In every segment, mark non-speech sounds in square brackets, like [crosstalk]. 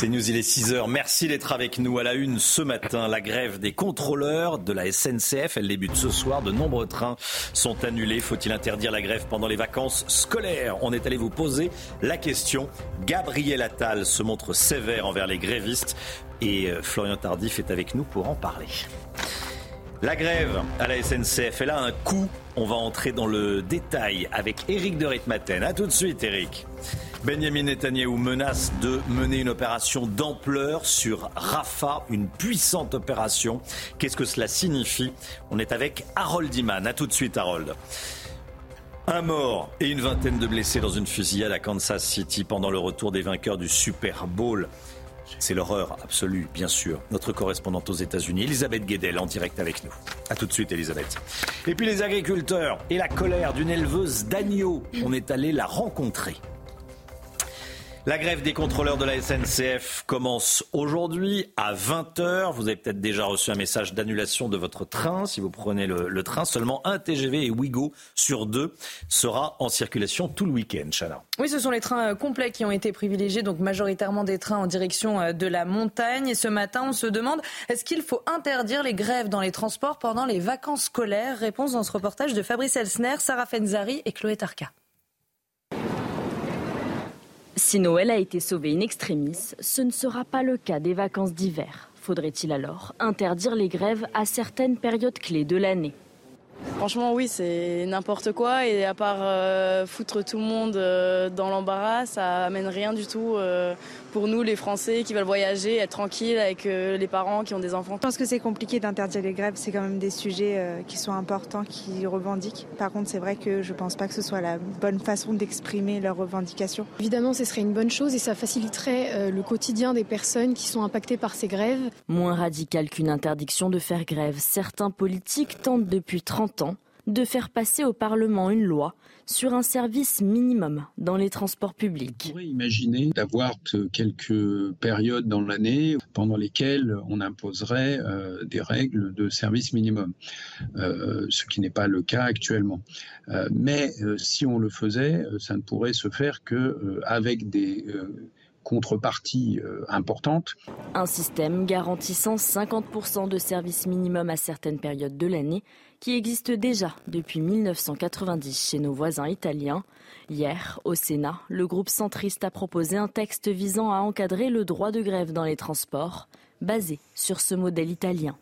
C'est News, il est 6h. Merci d'être avec nous à la une ce matin. La grève des contrôleurs de la SNCF, elle débute ce soir. De nombreux trains sont annulés. Faut-il interdire la grève pendant les vacances scolaires? On est allé vous poser la question. Gabriel Attal se montre sévère envers les grévistes et euh, Florian Tardif est avec nous pour en parler. La grève à la SNCF, elle a un coût. On va entrer dans le détail avec Eric de Ritmaten. A tout de suite, Eric. Benjamin Netanyahu menace de mener une opération d'ampleur sur Rafah, une puissante opération. Qu'est-ce que cela signifie? On est avec Harold Iman. A tout de suite, Harold. Un mort et une vingtaine de blessés dans une fusillade à Kansas City pendant le retour des vainqueurs du Super Bowl. C'est l'horreur absolue, bien sûr. Notre correspondante aux États-Unis, Elisabeth Guedel, en direct avec nous. A tout de suite, Elisabeth. Et puis les agriculteurs et la colère d'une éleveuse d'agneaux. On est allé la rencontrer. La grève des contrôleurs de la SNCF commence aujourd'hui à 20h. Vous avez peut-être déjà reçu un message d'annulation de votre train si vous prenez le, train. Seulement un TGV et Ouigo sur deux sera en circulation tout le week-end, Chana. Oui, ce sont les trains euh, complets qui ont été privilégiés, donc majoritairement des trains en direction euh, de la montagne. Et ce matin, on se demande est-ce qu'il faut interdire les grèves dans les transports pendant les vacances scolaires? Réponse dans ce reportage de Fabrice Elsner, Sarah Fenzari et Chloé Tarka. Si Noël a été sauvé in extremis, ce ne sera pas le cas des vacances d'hiver. Faudrait-il alors interdire les grèves à certaines périodes clés de l'année? Franchement, oui, c'est n'importe quoi. Et à part euh, foutre tout le monde euh, dans l'embarras, ça amène rien du tout euh, pour nous, les Français qui veulent voyager, être tranquilles avec les parents qui ont des enfants. Je pense que c'est compliqué d'interdire les grèves. C'est quand même des sujets qui sont importants, qui revendiquent. Par contre, c'est vrai que je ne pense pas que ce soit la bonne façon d'exprimer leurs revendications. Évidemment, ce serait une bonne chose et ça faciliterait le quotidien des personnes qui sont impactées par ces grèves. Moins radical qu'une interdiction de faire grève, certains politiques tentent depuis 30 ans de faire passer au Parlement une loi sur un service minimum dans les transports publics. On pourrait imaginer d'avoir quelques périodes dans l'année pendant lesquelles on imposerait euh, des règles de service minimum, euh, ce qui n'est pas le cas actuellement. Euh, mais si on le faisait, ça ne pourrait se faire qu'avec des contreparties importantes. Un système garantissant 50% de service minimum à certaines périodes de l'année qui existe déjà depuis 1990 chez nos voisins italiens. Hier, au Sénat, le groupe centriste a proposé un texte visant à encadrer le droit de grève dans les transports, basé sur ce modèle italien.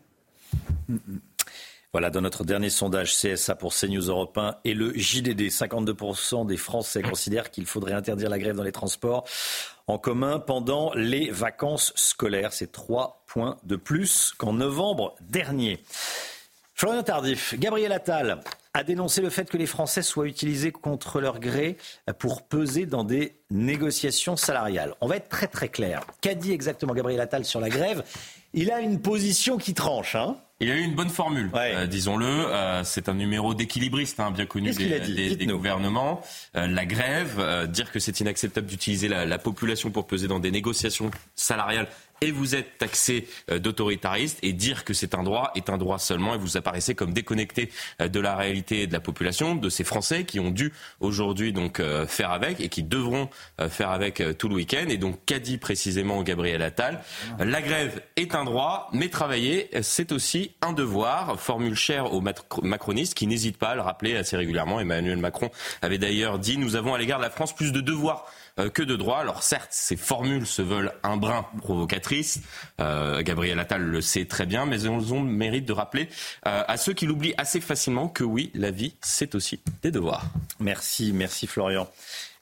Voilà, dans notre dernier sondage CSA pour CNews Europe 1 et le JDD, 52% des Français considèrent qu'il faudrait interdire la grève dans les transports en commun pendant les vacances scolaires. C'est trois points de plus qu'en novembre dernier. Florian Tardif, Gabriel Attal a dénoncé le fait que les Français soient utilisés contre leur gré pour peser dans des négociations salariales. On va être très très clair. Qu'a dit exactement Gabriel Attal sur la grève? Il a une position qui tranche. Hein il a eu une bonne formule, euh, disons-le. Euh, c'est un numéro d'équilibriste, hein, bien connu des, gouvernements. Euh, la grève, dire que c'est inacceptable d'utiliser la, population pour peser dans des négociations salariales, et vous êtes taxé euh, d'autoritariste et dire que c'est un droit est un droit seulement et vous apparaissez comme déconnecté euh, de la réalité de la population, de ces Français qui ont dû aujourd'hui donc euh, faire avec et qui devront faire avec tout le week-end. Et donc qu'a dit précisément Gabriel Attal La grève est un droit, mais travailler c'est aussi un devoir. Formule chère aux macronistes qui n'hésitent pas à le rappeler assez régulièrement. Emmanuel Macron avait d'ailleurs dit nous avons à l'égard de la France plus de devoirs que de droit. Alors certes, ces formules se veulent un brin provocatrices. Euh, Gabriel Attal le sait très bien, mais elles ont le mérite de rappeler euh, à ceux qui l'oublient assez facilement que oui, la vie, c'est aussi des devoirs. Merci, merci Florian.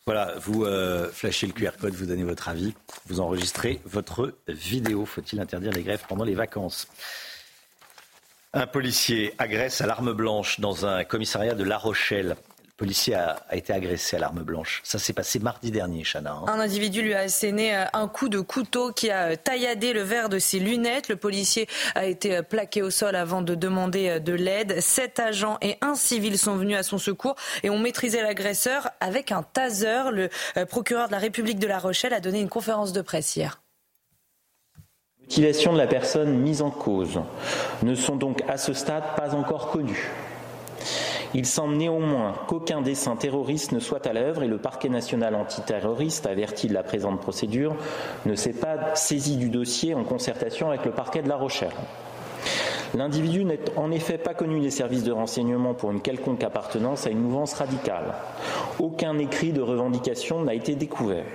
Voilà, vous flashez le QR code, vous donnez votre avis, vous enregistrez votre vidéo. Faut-il interdire les grèves pendant les vacances? Un policier agresse à l'arme blanche dans un commissariat de La Rochelle policier a, été agressé à l'arme blanche. Ça s'est passé mardi dernier, Chana. Hein. Un individu lui a asséné euh, un coup de couteau qui a euh, tailladé le verre de ses lunettes. Le policier a été euh, plaqué au sol avant de demander de l'aide. Sept agents et un civil sont venus à son secours et ont maîtrisé l'agresseur avec un taser. Le procureur de la République de La Rochelle a donné une conférence de presse hier. L'utilisation de la personne mise en cause ne sont donc à ce stade pas encore connues. Il semble néanmoins qu'aucun dessin terroriste ne soit à l'œuvre et le parquet national antiterroriste, averti de la présente procédure, ne s'est pas saisi du dossier en concertation avec le parquet de La Rochelle. L'individu n'est en effet pas connu des services de renseignement pour une quelconque appartenance à une mouvance radicale. Aucun écrit de revendication n'a été découvert.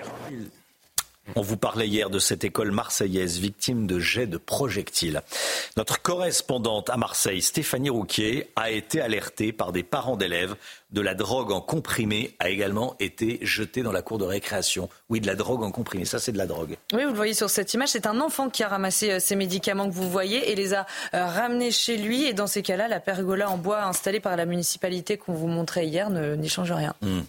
On vous parlait hier de cette école marseillaise victime de jets de projectiles. Notre correspondante à Marseille, Stéphanie Rouquier, a été alertée par des parents d'élèves de la drogue en comprimé a également été jetée dans la cour de récréation. Oui, de la drogue en comprimé, ça c'est de la drogue. Oui, vous le voyez sur cette image, c'est un enfant qui a ramassé euh, ces médicaments que vous voyez et les a euh, ramenés chez lui. Et dans ces cas-là, la pergola en bois installée par la municipalité qu'on vous montrait hier n'y change rien. Hmm.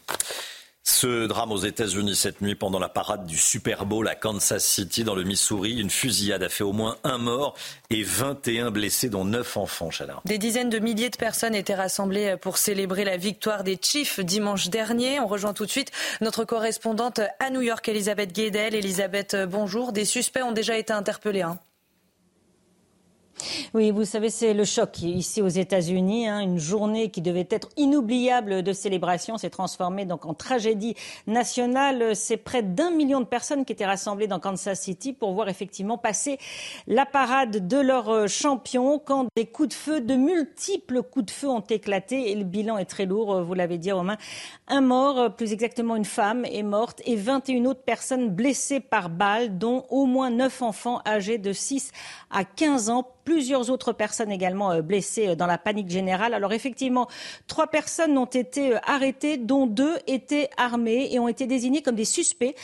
Ce drame aux États-Unis cette nuit pendant la parade du Super Bowl à Kansas City dans le Missouri, une fusillade a fait au moins un mort et 21 blessés dont 9 enfants. Des dizaines de milliers de personnes étaient rassemblées pour célébrer la victoire des Chiefs dimanche dernier. On rejoint tout de suite notre correspondante à New York, Elisabeth Guedel. Elisabeth, bonjour. Des suspects ont déjà été interpellés. Hein. Oui, vous savez, c'est le choc ici aux États-Unis. Hein. une journée qui devait être inoubliable de célébration s'est transformée donc en tragédie nationale. C'est près d'un million de personnes qui étaient rassemblées dans Kansas City pour voir effectivement passer la parade de leur champion quand des coups de feu, de multiples coups de feu ont éclaté et le bilan est très lourd. Vous l'avez dit, Romain. Un mort, plus exactement une femme est morte et 21 autres personnes blessées par balles, dont au moins 9 enfants âgés de 6 à 15 ans plusieurs autres personnes également euh, blessées euh, dans la panique générale. Alors effectivement, trois personnes ont été euh, arrêtées, dont deux étaient armées et ont été désignées comme des suspects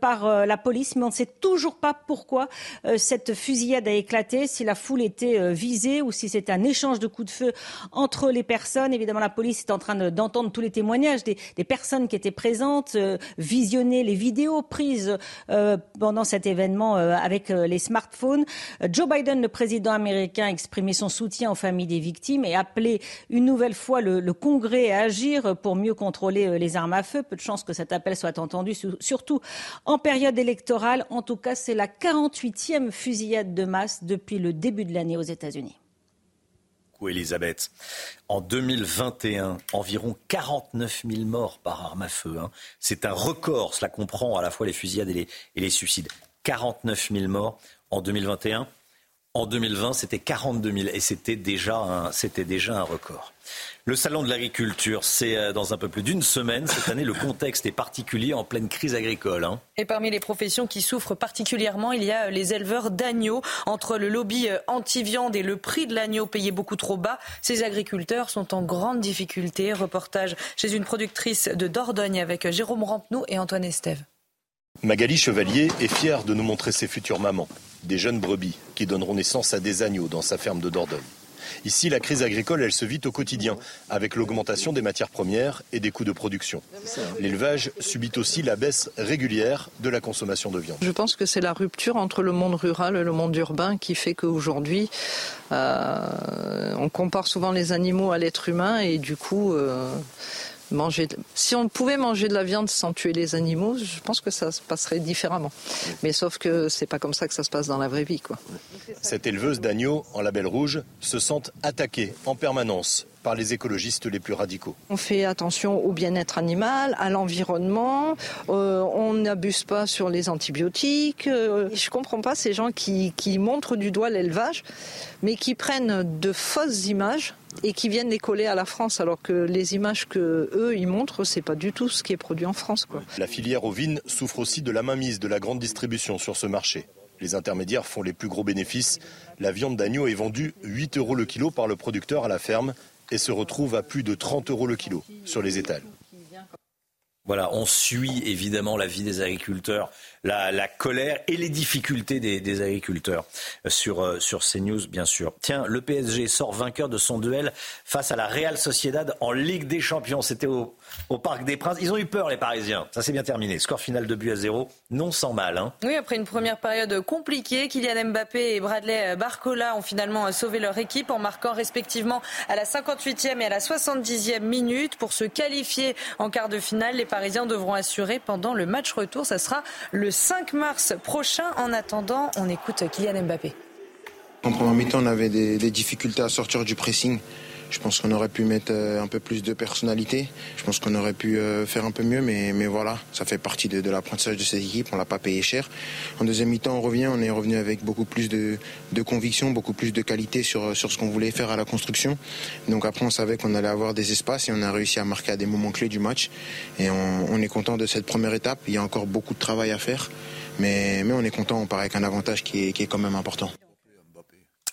par la police. Mais on ne sait toujours pas pourquoi cette fusillade a éclaté, si la foule était visée ou si c'était un échange de coups de feu entre les personnes. Évidemment, la police est en train d'entendre tous les témoignages des, personnes qui étaient présentes, visionner les vidéos prises pendant cet événement avec les smartphones. Joe Biden, le président américain exprimé son soutien aux familles des victimes et appelé une nouvelle fois le, Congrès à agir pour mieux contrôler euh, les armes à feu. Peu de chances que cet appel soit entendu, surtout en période électorale. En tout cas, c'est la 48e fusillade de masse depuis le début de l'année aux États-Unis. Elisabeth. En 2021, environ 49 000 morts par arme à feu. Hein. C'est un record. Cela comprend à la fois les fusillades et les, et les suicides. 49 000 morts en 2021. En 2020, c'était 42 000 et c'était déjà un, c'était déjà un record. Le salon de l'agriculture, c'est euh, dans un peu plus d'une semaine. Cette année, le contexte est particulier en pleine crise agricole. Hein. Et parmi les professions qui souffrent particulièrement, il y a euh, les éleveurs d'agneaux. Entre le lobby euh, anti-viande et le prix de l'agneau payé beaucoup trop bas, ces agriculteurs sont en grande difficulté. Reportage chez une productrice de Dordogne avec Jérôme Rampenou et Antoine Estève. Magali Chevalier est fière de nous montrer ses futures mamans des jeunes brebis qui donneront naissance à des agneaux dans sa ferme de Dordogne. Ici, la crise agricole, elle se vit au quotidien, avec l'augmentation des matières premières et des coûts de production. L'élevage subit aussi la baisse régulière de la consommation de viande. Je pense que c'est la rupture entre le monde rural et le monde urbain qui fait qu'aujourd'hui, euh, on compare souvent les animaux à l'être humain et du coup, euh, manger. Si on pouvait manger de la viande sans tuer les animaux, je pense que ça se passerait différemment. Mais sauf que c'est pas comme ça que ça se passe dans la vraie vie, quoi. Cette éleveuse d'agneaux en label rouge se sent attaquée en permanence par les écologistes les plus radicaux. On fait attention au bien-être animal, à l'environnement, euh, on n'abuse pas sur les antibiotiques. Euh, je ne comprends pas ces gens qui, qui montrent du doigt l'élevage, mais qui prennent de fausses images et qui viennent les coller à la France, alors que les images que eux ils montrent, c'est pas du tout ce qui est produit en France. Quoi. La filière ovine souffre aussi de la mainmise de la grande distribution sur ce marché. Les intermédiaires font les plus gros bénéfices. La viande d'agneau est vendue 8 euros le kilo par le producteur à la ferme et se retrouve à plus de 30 euros le kilo sur les étals. Voilà, on suit évidemment la vie des agriculteurs, la, colère et les difficultés des, agriculteurs sur, euh, sur CNews, bien sûr. Tiens, le PSG sort vainqueur de son duel face à la Real Sociedad en Ligue des Champions. C'était au, au Parc des Princes. Ils ont eu peur, les Parisiens. Ça s'est bien terminé. Score final de but à zéro. Non sans mal. Hein. Oui, après une première période compliquée, Kylian Mbappé et Bradley Barcola ont finalement sauvé leur équipe en marquant respectivement à la 58e et à la 70e minute. Pour se qualifier en quart de finale, les Parisiens devront assurer pendant le match retour. Ça sera le 5 mars prochain. En attendant, on écoute Kylian Mbappé. En première mi-temps, on avait des difficultés à sortir du pressing Je pense qu'on aurait pu mettre un peu plus de personnalité. Je pense qu'on aurait pu faire un peu mieux, mais, mais voilà, ça fait partie de, de l'apprentissage de cette équipe. On l'a pas payé cher. En deuxième mi-temps, on revient, on est revenu avec beaucoup plus de, de conviction, beaucoup plus de qualité sur, sur ce qu'on voulait faire à la construction. Donc après, on savait qu'on allait avoir des espaces et on a réussi à marquer à des moments clés du match. Et on, on est content de cette première étape. Il y a encore beaucoup de travail à faire. Mais, mais on est content, on paraît avec un avantage qui est, qui est quand même important.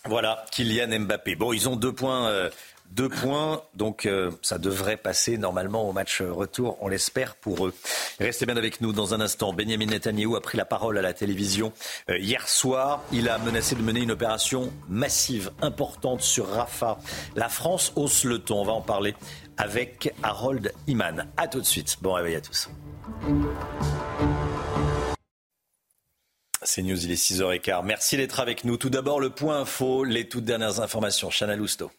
Voilà, Kylian Mbappé. Bon, ils ont deux points. Deux points, donc euh, ça devrait passer normalement au match retour, on l'espère pour eux. Restez bien avec nous dans un instant. Benjamin Netanyahu a pris la parole à la télévision euh, hier soir. Il a menacé de mener une opération massive, importante sur Rafah. La France hausse le ton, on va en parler avec Harold Iman. A tout de suite. Bon réveil à tous. C'est News, il est 6h15. Merci d'être avec nous. Tout d'abord, le point info, les toutes dernières informations. Chana Lousteau.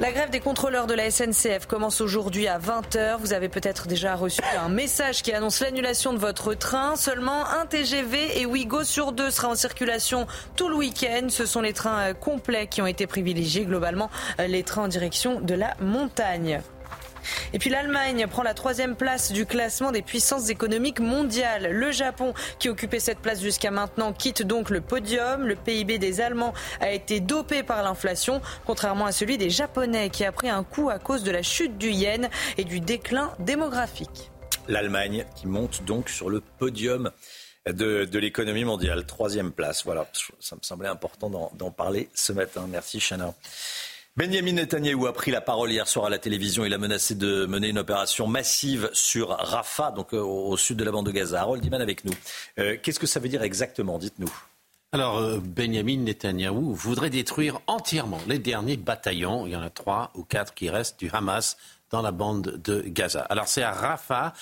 La grève des contrôleurs de la SNCF commence aujourd'hui à 20h. Vous avez peut-être déjà reçu un message qui annonce l'annulation de votre train. Seulement un TGV et Ouigo sur deux sera en circulation tout le week-end. Ce sont les trains euh, complets qui ont été privilégiés. Globalement, euh, les trains en direction de la montagne. Et puis l'Allemagne prend la troisième place du classement des puissances économiques mondiales. Le Japon, qui occupait cette place jusqu'à maintenant, quitte donc le podium. Le PIB des Allemands a été dopé par l'inflation, contrairement à celui des Japonais, qui a pris un coup à cause de la chute du yen et du déclin démographique. L'Allemagne qui monte donc sur le podium de, l'économie mondiale. Troisième place. Voilà, ça me semblait important d'en parler ce matin. Merci, Chana. Benjamin Netanyahu a pris la parole hier soir à la télévision. Il a menacé de mener une opération massive sur Rafah, donc euh, au sud de la bande de Gaza. Harold Iman avec nous. Euh, qu'est-ce que ça veut dire exactement Dites-nous. Alors, euh, Benjamin Netanyahu voudrait détruire entièrement les derniers bataillons, il y en a trois ou quatre qui restent, du Hamas dans la bande de Gaza. Alors, c'est à Rafah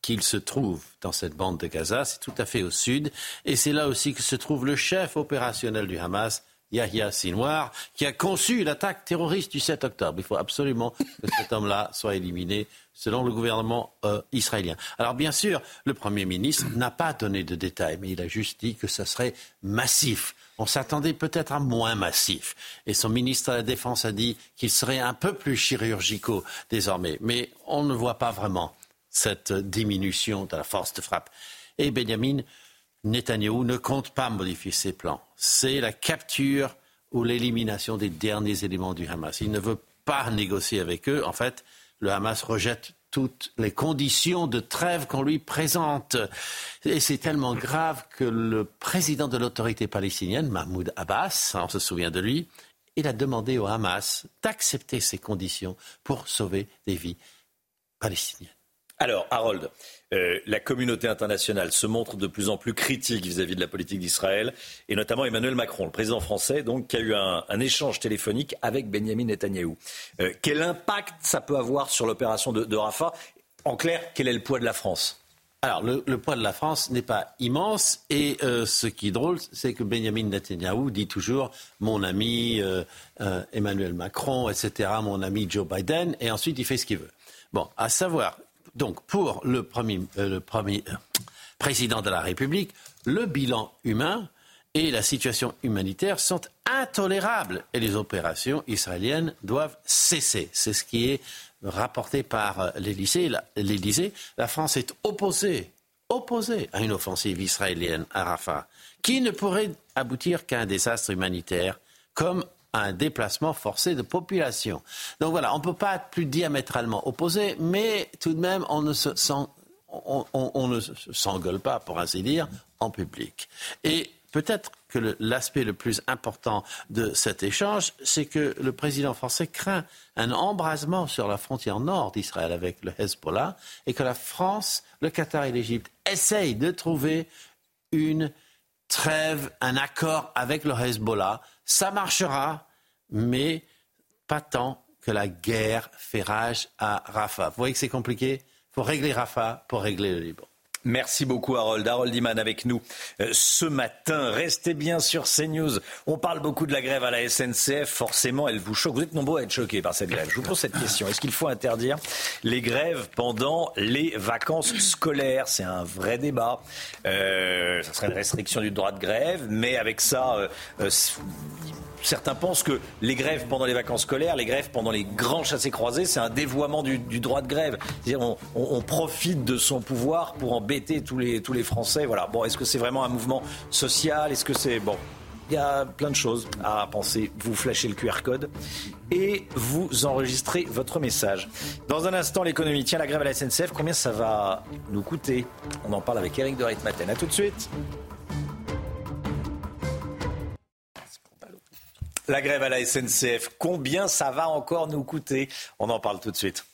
qu'il se trouve dans cette bande de Gaza, c'est tout à fait au sud, et c'est là aussi que se trouve le chef opérationnel du Hamas, Yahya Sinwar, qui a conçu l'attaque terroriste du 7 octobre. Il faut absolument que cet homme-là soit éliminé selon le gouvernement euh, israélien. Alors bien sûr, le Premier ministre n'a pas donné de détails, mais il a juste dit que ce serait massif. On s'attendait peut-être à moins massif. Et son ministre de la Défense a dit qu'il serait un peu plus chirurgicaux désormais. Mais on ne voit pas vraiment cette diminution de la force de frappe. Et Benjamin Netanyahou ne compte pas modifier ses plans. C'est la capture ou l'élimination des derniers éléments du Hamas. Il ne veut pas négocier avec eux. En fait, le Hamas rejette toutes les conditions de trêve qu'on lui présente. Et c'est tellement grave que le président de l'autorité palestinienne, Mahmoud Abbas, on se souvient de lui, il a demandé au Hamas d'accepter ces conditions pour sauver des vies palestiniennes. Alors, Harold, euh, la communauté internationale se montre de plus en plus critique vis-à-vis de la politique d'Israël, et notamment Emmanuel Macron, le président français, qui a eu un, échange téléphonique avec Benjamin Netanyahou. Euh, quel impact ça peut avoir sur l'opération de, Rafah? En clair, quel est le poids de la France? Alors, le, poids de la France n'est pas immense et euh, ce qui est drôle, c'est que Benjamin Netanyahu dit toujours mon ami Emmanuel Macron, etc., mon ami Joe Biden, et ensuite il fait ce qu'il veut. Bon, à savoir donc, pour le premier, euh, euh, président de la République, le bilan humain et la situation humanitaire sont intolérables et les opérations israéliennes doivent cesser. C'est ce qui est rapporté par euh, l'Élysée. L'Élysée, la France est opposée, opposée à une offensive israélienne à Rafah, qui ne pourrait aboutir qu'à un désastre humanitaire, comme un déplacement forcé de population. Donc voilà, on ne peut pas être plus diamétralement opposé, mais tout de même, on ne se s'engueule pas, pour ainsi dire, en public. Et peut-être que l'aspect le, plus important de cet échange, c'est que le président français craint un embrasement sur la frontière nord d'Israël avec le Hezbollah et que la France, le Qatar et l'Égypte essayent de trouver une trêve, un accord avec le Hezbollah ça marchera, mais pas tant que la guerre fait rage à Rafah. Vous voyez que c'est compliqué? Il faut régler Rafah pour régler le Liban. Merci beaucoup Harold. Harold Iman avec nous euh, ce matin. Restez bien sur CNews. On parle beaucoup de la grève à la SNCF. Forcément, elle vous choque. Vous êtes nombreux à être choqués par cette grève. Je vous pose cette question. Est-ce qu'il faut interdire les grèves pendant les vacances scolaires? C'est un vrai débat. Euh, ça serait une restriction du droit de grève, mais avec ça, euh, euh certains pensent que les grèves pendant les vacances scolaires, les grèves pendant les grands chassés-croisés, c'est un dévoiement du, droit de grève. C'est-à-dire on, profite de son pouvoir pour embêter tous les, tous les Français. Voilà. Bon, est-ce que c'est vraiment un mouvement social? Est-ce que c'est bon il y a plein de choses à penser. Vous flashez le QR code et vous enregistrez votre message. Dans un instant, l'économie. Tiens, la grève à la SNCF, combien ça va nous coûter? On en parle avec Eric de Maten. A tout de suite. La grève à la SNCF, combien ça va encore nous coûter? On en parle tout de suite.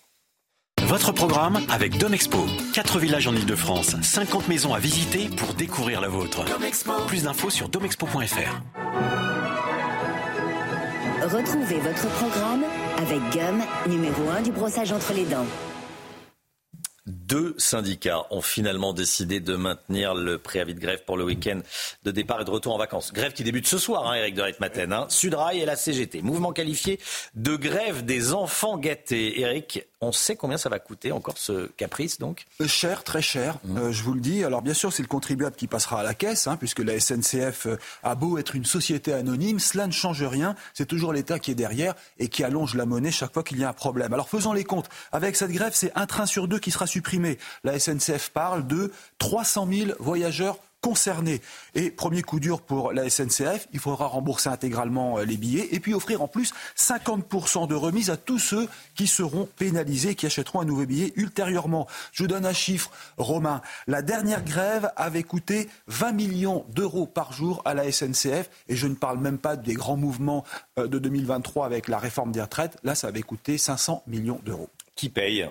Votre programme avec Domexpo. 4 villages en Ile-de-France, 50 maisons à visiter pour découvrir la vôtre. Plus d'infos sur domexpo.fr. Retrouvez votre programme avec Gum, numéro 1 du brossage entre les dents. Deux syndicats ont finalement décidé de maintenir le préavis de grève pour le week-end de départ et de retour en vacances. Grève qui débute ce soir, hein, Eric de Maten. Hein. Sudrail et la CGT. Mouvement qualifié de grève des enfants gâtés. Eric, on sait combien ça va coûter encore ce caprice donc euh, Cher, très cher, mmh. euh, je vous le dis. Alors bien sûr, c'est le contribuable qui passera à la caisse, hein, puisque la SNCF euh, a beau être une société anonyme, cela ne change rien. C'est toujours l'État qui est derrière et qui allonge la monnaie chaque fois qu'il y a un problème. Alors faisons les comptes. Avec cette grève, c'est un train sur deux qui sera supprimé. La SNCF parle de 300 000 voyageurs concernés. Et premier coup dur pour la SNCF, il faudra rembourser intégralement euh, les billets et puis offrir en plus 50% de remise à tous ceux qui seront pénalisés, qui achèteront un nouveau billet ultérieurement. Je donne un chiffre, Romain. La dernière grève avait coûté 20 millions d'euros par jour à la SNCF et je ne parle même pas des grands mouvements euh, de 2023 avec la réforme des retraites. Là, ça avait coûté 500 millions d'euros. Qui paye?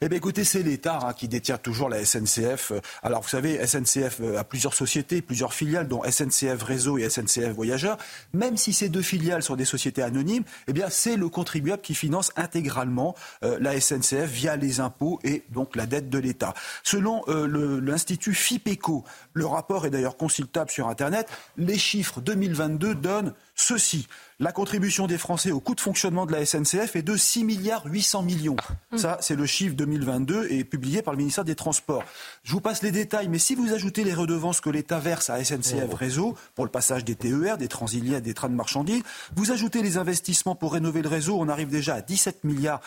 Eh bien, écoutez, c'est l'État hein, qui détient toujours la SNCF. Alors, vous savez, SNCF a plusieurs sociétés, plusieurs filiales, dont SNCF Réseau et SNCF Voyageurs. Même si ces deux filiales sont des sociétés anonymes, eh bien, c'est le contribuable qui finance intégralement euh, la SNCF via les impôts et donc la dette de l'État. Selon euh, l'Institut FIPECO, le rapport est d'ailleurs consultable sur Internet, les chiffres 2022 donnent ceci. La contribution des Français au coût de fonctionnement de la SNCF est de 6 milliards 800 millions. Mmh. Ça, c'est le chiffre 2022 et publié par le ministère des Transports. Je vous passe les détails, mais si vous ajoutez les redevances que l'État verse à SNCF Réseau pour le passage des TER, des Transiliens, des trains de marchandises, vous ajoutez les investissements pour rénover le réseau, on arrive déjà à 17 milliards,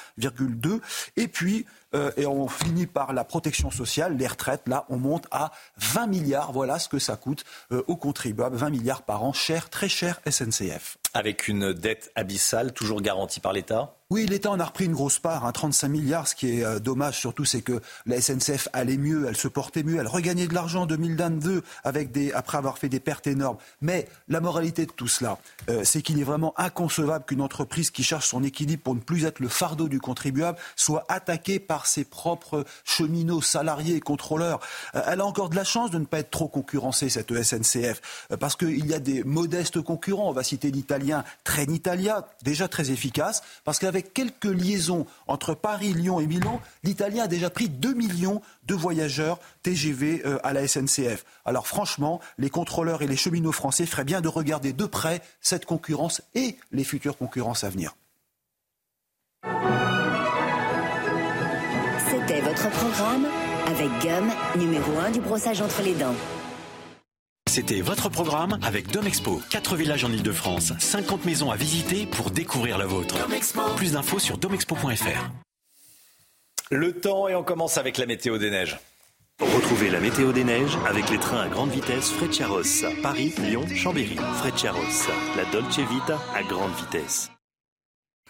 et puis euh, et on finit par la protection sociale, les retraites. Là, on monte à 20 milliards. Voilà ce que ça coûte euh, aux contribuables. 20 milliards par an, cher, très cher SNCF. Avec une dette abyssale, toujours garantie par l'État? Oui, l'État en a repris une grosse part, hein, 35 milliards. Ce qui est euh, dommage surtout, c'est que la SNCF allait mieux, elle se portait mieux, elle regagnait de l'argent en 2022 avec des, après avoir fait des pertes énormes. Mais la moralité de tout cela, euh, c'est qu'il est vraiment inconcevable qu'une entreprise qui cherche son équilibre pour ne plus être le fardeau du contribuable soit attaquée par ses propres cheminots, salariés et contrôleurs. Euh, elle a encore de la chance de ne pas être trop concurrencée, cette SNCF, parce qu'il y a des modestes concurrents. On va citer l'italien Trenitalia, déjà très efficace, parce qu'avec quelques liaisons entre Paris, Lyon et Milan, l'Italien a déjà pris 2 millions de voyageurs TGV euh, à la SNCF. Alors franchement, les contrôleurs et les cheminots français feraient bien de regarder de près cette concurrence et les futures concurrences à venir. C'était votre programme avec Gum, numéro 1 du brossage entre les dents. C'était votre programme avec Domexpo. 4 villages en Ile-de-France, 50 maisons à visiter pour découvrir la vôtre. Plus d'infos sur domexpo.fr. Le temps et on commence avec la météo des neiges. Retrouvez la météo des neiges avec les trains à grande vitesse Frecciaros. Paris, Lyon, Chambéry. Frecciaros, la Dolce Vita à grande vitesse.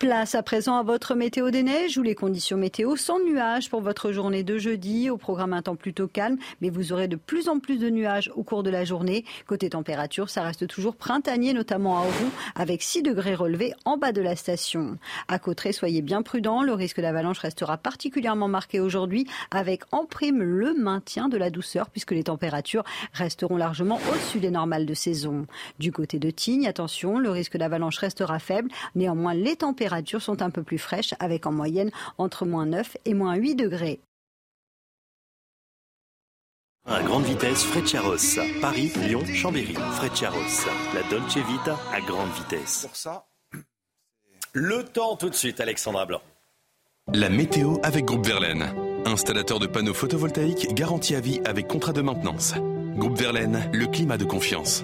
Place à présent à votre météo des neiges ou les conditions météo sans nuages pour votre journée de jeudi. Au programme un temps plutôt calme, mais vous aurez de plus en plus de nuages au cours de la journée. Côté température, ça reste toujours printanier, notamment à Auron, avec 6 degrés relevés en bas de la station. À Cotteret, soyez bien prudents. Le risque d'avalanche restera particulièrement marqué aujourd'hui, avec en prime le maintien de la douceur, puisque les températures resteront largement au-dessus des normales de saison. Du côté de Tignes, attention, le risque d'avalanche restera faible. Néanmoins, les températures températures sont un peu plus fraîches avec en moyenne entre moins 9 et moins 8 degrés. À grande vitesse, Frecciarossa. Paris, Lyon, Chambéry. Frecciarossa. La Dolce Vita à grande vitesse. Pour ça, Le temps tout de suite, Alexandra Blanc. La météo avec Groupe Verlaine. Installateur de panneaux photovoltaïques garantie à vie avec contrat de maintenance. Groupe Verlaine, le climat de confiance.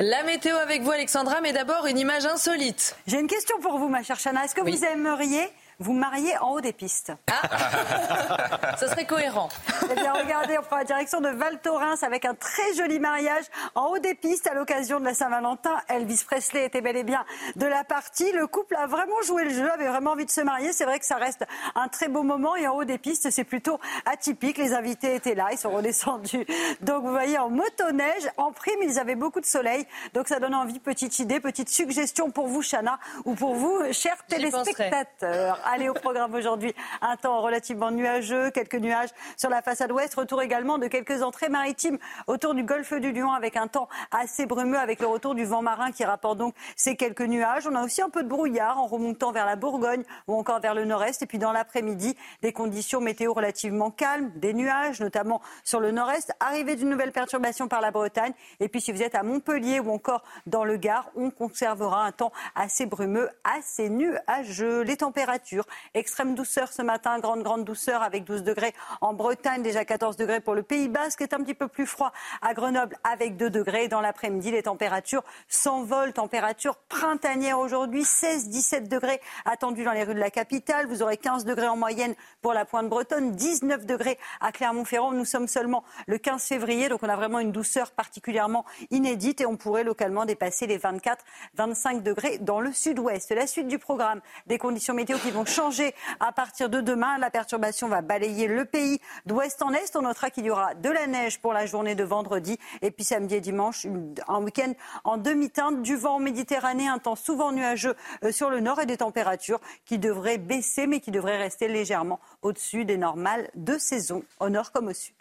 La météo avec vous, Alexandra, mais d'abord une image insolite. J'ai une question pour vous, ma chère Chana. Est-ce que vous aimeriez vous marier en haut des pistes. Ah [laughs] Ça serait cohérent. Eh bien, regardez, on prend la direction de Val Thorens avec un très joli mariage en haut des pistes à l'occasion de la Saint-Valentin. Elvis Presley était bel et bien de la partie. Le couple a vraiment joué le jeu, avait vraiment envie de se marier. C'est vrai que ça reste un très beau moment et en haut des pistes, c'est plutôt atypique. Les invités étaient là, ils sont redescendus. Donc, vous voyez, en motoneige, en prime, ils avaient beaucoup de soleil. Donc, ça donne envie. Petite idée, petite suggestion pour vous, Chana, ou pour vous, chers téléspectateurs. Allez au programme aujourd'hui. Un temps relativement nuageux, quelques nuages sur la façade ouest. Retour également de quelques entrées maritimes autour du golfe du Lion avec un temps assez brumeux avec le retour du vent marin qui rapporte donc ces quelques nuages. On a aussi un peu de brouillard en remontant vers la Bourgogne ou encore vers le nord-est. Et puis dans l'après-midi, des conditions météo relativement calmes, des nuages notamment sur le nord-est. Arrivée d'une nouvelle perturbation par la Bretagne. Et puis si vous êtes à Montpellier ou encore dans le Gard, on conservera un temps assez brumeux, assez nuageux. Les températures Extrême douceur ce matin, grande, grande douceur avec 12 degrés en Bretagne, déjà 14 degrés pour le Pays Basque, est un petit peu plus froid à Grenoble avec 2 degrés. Dans l'après-midi, les températures s'envolent, température printanière aujourd'hui, 16-17 degrés attendus dans les rues de la capitale. Vous aurez 15 degrés en moyenne pour la pointe bretonne, 19 degrés à Clermont-Ferrand. Nous sommes seulement le 15 février, donc on a vraiment une douceur particulièrement inédite et on pourrait localement dépasser les 24-25 degrés dans le sud-ouest. La suite du programme, des conditions météo qui vont changer à partir de demain. La perturbation va balayer le pays d'ouest en est. On notera qu'il y aura de la neige pour la journée de vendredi et puis samedi et dimanche, un week-end en demi-teinte, du vent en Méditerranée, un temps souvent nuageux euh, sur le nord et des températures qui devraient baisser mais qui devraient rester légèrement au-dessus des normales de saison au nord comme au sud.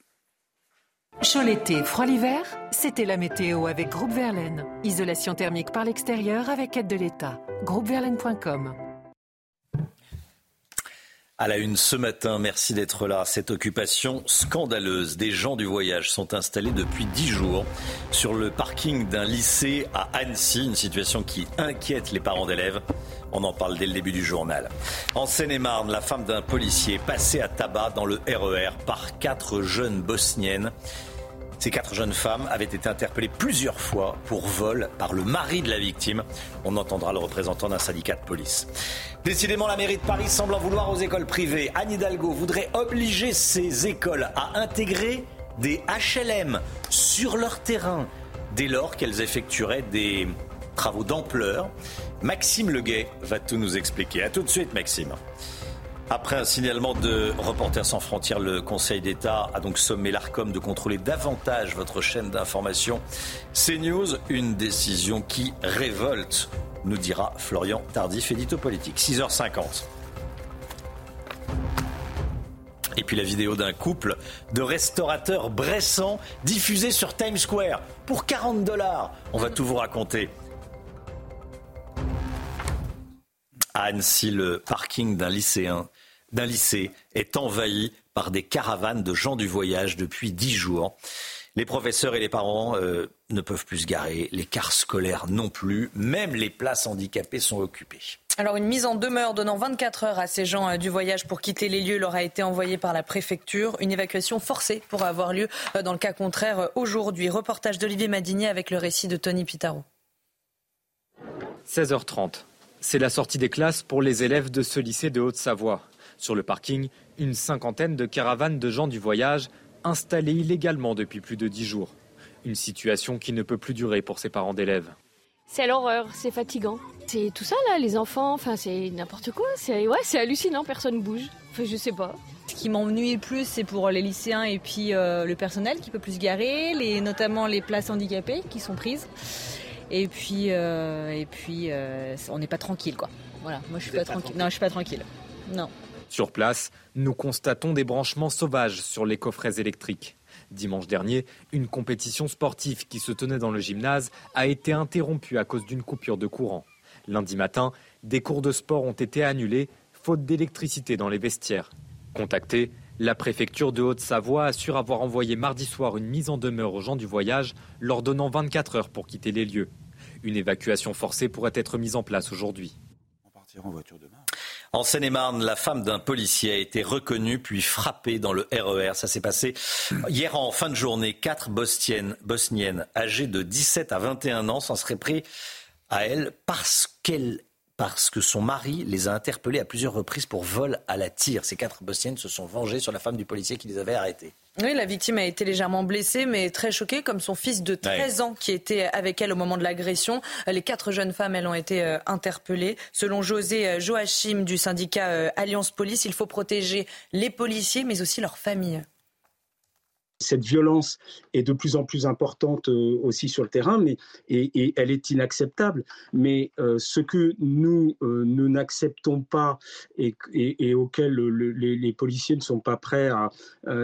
Chaud l'été, froid l'hiver, c'était la météo avec Groupe Verlaine. Isolation thermique par l'extérieur avec aide de l'État. Groupeverlaine.com à la une ce matin, merci d'être là. Cette occupation scandaleuse. Des gens du voyage sont installés depuis dix jours sur le parking d'un lycée à Annecy. Une situation qui inquiète les parents d'élèves. On en parle dès le début du journal. En Seine-et-Marne, la femme d'un policier est passée à tabac dans le RER e par quatre jeunes bosniennes. Ces quatre jeunes femmes avaient été interpellées plusieurs fois pour vol par le mari de la victime. On entendra le représentant d'un syndicat de police. Décidément, la mairie de Paris semble en vouloir aux écoles privées. Anne Hidalgo voudrait obliger ces écoles à intégrer des HLM sur leur terrain dès lors qu'elles effectueraient des travaux d'ampleur. Maxime Leguet va tout nous expliquer. A tout de suite, Maxime. Après un signalement de Reporters sans frontières, le Conseil d'État a donc sommé l'ARCOM de contrôler davantage votre chaîne d'information CNews. Une décision qui révolte, nous dira Florian Tardif, édito politique. 6h50. Et puis la vidéo d'un couple de restaurateurs bressants diffusée sur Times Square pour 40 dollars. On va tout vous raconter. À Annecy, le parking d'un lycéen d'un lycée est envahi par des caravanes de gens du voyage depuis dix jours. Les professeurs et les parents euh, ne peuvent plus se garer, les cars scolaires non plus, même les places handicapées sont occupées. Alors une mise en demeure donnant 24 heures à ces gens euh, du voyage pour quitter les lieux leur a été envoyée par la préfecture. Une évacuation forcée pourra avoir lieu euh, dans le cas contraire aujourd'hui. Reportage d'Olivier Madinier avec le récit de Tony Pitaro. 16h30. C'est la sortie des classes pour les élèves de ce lycée de Haute-Savoie. Sur le parking, une cinquantaine de caravanes de gens du voyage installées illégalement depuis plus de dix jours. Une situation qui ne peut plus durer pour ces parents d'élèves. C'est l'horreur, c'est fatigant. C'est tout ça là, les enfants, enfin c'est n'importe quoi. C'est ouais, c'est hallucinant, personne bouge. Enfin, je sais pas. Ce qui m'ennuie le plus, c'est pour les lycéens et puis euh, le personnel qui peut plus se garer, les, notamment les places handicapées qui sont prises. Et puis, euh, et puis euh, on n'est pas tranquille quoi. Voilà, moi je suis pas, tranquille. Non, je suis pas tranquille. Non. Sur place, nous constatons des branchements sauvages sur les coffrets électriques. Dimanche dernier, une compétition sportive qui se tenait dans le gymnase a été interrompue à cause d'une coupure de courant. Lundi matin, des cours de sport ont été annulés, faute d'électricité dans les vestiaires. Contactés, La préfecture de Haute-Savoie assure avoir envoyé mardi soir une mise en demeure aux gens du voyage, leur donnant 24 heures pour quitter les lieux. Une évacuation forcée pourrait être mise en place aujourd'hui. Seine-et-Marne, la femme d'un policier a été reconnue puis frappée dans le RER. E Ça s'est passé hier en fin de journée. Quatre bosniennes âgées de 17 à 21 ans s'en seraient pris à elle parce qu'elle parce que son mari les a interpellés à plusieurs reprises pour vol à la tire. Ces quatre bosniennes se sont vengées sur la femme du policier qui les avait arrêtées. Oui, la victime a été légèrement blessée, mais très choquée, comme son fils de 13 ans qui était avec elle au moment de l'agression. Les quatre jeunes femmes, elles ont été euh, interpellées. Selon José euh, Joachim du syndicat euh, Alliance Police, il faut protéger les policiers, mais aussi leurs familles cette violence est de plus en plus importante euh, aussi sur le terrain, mais, et, elle est inacceptable. Mais euh, ce que nous, euh, nous n'acceptons pas et, auquel les, policiers ne sont pas prêts à,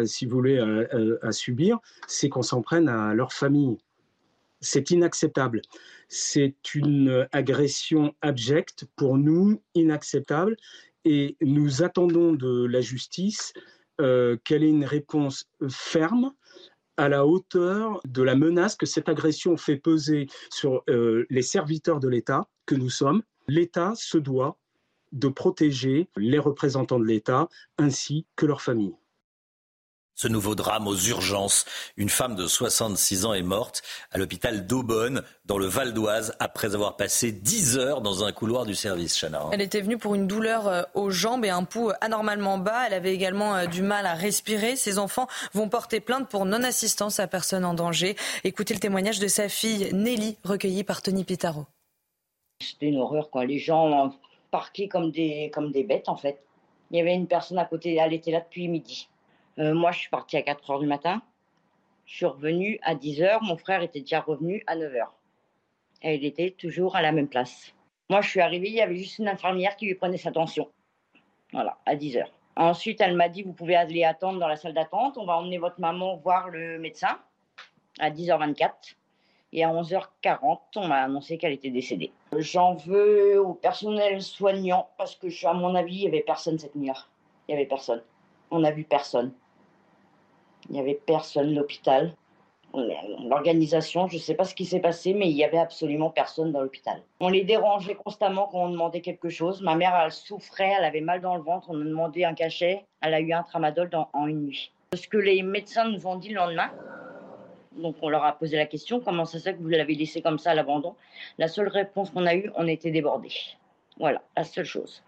si vous voulez, à subir, c'est qu'on s'en prenne à leur famille. C'est inacceptable. C'est une agression abjecte pour nous, inacceptable. Et nous attendons de la justice euh, qu'elle ait une réponse ferme à la hauteur de la menace que cette agression fait peser sur euh, les serviteurs de l'État que nous sommes? L'État se doit de protéger les représentants de l'État ainsi que leurs familles. Ce nouveau drame aux urgences. Une femme de 66 ans est morte à l'hôpital d'Aubonne, dans le Val d'Oise, après avoir passé 10 heures dans un couloir du service, Chana. Elle était venue pour une douleur euh, aux jambes et un pouls anormalement bas. Elle avait également euh, du mal à respirer. Ses enfants vont porter plainte pour non-assistance à personne en danger. Écoutez le témoignage de sa fille Nelly, recueillie par Tony Pitaro. C'était une horreur, quoi. Les gens parquaient comme des, comme des bêtes, en fait. Il y avait une personne à côté, elle était là depuis midi. Euh, moi, je suis partie à 4 heures du matin. Je suis revenue à 10 heures. Mon frère était déjà revenu à 9 heures. Et il était toujours à la même place. Moi, je suis arrivée, il y avait juste une infirmière qui lui prenait sa tension. Voilà, à 10 heures. Ensuite, elle m'a dit, vous pouvez aller attendre dans la salle d'attente. On va emmener votre maman voir le médecin à 10h24. Et à 11h40, on m'a annoncé qu'elle était décédée. J'en veux au personnel soignant parce que, à mon avis, il n'y avait personne cette nuit. Il n'y avait personne. On n'a vu personne. Il n'y avait personne, l'hôpital. L'organisation, je ne sais pas ce qui s'est passé, mais il n'y avait absolument personne dans l'hôpital. On les dérangeait constamment quand on demandait quelque chose. Ma mère, elle souffrait, elle avait mal dans le ventre, on a demandé un cachet. Elle a eu un tramadol en une nuit. Ce que les médecins nous ont dit le lendemain, donc on leur a posé la question, comment ça se fait que vous l'avez laissé comme ça à l'abandon? La seule réponse qu'on a eue, on était débordés. Voilà, la seule chose.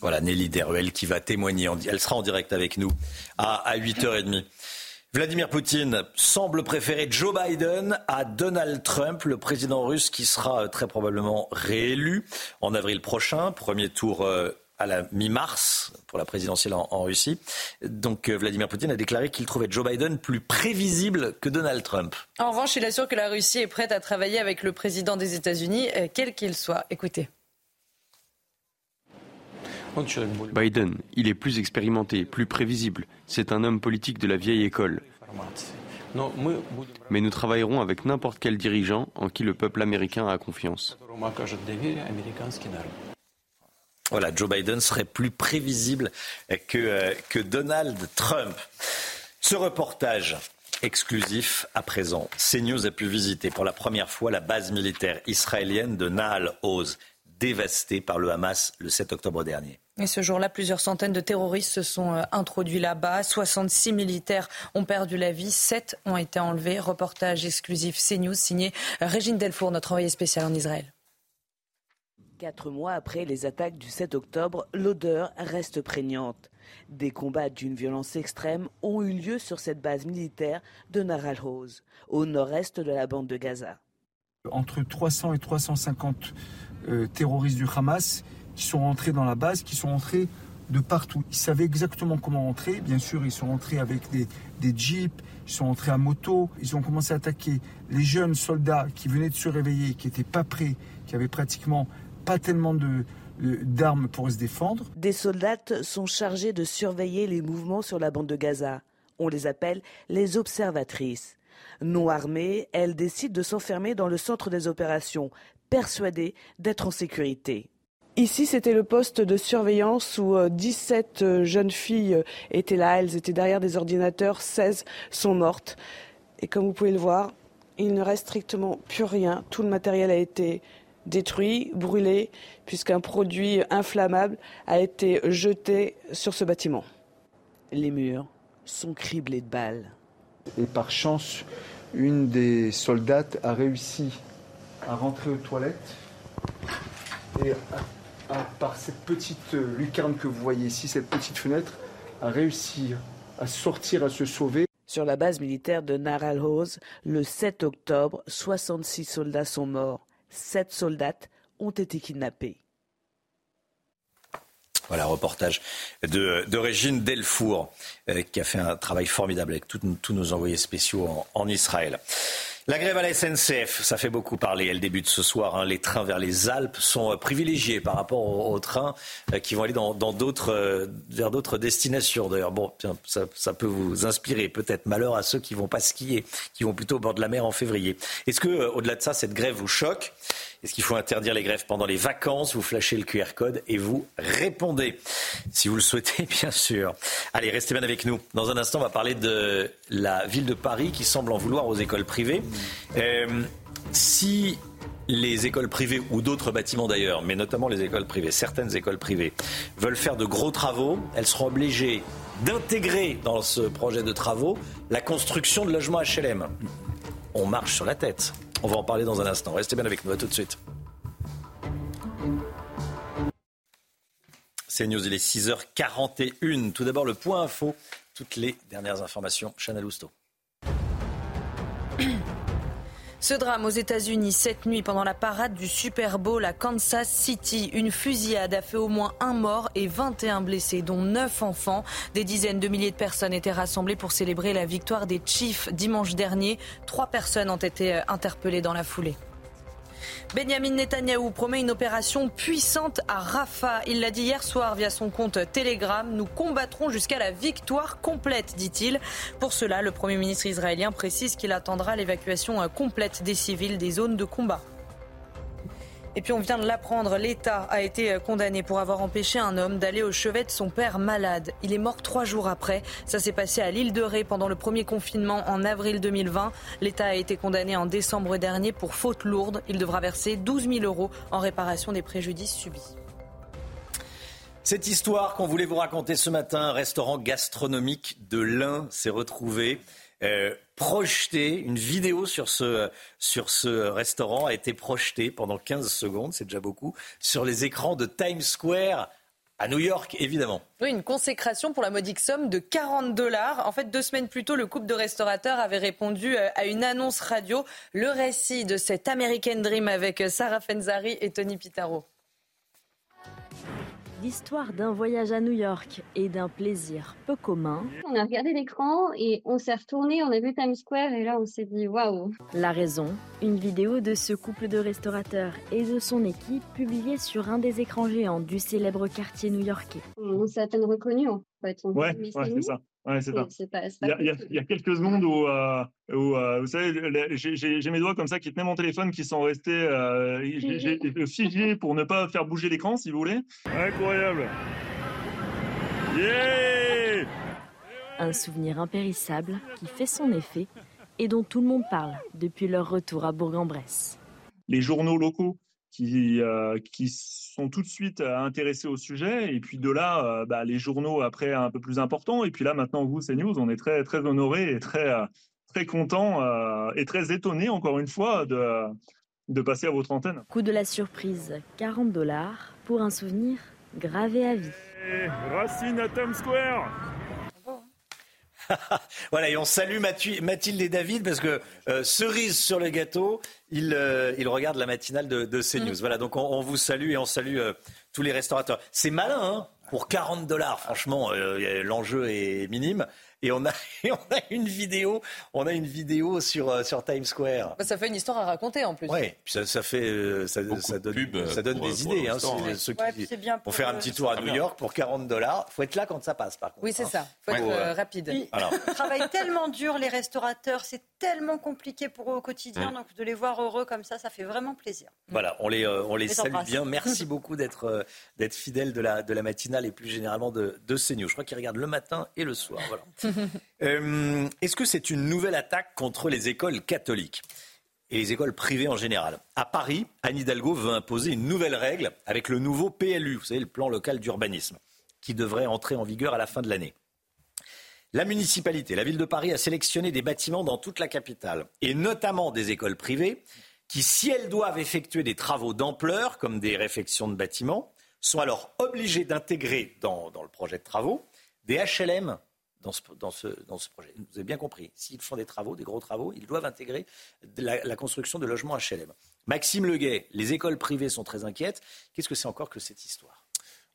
Voilà, Nelly Deruel qui va témoigner. Elle sera en direct avec nous à, 8h30. Vladimir Poutine semble préférer Joe Biden à Donald Trump, le président russe qui sera euh, très probablement réélu en avril prochain. Premier tour euh, à la mi-mars pour la présidentielle en, Russie. Donc euh, Vladimir Poutine a déclaré qu'il trouvait Joe Biden plus prévisible que Donald Trump. En revanche, il assure que la Russie est prête à travailler avec le président des États-Unis, quel qu'il soit. Écoutez. Biden, il est plus expérimenté, plus prévisible. C'est un homme politique de la vieille école. Mais nous travaillerons avec n'importe quel dirigeant en qui le peuple américain a confiance. Voilà, Joe Biden serait plus prévisible que, euh, que Donald Trump. Ce reportage exclusif à présent. CNews a pu visiter pour la première fois la base militaire israélienne de Nahal Oz, dévastée par le Hamas le 7 octobre dernier. Et ce jour-là, plusieurs centaines de terroristes se sont euh, introduits là-bas. 66 militaires ont perdu la vie, 7 ont été enlevés. Reportage exclusif CNews signé Régine Delfour, notre envoyée spéciale en Israël. Quatre mois après les attaques du 7 octobre, l'odeur reste prégnante. Des combats d'une violence extrême ont eu lieu sur cette base militaire de Naral Rose, au nord-est de la bande de Gaza. Entre 300 et 350 euh, terroristes du Hamas qui sont rentrés dans la base, qui sont rentrés de partout. Ils savaient exactement comment entrer. Bien sûr, ils sont rentrés avec des, jeeps, ils sont rentrés à moto. Ils ont commencé à attaquer les jeunes soldats qui venaient de se réveiller, qui n'étaient pas prêts, qui avaient pratiquement pas tellement de, d'armes pour se défendre. Des soldats sont chargés de surveiller les mouvements sur la bande de Gaza. On les appelle les observatrices. Non armées, elles décident de s'enfermer dans le centre des opérations, persuadées d'être en sécurité. Ici, c'était le poste de surveillance où 17 euh, euh, jeunes filles euh, étaient là. Elles étaient derrière des ordinateurs. 16 sont mortes. Et comme vous pouvez le voir, il ne reste strictement plus rien. Tout le matériel a été détruit, brûlé, puisqu'un produit inflammable a été jeté sur ce bâtiment. Les murs sont criblés de balles. Et par chance, une des soldates a réussi à rentrer aux toilettes et par cette petite lucarne que vous voyez ici, cette petite fenêtre, a réussi à sortir, à se sauver. Sur la base militaire de Naral Hoz, le 7 octobre, 66 soldats sont morts. 7 soldates ont été kidnappés. Voilà, reportage de, de Régine Delfour, euh, qui a fait un travail formidable avec tous nos envoyés spéciaux en Israël. La grève à la SNCF, ça fait beaucoup parler. Elle débute ce soir. Hein. Les trains vers les Alpes sont euh, privilégiés par rapport aux, trains euh, qui vont aller dans, d'autres, euh, vers d'autres destinations. D'ailleurs, bon, ça, ça, peut vous inspirer. Peut-être malheur à ceux qui vont pas skier, qui vont plutôt au bord de la mer en février. Est-ce que, au-delà de ça, cette grève vous choque? Est-ce qu'il faut interdire les grèves pendant les vacances? Vous flashez le QR code et vous répondez, si vous le souhaitez, [laughs] bien sûr. Allez, restez bien avec nous. Dans un instant, on va parler de la ville de Paris qui semble en vouloir aux écoles privées. Euh, si les écoles privées ou d'autres bâtiments d'ailleurs, mais notamment les écoles privées, certaines écoles privées, veulent faire de gros travaux, elles seront obligées d'intégrer dans ce projet de travaux la construction de logements HLM. On marche sur la tête. On va en parler dans un instant. Restez bien avec nous. À tout de suite. C'est News, il est 6h41. Tout d'abord, le point info. Toutes les dernières informations. Chana Lousteau. Ce drame aux États-Unis cette nuit pendant la parade du Super Bowl à Kansas City. Une fusillade a fait au moins un mort et 21 blessés, dont 9 enfants. Des dizaines de milliers de personnes étaient rassemblées pour célébrer la victoire des Chiefs dimanche dernier. Trois personnes ont été euh, interpellées dans la foulée. Benjamin Netanyahou promet une opération puissante à Rafah. Il l'a dit hier soir via son compte Telegram. Nous combattrons jusqu'à la victoire complète, dit-il. Pour cela, le Premier ministre israélien précise qu'il attendra l'évacuation complète des civils des zones de combat. Et puis on vient de l'apprendre, l'État a été condamné pour avoir empêché un homme d'aller au chevet de son père malade. Il est mort trois jours après. Ça s'est passé à l'île de Ré pendant le premier confinement en avril 2020. L'État a été condamné en décembre dernier pour faute lourde. Il devra verser 12 000 euros en réparation des préjudices subis. Cette histoire qu'on voulait vous raconter ce matin, un restaurant gastronomique de l'Ain s'est retrouvé euh, projeté, une vidéo sur ce, sur ce restaurant a été projetée pendant 15 secondes, c'est déjà beaucoup, sur les écrans de Times Square à New York, évidemment. Oui, une consécration pour la modique somme de 40 dollars. En fait, deux semaines plus tôt, le couple de restaurateurs avait répondu euh, à une annonce radio. Le récit de cet American Dream avec Sarah Fenzari et Tony Pitaro l'histoire d'un voyage à New York et d'un plaisir peu commun. On a regardé l'écran et on s'est retourné, on a vu Times Square et là on s'est dit waouh. La raison, une vidéo de ce couple de restaurateurs et de son équipe publiée sur un des écrans géants du célèbre quartier new-yorkais. On s'est à peine reconnu en fait. ouais, ouais c'est ça. Ouais, c'est ça. il, y a, quelques secondes où, euh, euh, vous savez, j'ai mes doigts comme ça qui tenaient mon téléphone qui sont restés euh, figés [laughs] pour ne pas faire bouger l'écran, si vous voulez. Incroyable. Yeah Un souvenir impérissable qui fait son effet et dont tout le monde parle depuis leur retour à Bourg-en-Bresse. Les journaux locaux qui, euh, qui sont tout de suite euh, intéressés au sujet. Et puis de là, euh, bah, les journaux après un peu plus importants. Et puis là, maintenant, vous, CNews, on est très, très honorés et très, très contents et très étonnés, encore une fois, de, de passer à votre antenne. Coût de la surprise, 40 dollars pour un souvenir gravé à vie. Racine à Times Square [laughs] voilà, et on salue Mathilde et David parce que euh, cerise sur le gâteau, ils, euh, regardent la matinale de, de CNews. Mm. Voilà, donc on, vous salue et on salue euh, tous les restaurateurs. C'est malin, hein pour 40 dollars, franchement, l'enjeu est minime. Et on a, [laughs] et on a une vidéo, on a une vidéo sur, euh, sur Times Square. Bah, ça fait une histoire à raconter en plus. Oui, ça, ça fait, euh, ça, ça donne, pub, ça donne pour- des pour idées. Hein, ouais. ceux qui bien pour faire un petit tour à New. York pour 40 dollars. Faut être là quand ça passe, par contre. Oui, c'est hein. ça. Faut Ouais. être euh, rapide. Ils Alors. travaillent tellement dur, les restaurateurs, c'est tellement compliqué pour eux au quotidien, Mm. donc de les voir heureux comme ça, ça fait vraiment plaisir. Voilà, on les, euh, on les Les salue embrasse. bien. Merci [laughs] beaucoup d'être euh, d'être fidèles de la, de la matinale et plus généralement de, de CNews. Je crois qu'ils regardent le matin et le soir. Voilà. [laughs] Euh, Est-ce que c'est une nouvelle attaque contre les écoles catholiques et les écoles privées en général? À Paris, Anne Hidalgo veut imposer une nouvelle règle avec le nouveau PLU, vous savez, le plan local d'urbanisme, qui devrait entrer en vigueur à la fin de l'année. La municipalité, la ville de Paris a sélectionné des bâtiments dans toute la capitale, et notamment des écoles privées, qui, si elles doivent effectuer des travaux d'ampleur, comme des réfections de bâtiments, sont alors obligées d'intégrer dans, dans le projet de travaux des HLM dans ce, projet. Vous avez bien compris, s'ils font des travaux, des gros travaux, ils doivent intégrer la construction de logements HLM. Maxime Leguet, les écoles privées sont très inquiètes. Qu'est-ce que c'est encore que cette histoire?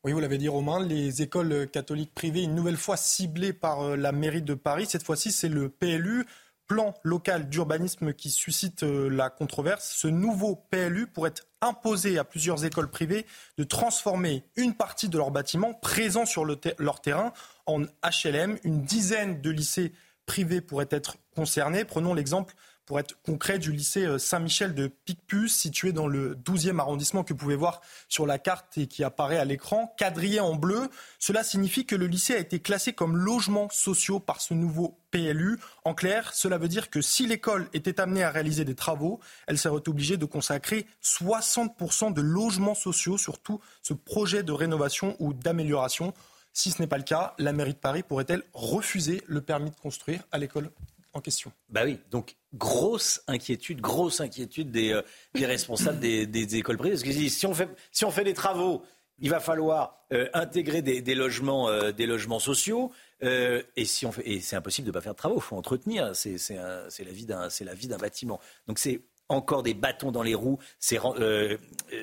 Oui, vous l'avez dit, Romain, les écoles catholiques privées, une nouvelle fois ciblées par euh, la mairie de Paris. Cette fois-ci, c'est le PLU, plan local d'urbanisme, qui suscite euh, la controverse. Ce nouveau PLU pourrait imposer à plusieurs écoles privées de transformer une partie de leurs bâtiments présents sur leur terrain en HLM. Une dizaine de lycées privés pourraient être concernés. Prenons l'exemple pour être concret, du lycée euh, Saint-Michel de Picpus, situé dans le 12e arrondissement que vous pouvez voir sur la carte et qui apparaît à l'écran, quadrillé en bleu. Cela signifie que le lycée a été classé comme logement sociaux par ce nouveau PLU. En clair, cela veut dire que si l'école était amenée à réaliser des travaux, elle serait obligée de consacrer 60% de logements sociaux sur tout ce projet de rénovation ou d'amélioration. Si ce n'est pas le cas, la mairie de Paris pourrait-elle refuser le permis de construire à l'école en question? Bah oui, donc grosse inquiétude, grosse inquiétude des, euh, des responsables des, des écoles privées. Parce qu'ils disent, si on fait, si on fait des travaux, il va falloir euh, intégrer des, logements, euh, des logements sociaux. et si on fait, et c'est impossible de ne pas faire de travaux, il faut entretenir. C'est, c'est, un- c'est la vie d'un, c'est la vie d'un bâtiment. Donc c'est encore des bâtons dans les roues. C'est euh,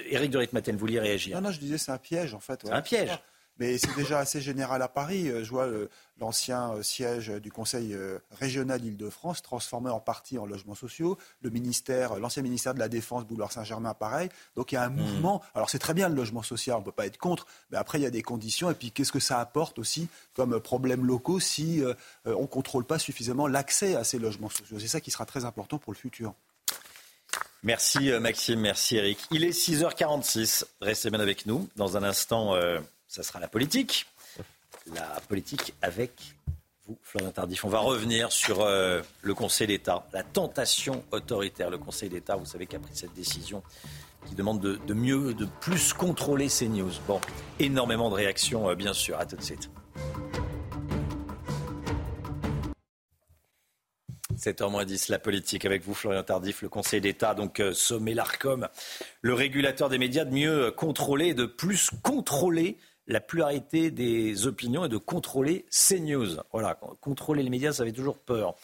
Éric de Ritmaten, vous vouliez réagir Non, non, je disais c'est un piège en fait. C'est un piège. Mais c'est déjà assez général à Paris. Euh, Je vois euh, l'ancien euh, siège du Conseil régional Île-de-France transformé en partie en logements sociaux. Le ministère, l'ancien ministère de la Défense, Boulevard Saint-Germain, pareil. Donc il y a un mouvement. Alors c'est très bien le logement social, on ne peut pas être contre. Mais après il y a des conditions. Et puis qu'est-ce que ça apporte aussi comme problèmes locaux si euh, on ne contrôle pas suffisamment l'accès à ces logements sociaux? C'est ça qui sera très important pour le futur. Merci Maxime, merci Eric. Il est 6h46, restez bien avec nous. Dans un instant, euh, ça sera la politique. La politique avec vous, Florian Tardif. On va revenir sur euh, le Conseil d'État, la tentation autoritaire. Le Conseil d'État, vous savez, qui a pris cette décision qui demande de, mieux, de plus contrôler ces news. Bon, énormément de réactions, euh, bien sûr. À tout de suite. 7h10, la politique avec vous, Florian Tardif, le Conseil d'État, donc euh, sommet l'ARCOM, le régulateur des médias, de mieux contrôler, de plus contrôler la pluralité des opinions et de contrôler CNews. Voilà, contrôler les médias, ça fait toujours peur,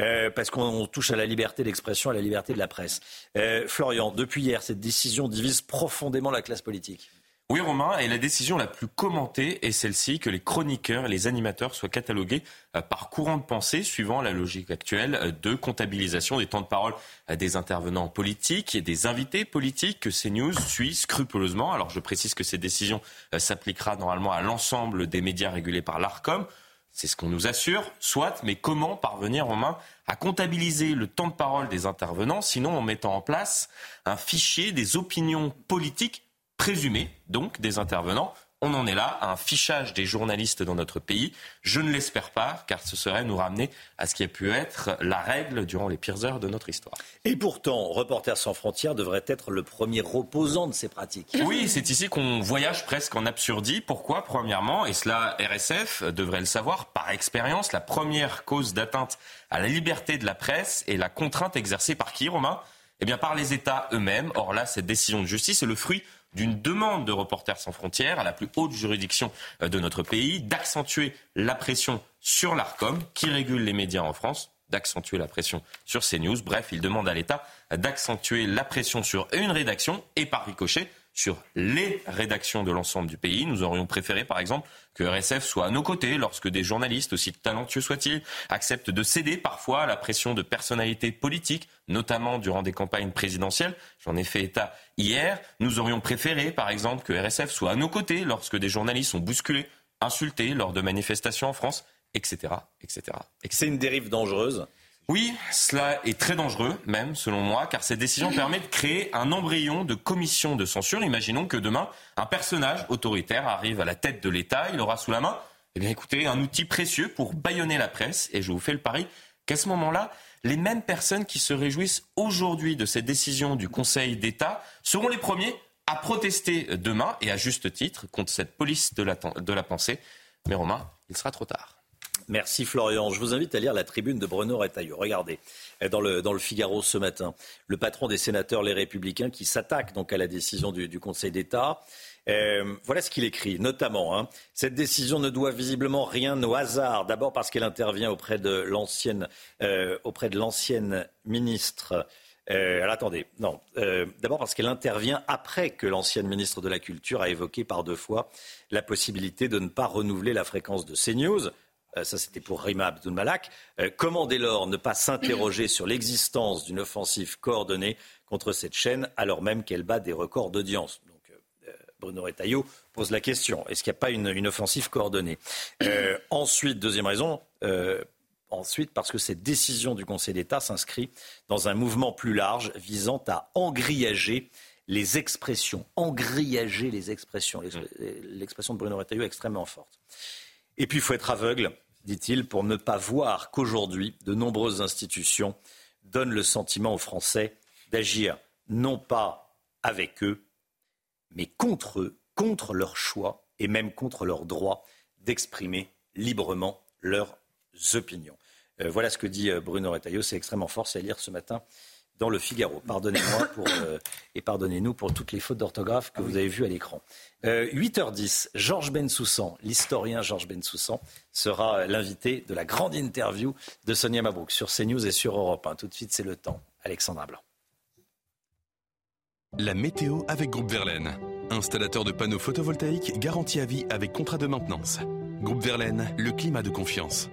euh, parce qu'on touche à la liberté d'expression, à la liberté de la presse. Euh, Florian, depuis hier, cette décision divise profondément la classe politique. Oui, Romain, et la décision la plus commentée est celle-ci que les chroniqueurs et les animateurs soient catalogués euh, par courant de pensée, suivant la logique actuelle euh, de comptabilisation des temps de parole euh, des intervenants politiques et des invités politiques que CNews suit scrupuleusement. Alors, je précise que cette décision s'appliquera normalement à l'ensemble des médias régulés par l'ARCOM. C'est ce qu'on nous assure, soit, mais comment parvenir, Romain, à comptabiliser le temps de parole des intervenants, sinon en mettant en place un fichier des opinions politiques présumé, donc, des intervenants. On en est là, à un fichage des journalistes dans notre pays. Je ne l'espère pas, car ce serait nous ramener à ce qui a pu être la règle durant les pires heures de notre histoire. Et pourtant, Reporters sans frontières devrait être le premier reposant de ces pratiques. Oui, c'est ici qu'on voyage presque en absurdie. Pourquoi? Premièrement, et cela RSF devrait le savoir par expérience, la première cause d'atteinte à la liberté de la presse est la contrainte exercée par qui, Romain? Eh bien, par les États eux-mêmes. Or là, cette décision de justice est le fruit d'une demande de Reporters sans frontières à la plus haute juridiction euh, de notre pays d'accentuer la pression sur l'ARCOM qui régule les médias en France d'accentuer la pression sur CNews. Bref, il demande à l'État d'accentuer la pression sur une rédaction et par ricochet sur les rédactions de l'ensemble du pays. Nous aurions préféré, par exemple, que RSF soit à nos côtés lorsque des journalistes, aussi talentueux soient-ils, acceptent de céder parfois à la pression de personnalités politiques, notamment durant des campagnes présidentielles. J'en ai fait état hier. Nous aurions préféré, par exemple, que RSF soit à nos côtés lorsque des journalistes sont bousculés, insultés lors de manifestations en France, etc. etc. C'est une dérive dangereuse oui, cela est très dangereux, même selon moi, car cette décision permet de créer un embryon de commission de censure. Imaginons que demain, un personnage autoritaire arrive à la tête de l'État, il aura sous la main, eh bien écoutez, un outil précieux pour bâillonner la presse, et je vous fais le pari qu'à ce moment-là, les mêmes personnes qui se réjouissent aujourd'hui de cette décision du Conseil d'État seront les premiers à protester demain, et à juste titre, contre cette police de la, de la pensée. Mais Romain, il sera trop tard. Merci Florian. Je vous invite à lire la tribune de Bruno Retailleau. Regardez, dans le, Figaro ce matin, le patron des sénateurs Les Républicains qui s'attaque donc à la décision du, Conseil d'État. Euh, voilà ce qu'il écrit, notamment. Hein. cette décision ne doit visiblement rien au hasard. D'abord parce qu'elle intervient auprès de l'ancienne, euh, ministre. Euh, alors attendez, non. D'abord parce qu'elle intervient après que l'ancienne ministre de la Culture a évoqué par deux fois la possibilité de ne pas renouveler la fréquence de CNews. Euh, ça c'était pour Rima Abdul Malak, euh, comment dès lors ne pas s'interroger sur l'existence d'une offensive coordonnée contre cette chaîne alors même qu'elle bat des records d'audience? Donc euh, Bruno Retailleau pose la question, est-ce qu'il n'y a pas une, offensive coordonnée? Ensuite, deuxième raison, ensuite parce que cette décision du Conseil d'État s'inscrit dans un mouvement plus large visant à engrillager les expressions, engrillager les expressions. L'expression de Bruno Retailleau est extrêmement forte. Et puis, il faut être aveugle, dit-il, pour ne pas voir qu'aujourd'hui, de nombreuses institutions donnent le sentiment aux Français d'agir non pas avec eux, mais contre eux, contre leur choix et même contre leur droit d'exprimer librement leurs opinions. Euh, voilà ce que dit euh, Bruno Retailleau. C'est extrêmement fort. C'est à lire ce matin dans le Figaro. Pardonnez-moi pour, euh, et pardonnez-nous pour toutes les fautes d'orthographe que vous avez vues à l'écran. 8h10, euh, Georges Bensoussan, l'historien Georges Bensoussan, sera l'invité de la grande interview de Sonia Mabrouk sur CNews et sur Europe 1. Tout de suite, c'est le temps. Alexandra Blanc. La météo avec Groupe Verlaine. Installateur de panneaux photovoltaïques garantie à vie avec contrat de maintenance. Groupe Verlaine, le climat de confiance.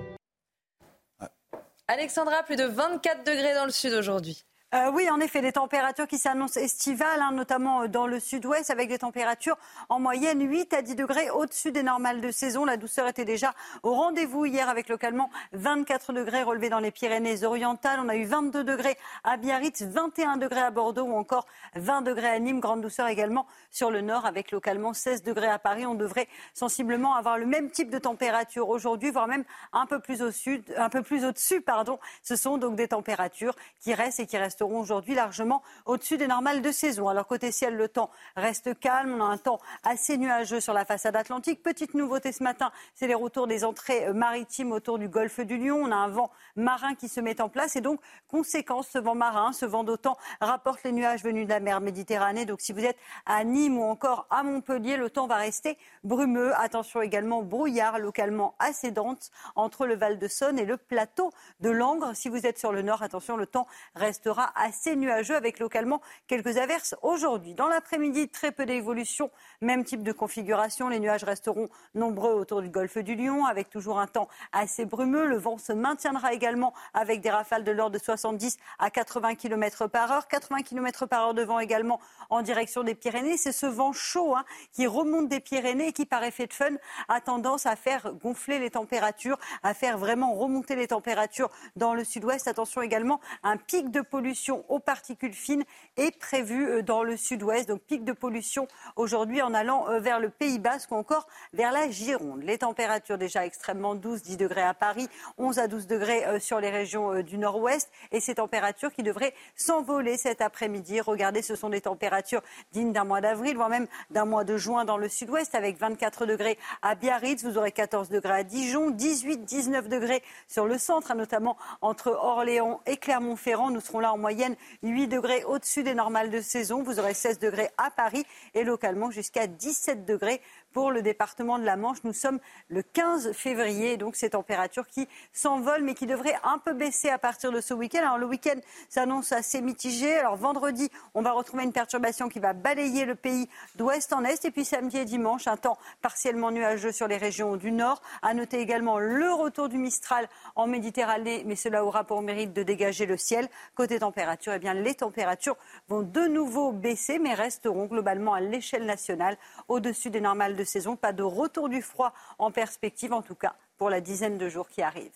Alexandra, plus de 24 degrés dans le sud aujourd'hui. Euh, oui, en effet, des températures qui s'annoncent estivales, hein, notamment euh, dans le sud-ouest, avec des températures en moyenne 8 à 10 degrés au-dessus des normales de saison. La douceur était déjà au rendez-vous hier avec localement 24 degrés relevés dans les Pyrénées-Orientales. On a eu 22 degrés à Biarritz, 21 degrés à Bordeaux ou encore 20 degrés à Nîmes. Grande douceur également sur le nord avec localement 16 degrés à Paris. On devrait sensiblement avoir le même type de température aujourd'hui, voire même un peu plus au sud, un peu plus au-dessus, pardon. Ce sont donc des températures qui restent et qui restent aujourd'hui largement au-dessus des normales de saison. Alors côté ciel, le temps reste calme. On a un temps assez nuageux sur la façade atlantique. Petite nouveauté ce matin, c'est les retours des entrées maritimes autour du golfe du Lion. On a un vent marin qui se met en place et donc conséquence, ce vent marin, ce vent d'autant rapporte les nuages venus de la mer Méditerranée. Donc si vous êtes à Nîmes ou encore à Montpellier, le temps va rester brumeux. Attention également brouillard localement assez dense entre le Val de Saône et le plateau de Langres. Si vous êtes sur le nord, attention, le temps restera assez nuageux avec localement quelques averses aujourd'hui. Dans l'après-midi, très peu d'évolution, même type de configuration. Les nuages resteront nombreux autour du golfe du Lion avec toujours un temps assez brumeux. Le vent se maintiendra également avec des rafales de l'ordre de 70 à 80 km par heure. 80 km par heure de vent également en direction des Pyrénées. C'est ce vent chaud hein, qui remonte des Pyrénées et qui, par effet de fun, a tendance à faire gonfler les températures, à faire vraiment remonter les températures dans le sud-ouest. Attention également, un pic de pollution aux particules fines est prévu euh, dans le sud-ouest. Donc pic de pollution aujourd'hui en allant euh, vers le Pays Basque ou encore vers la Gironde. Les températures déjà extrêmement douces, 10 degrés à Paris, 11 à 12 degrés euh, sur les régions du nord-ouest. Et ces températures qui devraient s'envoler cet après-midi. Regardez, ce sont des températures dignes d'un mois d'avril, voire même d'un mois de juin dans le sud-ouest avec 24 degrés à Biarritz. Vous aurez 14 degrés à Dijon, 18, 19 degrés sur le centre, notamment entre Orléans et Clermont-Ferrand. Nous serons là en moyenne 8 degrés au-dessus des normales de saison. Vous aurez 16 degrés à Paris et localement jusqu'à 17 degrés pour le département de la Manche. Nous sommes le 15 février, donc ces températures qui s'envolent mais qui devraient un peu baisser à partir de ce week-end. Alors le week-end s'annonce assez mitigé. Alors vendredi, on va retrouver une perturbation qui va balayer le pays d'ouest en est. Et puis samedi et dimanche, un temps partiellement nuageux sur les régions du nord. À noter également le retour du Mistral en Méditerranée, mais cela aura pour mérite de dégager le ciel. Côté température, eh bien, les températures vont de nouveau baisser, mais resteront globalement à l'échelle nationale au-dessus des normales de saison. Pas de retour du froid en perspective, en tout cas pour la dizaine de jours qui arrivent.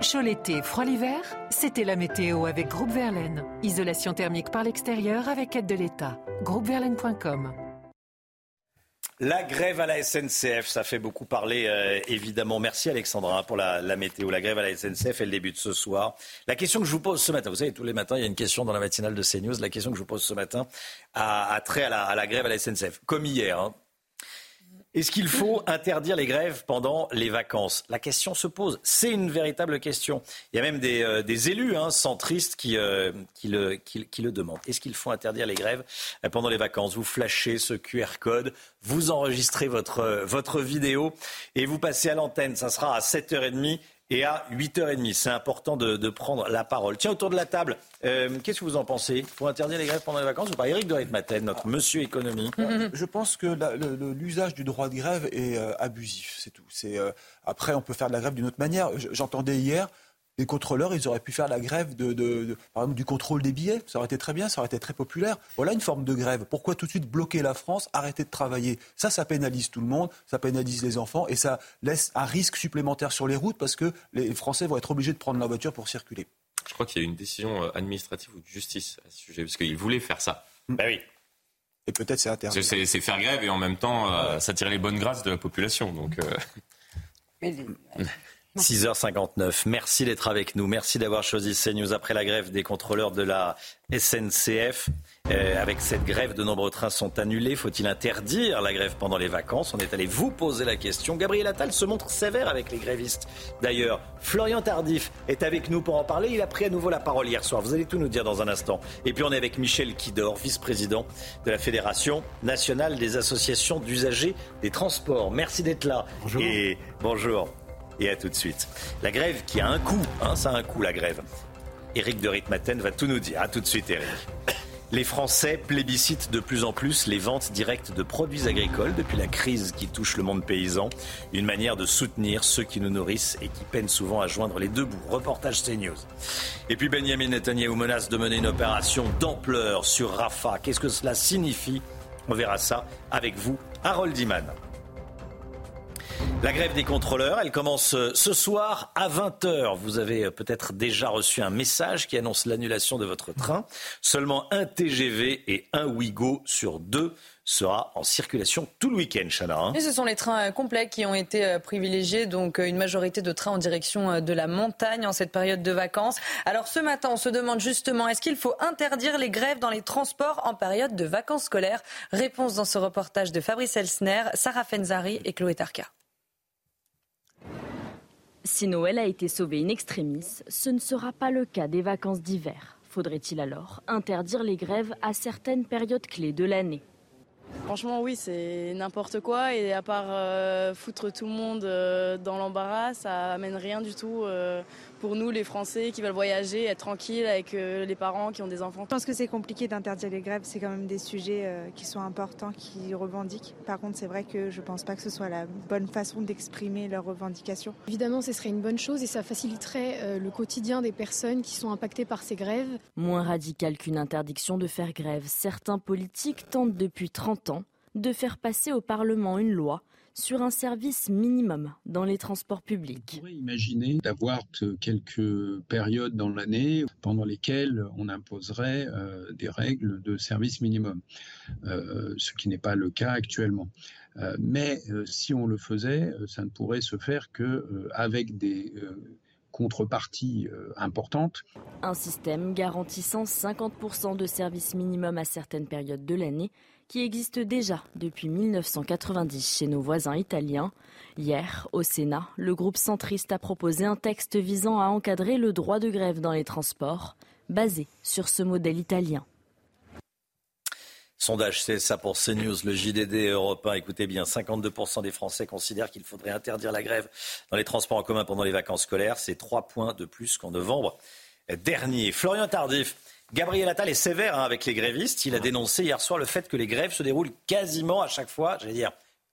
Chaud l'été, froid l'hiver, c'était la météo avec Groupe Verlaine. Isolation thermique par l'extérieur avec aide de l'État. Groupeverlaine.com la grève à la SNCF, ça fait beaucoup parler, euh, évidemment. Merci Alexandra pour la, météo. La grève à la SNCF, elle débute ce soir. La question que je vous pose ce matin, vous savez, tous les matins, il y a une question dans la matinale de CNews. La question que je vous pose ce matin a, trait à la, grève à la SNCF. Comme hier, hein, est-ce qu'il faut interdire les grèves pendant les vacances? La question se pose. C'est une véritable question. Il y a même des, euh, élus hein, centristes qui, euh, le, qui, demandent. Est-ce qu'il faut interdire les grèves euh, pendant les vacances? Vous flashez ce QR code, vous enregistrez votre, votre vidéo et vous passez à l'antenne. Ça sera à 7h30 et à 8h30. C'est important de, prendre la parole. Tiens, autour de la table, euh, qu'est-ce que vous en pensez? Faut interdire les grèves pendant les vacances ou pas? Éric de Ritmaten, notre monsieur économie. Je pense que l'usage du droit de grève est euh, abusif, c'est tout. Euh, après, on peut faire de la grève d'une autre manière. J'entendais hier les contrôleurs, ils auraient pu faire la grève de, par exemple, du contrôle des billets. Ça aurait été très bien, ça aurait été très populaire. Voilà une forme de grève. Pourquoi tout de suite bloquer la France, arrêter de travailler? Ça, ça pénalise tout le monde, ça pénalise les enfants et ça laisse un risque supplémentaire sur les routes parce que les Français vont être obligés de prendre la voiture pour circuler. Je crois qu'il y a une décision euh, administrative ou de justice à ce sujet, parce qu'ils voulaient faire ça. Ben oui. Et peut-être c'est interdit. C'est faire grève et en même temps euh, s'attirer les bonnes grâces de la population. Donc, euh... 6h59. Merci d'être avec nous. Merci d'avoir choisi CNews après la grève des contrôleurs de la SNCF. Euh, avec cette grève, de nombreux trains sont annulés. Faut-il interdire la grève pendant les vacances? On est allé vous poser la question. Gabriel Attal se montre sévère avec les grévistes. D'ailleurs, Florian Tardif est avec nous pour en parler. Il a pris à nouveau la parole hier soir. Vous allez tout nous dire dans un instant. Et puis on est avec Michel Kidor, vice-président de la Fédération nationale des associations d'usagers des transports. Merci d'être là. Bonjour. Et bonjour et à tout de suite. La grève qui a un coût, hein, ça a un coût la grève. Éric de Ritmaten va tout nous dire. À tout de suite Éric. Les Français plébiscitent de plus en plus les ventes directes de produits agricoles depuis la crise qui touche le monde paysan. Une manière de soutenir ceux qui nous nourrissent et qui peinent souvent à joindre les deux bouts. Reportage CNews. Et puis Benjamin Netanyahu menace de mener une opération d'ampleur sur Rafah. Qu'est-ce que cela signifie? On verra ça avec vous, Harold Iman. La grève des contrôleurs, elle commence euh, ce soir à 20h. Vous avez euh, peut-être déjà reçu un message qui annonce l'annulation de votre train. Seulement un TGV et un Ouigo sur deux sera en circulation tout le week-end, Chana. Hein. et ce sont les trains euh, complets qui ont été privilégiés, donc une majorité de trains en direction de la montagne en cette période de vacances. Alors ce matin, on se demande justement, est-ce qu'il faut interdire les grèves dans les transports en période de vacances scolaires? Réponse dans ce reportage de Fabrice Elsner, Sarah Fenzari et Chloé Tarka. Si Noël a été sauvé in extremis, ce ne sera pas le cas des vacances d'hiver. Faudrait-il alors interdire les grèves à certaines périodes clés de l'année? Franchement, oui, c'est n'importe quoi. Et à part euh, foutre tout le monde euh, dans l'embarras, ça amène rien du tout euh, pour nous, les Français qui veulent voyager, être tranquilles avec les parents qui ont des enfants. Je pense que c'est compliqué d'interdire les grèves. C'est quand même des sujets qui sont importants, qui revendiquent. Par contre, c'est vrai que je ne pense pas que ce soit la bonne façon d'exprimer leurs revendications. Évidemment, ce serait une bonne chose et ça faciliterait le quotidien des personnes qui sont impactées par ces grèves. Moins radical qu'une interdiction de faire grève, certains politiques tentent depuis 30 ans de faire passer au Parlement une loi sur un service minimum dans les transports publics. On pourrait imaginer d'avoir quelques périodes dans l'année pendant lesquelles on imposerait euh, des règles de service minimum, euh, ce qui n'est pas le cas actuellement. Euh, mais si on le faisait, ça ne pourrait se faire que avec des contreparties importantes. Un système garantissant 50% de service minimum à certaines périodes de l'année qui existe déjà depuis 1990 chez nos voisins italiens. Hier, au Sénat, le groupe centriste a proposé un texte visant à encadrer le droit de grève dans les transports, basé sur ce modèle italien. Sondage c'est ça pour CNews, le JDD européen. Écoutez bien, 52% des Français considèrent qu'il faudrait interdire la grève dans les transports en commun pendant les vacances scolaires. C'est trois points de plus qu'en novembre dernier. Florian Tardif, Gabriel Attal est sévère hein, avec les grévistes. Il a dénoncé hier soir le fait que les grèves se déroulent quasiment à chaque fois, j'allais dire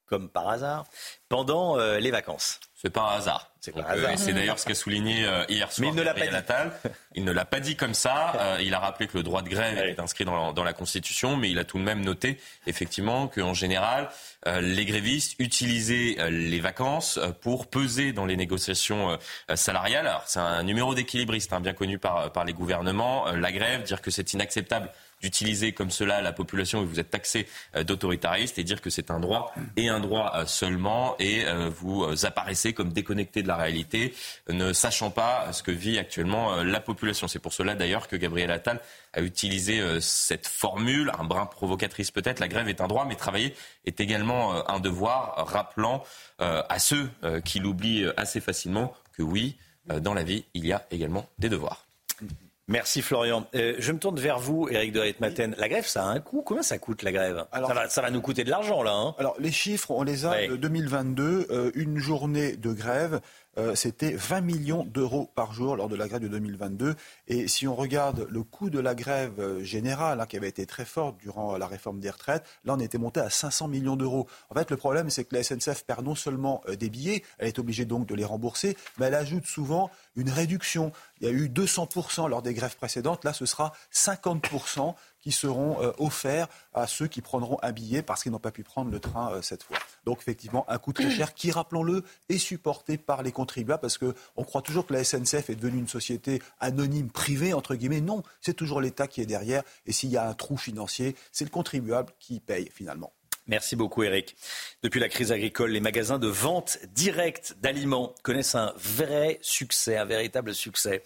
comme par hasard, pendant euh, les vacances. C'est pas un hasard. C'est euh, d'ailleurs ce qu'a souligné euh, hier soir. Mais il ne l'a pas dit. Il ne l'a pas dit comme ça. [laughs] il a rappelé que le droit de grève est inscrit dans, dans, la Constitution, mais il a tout de même noté effectivement qu'en général, les grévistes utilisaient les vacances pour peser dans les négociations salariales. Alors c'est un numéro d'équilibriste hein, bien connu par, par les gouvernements. la grève, dire que c'est inacceptable d'utiliser comme cela la population et vous êtes taxé euh, d'autoritariste et dire que c'est un droit et un droit euh, seulement et euh, vous apparaissez comme déconnecté de la réalité, ne sachant pas ce que vit actuellement la population. C'est pour cela d'ailleurs que Gabriel Attal a utilisé cette formule, un brin provocatrice peut-être. La grève est un droit, mais travailler est également un devoir, rappelant à ceux qui l'oublient assez facilement que oui, dans la vie, il y a également des devoirs. Merci Florian. Euh, je me tourne vers vous, Eric de Ritmaten. La grève, ça a un coût. Combien ça coûte la grève? Ça, va, nous coûter de l'argent là. Hein alors les chiffres, on les a de 2022. Euh, une journée de grève, euh, c'était 20 millions d'euros par jour lors de la grève de 2022. Et si on regarde le coût de la grève euh, générale, hein, qui avait été très forte durant la réforme des retraites, là on était monté à 500 millions d'euros. En fait, le problème, c'est que la SNCF perd non seulement euh, des billets, elle est obligée donc de les rembourser, mais elle ajoute souvent une réduction. Il y a eu 200% lors des grèves précédentes, là ce sera 50% qui seront euh, offerts à ceux qui prendront un billet parce qu'ils n'ont pas pu prendre le train euh, cette fois. Donc effectivement, un coût très cher qui, rappelons-le, est supporté par les contribuables parce qu'on croit toujours que la SNCF est devenue une société anonyme, privée, entre guillemets. Non, c'est toujours l'État qui est derrière. Et s'il y a un trou financier, c'est le contribuable qui paye finalement. Merci beaucoup Eric. Depuis la crise agricole, les magasins de vente directe d'aliments connaissent un vrai succès, un véritable succès.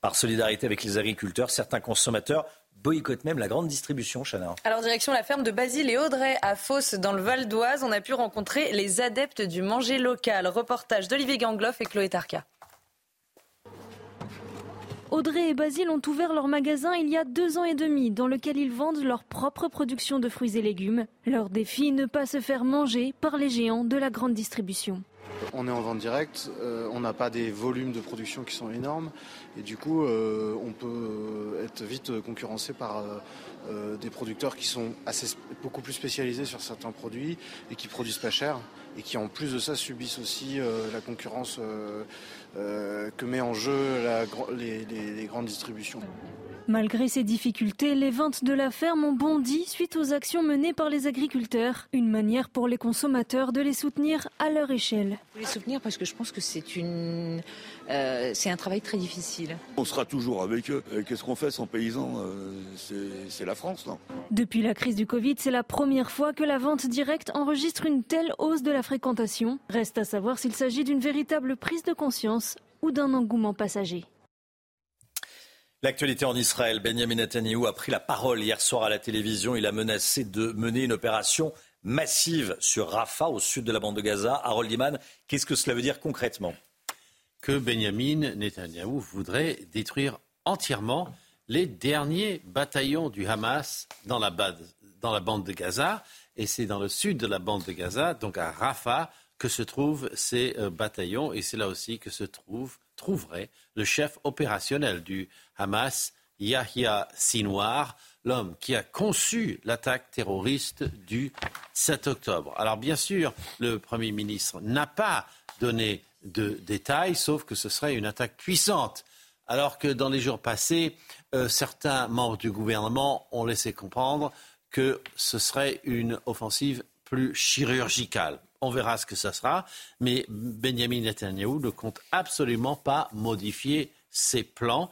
Par solidarité avec les agriculteurs, certains consommateurs boycotte même la grande distribution, Chana. Alors, direction la ferme de Basile et Audrey à Fos, dans le Val d'Oise, on a pu rencontrer les adeptes du manger local. Reportage d'Olivier Gangloff et Chloé Tarka. Audrey et Basile ont ouvert leur magasin il y a deux ans et demi, dans lequel ils vendent leur propre production de fruits et légumes. Leur défi, ne pas se faire manger par les géants de la grande distribution. On est en vente directe, euh, on n'a pas des volumes de production qui sont énormes et du coup euh, on peut être vite concurrencé par euh, des producteurs qui sont assez, beaucoup plus spécialisés sur certains produits et qui produisent pas cher et qui en plus de ça subissent aussi la concurrence que met en jeu les grandes distributions. Malgré ces difficultés, les ventes de la ferme ont bondi suite aux actions menées par les agriculteurs. Une manière pour les consommateurs de les soutenir à leur échelle. Les soutenir parce que je pense que c'est une, euh, c'est un travail très difficile. On sera toujours avec eux. Qu'est-ce qu'on fait sans paysans euh, C'est la France, non? Depuis la crise du Covid, c'est la première fois que la vente directe enregistre une telle hausse de la fréquentation. Reste à savoir s'il s'agit d'une véritable prise de conscience ou d'un engouement passager. L'actualité en Israël, Benjamin Netanyahu a pris la parole hier soir à la télévision. Il a menacé de mener une opération massive sur Rafah, au sud de la bande de Gaza. Harold Iman, qu'est-ce que cela veut dire concrètement? Que Benjamin Netanyahu voudrait détruire entièrement les derniers bataillons du Hamas dans la, dans la bande de Gaza. Et c'est dans le sud de la bande de Gaza, donc à Rafah, que se trouvent ces euh, bataillons. Et c'est là aussi que se trouve, trouverait le chef opérationnel du Hamas, Yahya Sinwar, l'homme qui a conçu l'attaque terroriste du 7 octobre. Alors bien sûr, le Premier ministre n'a pas donné de détails, sauf que ce serait une attaque puissante. Alors que dans les jours passés, euh, certains membres du gouvernement ont laissé comprendre que ce serait une offensive plus chirurgicale. On verra ce que ce sera, mais Benjamin Netanyahu ne compte absolument pas modifier ses plans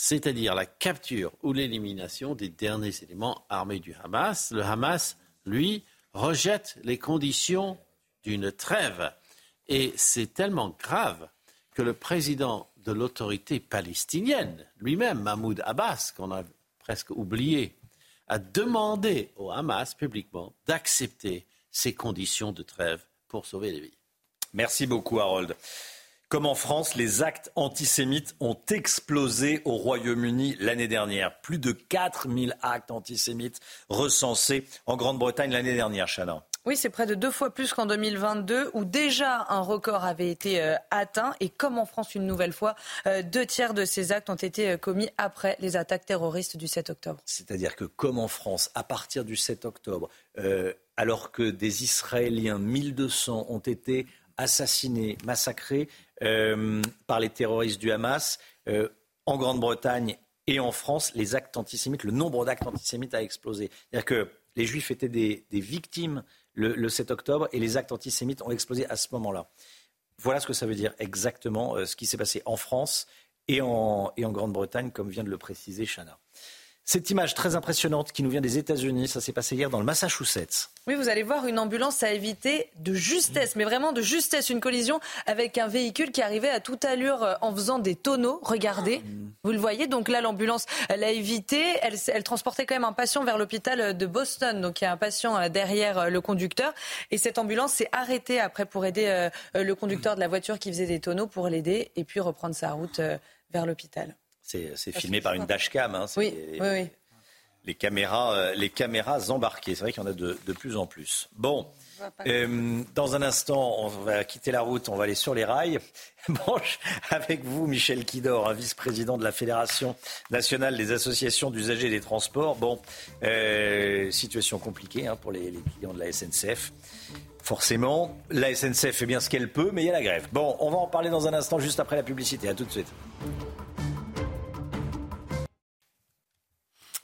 c'est-à-dire la capture ou l'élimination des derniers éléments armés du Hamas. Le Hamas, lui, rejette les conditions d'une trêve. Et c'est tellement grave que le président de l'autorité palestinienne, lui-même, Mahmoud Abbas, qu'on a presque oublié, a demandé au Hamas publiquement d'accepter ces conditions de trêve Merci beaucoup, Harold. Comme en France, les actes antisémites ont explosé au Royaume-Uni l'année dernière. Plus de 4000 actes antisémites recensés en Grande-Bretagne l'année dernière, Chana. Oui, c'est près de deux fois plus qu'en 2022, où déjà un record avait été euh, atteint. Et comme en France, une nouvelle fois, euh, deux tiers de ces actes ont été euh, commis après les attaques terroristes du 7 octobre. C'est-à-dire que comme en France, à partir du 7 octobre, alors que des Israéliens, 1200, ont été assassinés, massacrés par les terroristes du Hamas, en Grande-Bretagne et en France, les actes antisémites, le nombre d'actes antisémites a explosé. C'est-à-dire que les Juifs étaient des victimes le, 7 octobre et les actes antisémites ont explosé à ce moment-là. Voilà ce que ça veut dire exactement euh, ce qui s'est passé en France et en, et en Grande-Bretagne, comme vient de le préciser Chana. Cette image très impressionnante qui nous vient des États-Unis, ça s'est passé hier dans le Massachusetts. Oui, vous allez voir une ambulance a évité de justesse, mais vraiment de justesse, une collision avec un véhicule qui arrivait à toute allure euh, en faisant des tonneaux. Regardez, vous le voyez. Donc là, l'ambulance, elle a évité. Elle, transportait quand même un patient vers l'hôpital de Boston. Donc il y a un patient euh, derrière euh, le conducteur. Et cette ambulance s'est arrêtée après pour aider le conducteur de la voiture qui faisait des tonneaux pour l'aider et puis reprendre sa route vers l'hôpital. C'est filmé par une dashcam. Hein, oui, oui, Les caméras, euh, les caméras embarquées. C'est vrai qu'il y en a de, de, plus en plus. Bon, euh, dans un instant, on va quitter la route, on va aller sur les rails. [laughs] Bon, avec vous, Michel Kidor, vice-président de la Fédération nationale des associations d'usagers des transports. Bon, euh, situation compliquée hein, pour les, les clients de la SNCF. Forcément, la SNCF fait bien ce qu'elle peut, mais il y a la grève. Bon, on va en parler dans un instant, juste après la publicité. À tout de suite.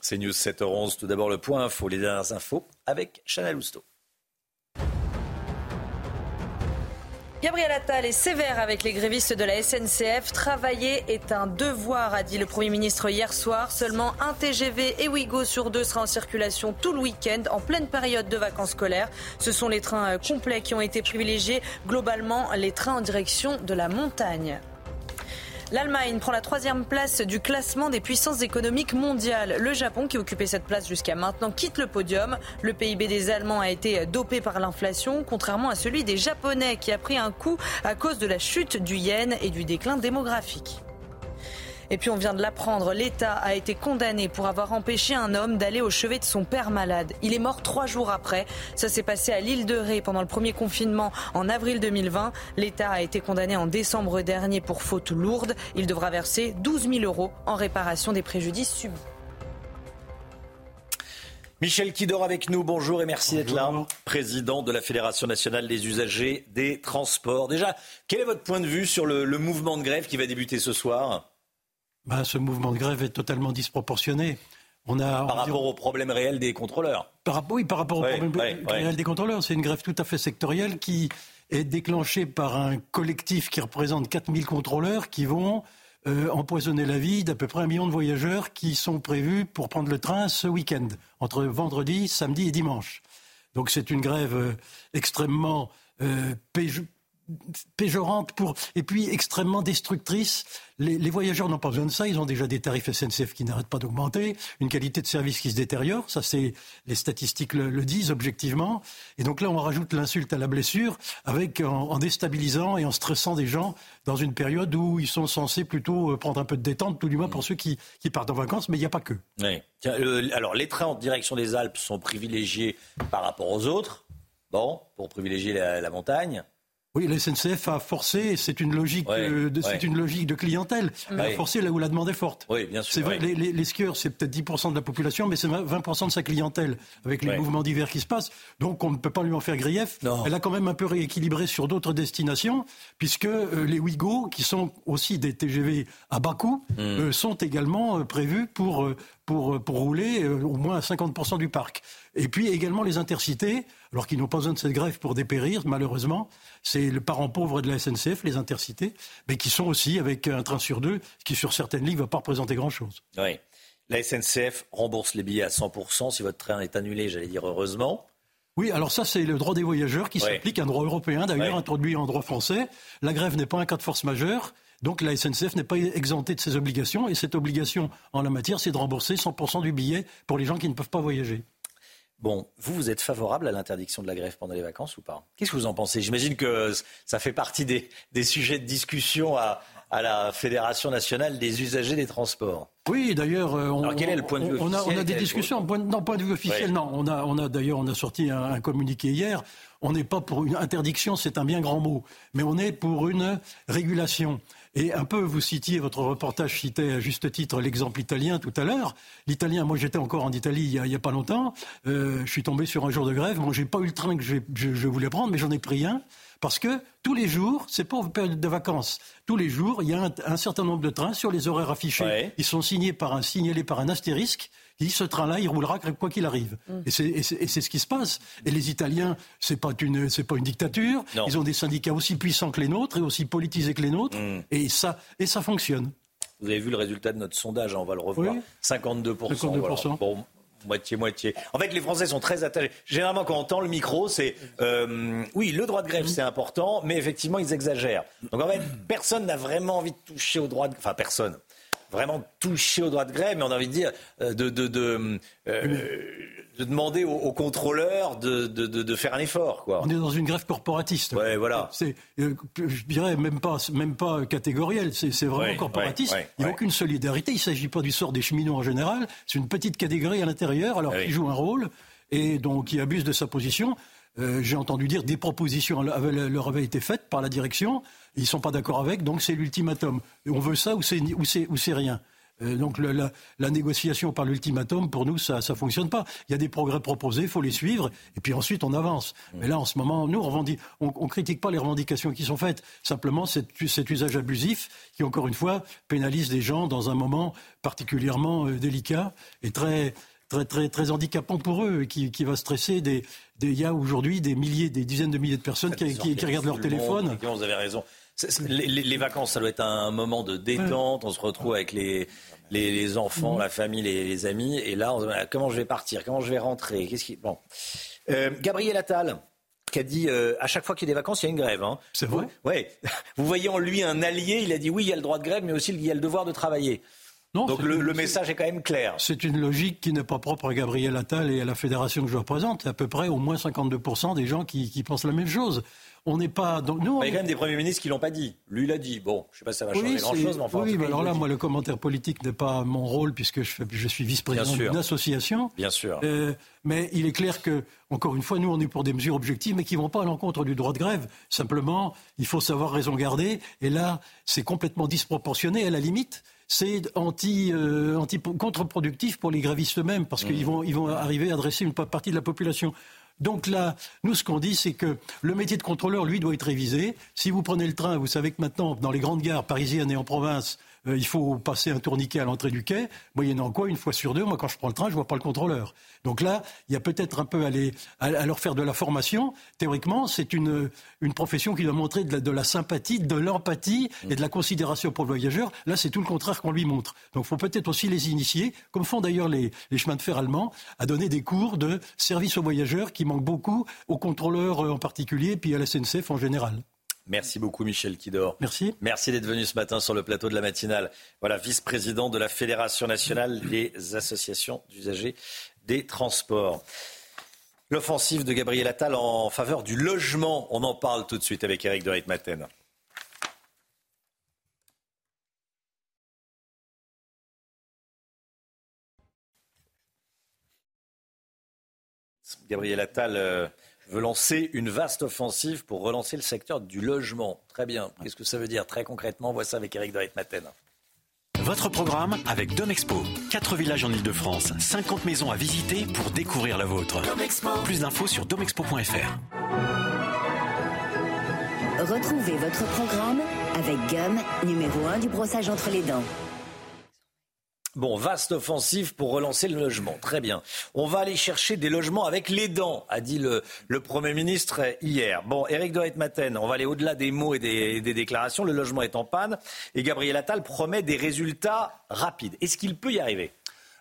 C'est News 7h11. Tout d'abord, le point info, les dernières infos avec Chanel Housteau. Gabriel Attal est sévère avec les grévistes de la SNCF. Travailler est un devoir, a dit le Premier ministre hier soir. Seulement un TGV et Ouigo sur deux sera en circulation tout le week-end, en pleine période de vacances scolaires. Ce sont les trains euh, complets qui ont été privilégiés, globalement les trains en direction de la montagne. L'Allemagne prend la troisième place du classement des puissances économiques mondiales. Le Japon, qui occupait cette place jusqu'à maintenant, quitte le podium. Le PIB des Allemands a été dopé par l'inflation, contrairement à celui des Japonais, qui a pris un coup à cause de la chute du yen et du déclin démographique. Et puis on vient de l'apprendre, l'État a été condamné pour avoir empêché un homme d'aller au chevet de son père malade. Il est mort trois jours après. Ça s'est passé à l'île de Ré pendant le premier confinement en avril 2020. L'État a été condamné en décembre dernier pour faute lourde. Il devra verser 12 000 euros en réparation des préjudices subis. Michel Kidor avec nous, bonjour et merci d'être là. Président de la Fédération nationale des usagers des transports. Déjà, quel est votre point de vue sur le, le mouvement de grève qui va débuter ce soir? Ben, ce mouvement de grève est totalement disproportionné. On a, par rapport au problème réel des contrôleurs par, Oui, par rapport au problème réel des contrôleurs. C'est une grève tout à fait sectorielle qui est déclenchée par un collectif qui représente 4000 contrôleurs qui vont euh, empoisonner la vie d'à peu près un million de voyageurs qui sont prévus pour prendre le train ce week-end, entre vendredi, samedi et dimanche. Donc c'est une grève euh, extrêmement euh, péjorante pour et puis extrêmement destructrice. Les, voyageurs n'ont pas besoin de ça. Ils ont déjà des tarifs SNCF qui n'arrêtent pas d'augmenter, une qualité de service qui se détériore. Ça, c'est les statistiques le, disent objectivement. Et donc là, on rajoute l'insulte à la blessure avec en, déstabilisant et en stressant des gens dans une période où ils sont censés plutôt euh, prendre un peu de détente, tout du moins pour ceux qui, qui partent en vacances. Mais il n'y a pas que. Oui. alors, les trains en direction des Alpes sont privilégiés par rapport aux autres. Bon, pour privilégier la montagne. Oui, la SNCF a forcé, c'est une logique, euh, de, c'est une logique de clientèle. Elle a forcé là où la demande est forte. Oui, bien sûr. C'est vrai, les, les, skieurs, c'est peut-être 10% de la population, mais c'est 20% de sa clientèle avec les mouvements d'hiver qui se passent. Donc on ne peut pas lui en faire grief. Elle a quand même un peu rééquilibré sur d'autres destinations, puisque euh, les Ouigo, qui sont aussi des TGV à bas coût, hmm. euh, sont également prévus pour, pour, pour rouler au moins à 50% du parc. Et puis également les intercités, alors qu'ils n'ont pas besoin de cette grève pour dépérir, malheureusement. C'est le parent pauvre de la SNCF, les intercités, mais qui sont aussi avec un train sur deux, qui sur certaines lignes ne va pas représenter grand-chose. Oui. La SNCF rembourse les billets à 100% si votre train est annulé, j'allais dire heureusement. Oui, alors ça, c'est le droit des voyageurs qui s'applique, un droit européen d'ailleurs, introduit en droit français. La grève n'est pas un cas de force majeure. Donc la SNCF n'est pas exemptée de ses obligations et cette obligation en la matière, c'est de rembourser 100% du billet pour les gens qui ne peuvent pas voyager. Bon, vous, vous êtes favorable à l'interdiction de la grève pendant les vacances ou pas? Qu'est-ce que vous en pensez? J'imagine que ça fait partie des, sujets de discussion à, la Fédération nationale des usagers des transports. Oui, d'ailleurs, euh, on, quel est le point de vue on, a, on a, des discussions. Point, non, point de vue officiel, non. On a, on a d'ailleurs, on a sorti un, communiqué hier. On n'est pas pour une interdiction, c'est un bien grand mot, mais on est pour une régulation. Et un peu, vous citiez, votre reportage citait à juste titre l'exemple italien tout à l'heure. L'italien, moi j'étais encore en Italie il n'y a, pas longtemps. Euh, je suis tombé sur un jour de grève. Moi, j'ai pas eu le train que je, je voulais prendre, mais j'en ai pris un. Parce que tous les jours, c'est pas une période de vacances. Tous les jours, il y a un, certain nombre de trains sur les horaires affichés. Ils sont signés par un, signalés par un astérisque dit ce train-là, il roulera quoi qu'il arrive. Mm. Et c'est ce qui se passe. Et les Italiens, c'est pas une c'est pas une dictature. Ils ont des syndicats aussi puissants que les nôtres et aussi politisés que les nôtres. Mm. Et ça et ça fonctionne. Vous avez vu le résultat de notre sondage, hein, on va le revoir. 52%. 52%. Bon, moitié-moitié. En fait, les Français sont très attachés. Généralement, quand on entend le micro, c'est euh, oui, le droit de grève, c'est important, mais effectivement, ils exagèrent. Donc en fait, personne n'a vraiment envie de toucher au droit de... Enfin, personne vraiment toucher au droit de grève, mais on a envie de dire euh, de, de, de, euh, de demander aux, contrôleurs de, de, faire un effort. Quoi. On est dans une grève corporatiste. Ouais, voilà. C'est, euh, je dirais même pas, même pas catégoriel, c'est, vraiment corporatiste. il n'y a aucune solidarité. Il ne s'agit pas du sort des cheminots en général. C'est une petite catégorie à l'intérieur, alors qui joue un rôle et donc qui abuse de sa position. J'ai entendu dire des propositions leur avaient été faites par la direction. Ils ne sont pas d'accord avec, donc c'est l'ultimatum. On veut ça ou c'est rien. Euh, donc la, négociation par l'ultimatum, pour nous, ça ne fonctionne pas. Il y a des progrès proposés, il faut les suivre, et puis ensuite on avance. Mm. Mais là, en ce moment, nous, on ne critique pas les revendications qui sont faites. Simplement, cet, cet, usage abusif qui, encore une fois, pénalise des gens dans un moment particulièrement euh, délicat et très, très, très, très handicapant pour eux, et qui, qui va stresser des, il y a aujourd'hui des milliers, des dizaines de milliers de personnes qui, qui, regardent leur téléphone. Vous avez raison. Les, vacances, ça doit être un moment de détente. On se retrouve avec les, les, enfants, la famille, les, amis. Et là, on se comment je vais partir? Comment je vais rentrer? Qu'est-ce qui bon euh, Gabriel Attal qui a dit euh, à chaque fois qu'il y a des vacances, il y a une grève. Hein. C'est vrai? Ouais. [laughs] Vous voyez en lui un allié. Il a dit oui, il y a le droit de grève, mais aussi il y a le devoir de travailler. Donc le, message est quand même clair. C'est une logique qui n'est pas propre à Gabriel Attal et à la fédération que je représente. À peu près au moins 52% des gens qui, qui pensent la même chose. On n'est pas. Nous, Il y a quand même des premiers ministres qui l'ont pas dit. Lui, il a dit. Bon, je ne sais pas si ça va changer grand-chose, mais enfin. Oui, mais alors là, moi, le commentaire politique n'est pas mon rôle puisque je, je suis vice-président d'une association. Bien sûr. Euh, mais il est clair que, encore une fois, nous, on est pour des mesures objectives, mais qui ne vont pas à l'encontre du droit de grève. Simplement, il faut savoir raison garder. Et là, c'est complètement disproportionné. À la limite, c'est anti, euh, anti contre-productif pour les grévistes eux-mêmes, parce qu'ils vont, ils vont arriver à adresser une partie de la population. Donc là, nous, ce qu'on dit, c'est que le métier de contrôleur, lui, doit être révisé. Si vous prenez le train, vous savez que maintenant, dans les grandes gares parisiennes et en province, euh, il faut passer un tourniquet à l'entrée du quai, moyennant quoi, une fois sur deux, moi quand je prends le train, je vois pas le contrôleur. Donc là, il y a peut-être un peu à, à, leur faire de la formation. Théoriquement, c'est une, une profession qui doit montrer de la, sympathie, de l'empathie et de la considération pour le voyageur. Là, c'est tout le contraire qu'on lui montre. Donc il faut peut-être aussi les initier, comme font d'ailleurs les, les chemins de fer allemands, à donner des cours de service aux voyageurs qui manquent beaucoup, aux contrôleurs euh, en particulier, puis à la SNCF en général. Merci beaucoup Michel Kidor. Merci. Merci d'être venu ce matin sur le plateau de la matinale. Voilà, vice-président de la Fédération nationale des associations d'usagers des transports. L'offensive de Gabriel Attal en faveur du logement, on en parle tout de suite avec Eric de Reitmaten. Gabriel Attal euh, veut lancer une vaste offensive pour relancer le secteur du logement. Très bien. Qu'est-ce que ça veut dire très concrètement Voici ça avec Eric de Maten. Votre programme avec Domexpo. 4 villages en Ile-de-France, 50 maisons à visiter pour découvrir la vôtre. Plus d'infos sur domexpo.fr. Retrouvez votre programme avec Gum, numéro 1 du brossage entre les dents. Bon, vaste offensive pour relancer le logement. Très bien. On va aller chercher des logements avec les dents, a dit le, Premier ministre hier. Bon, Éric de Maten, on va aller au-delà des mots et des, des, déclarations. Le logement est en panne et Gabriel Attal promet des résultats rapides. Est-ce qu'il peut y arriver?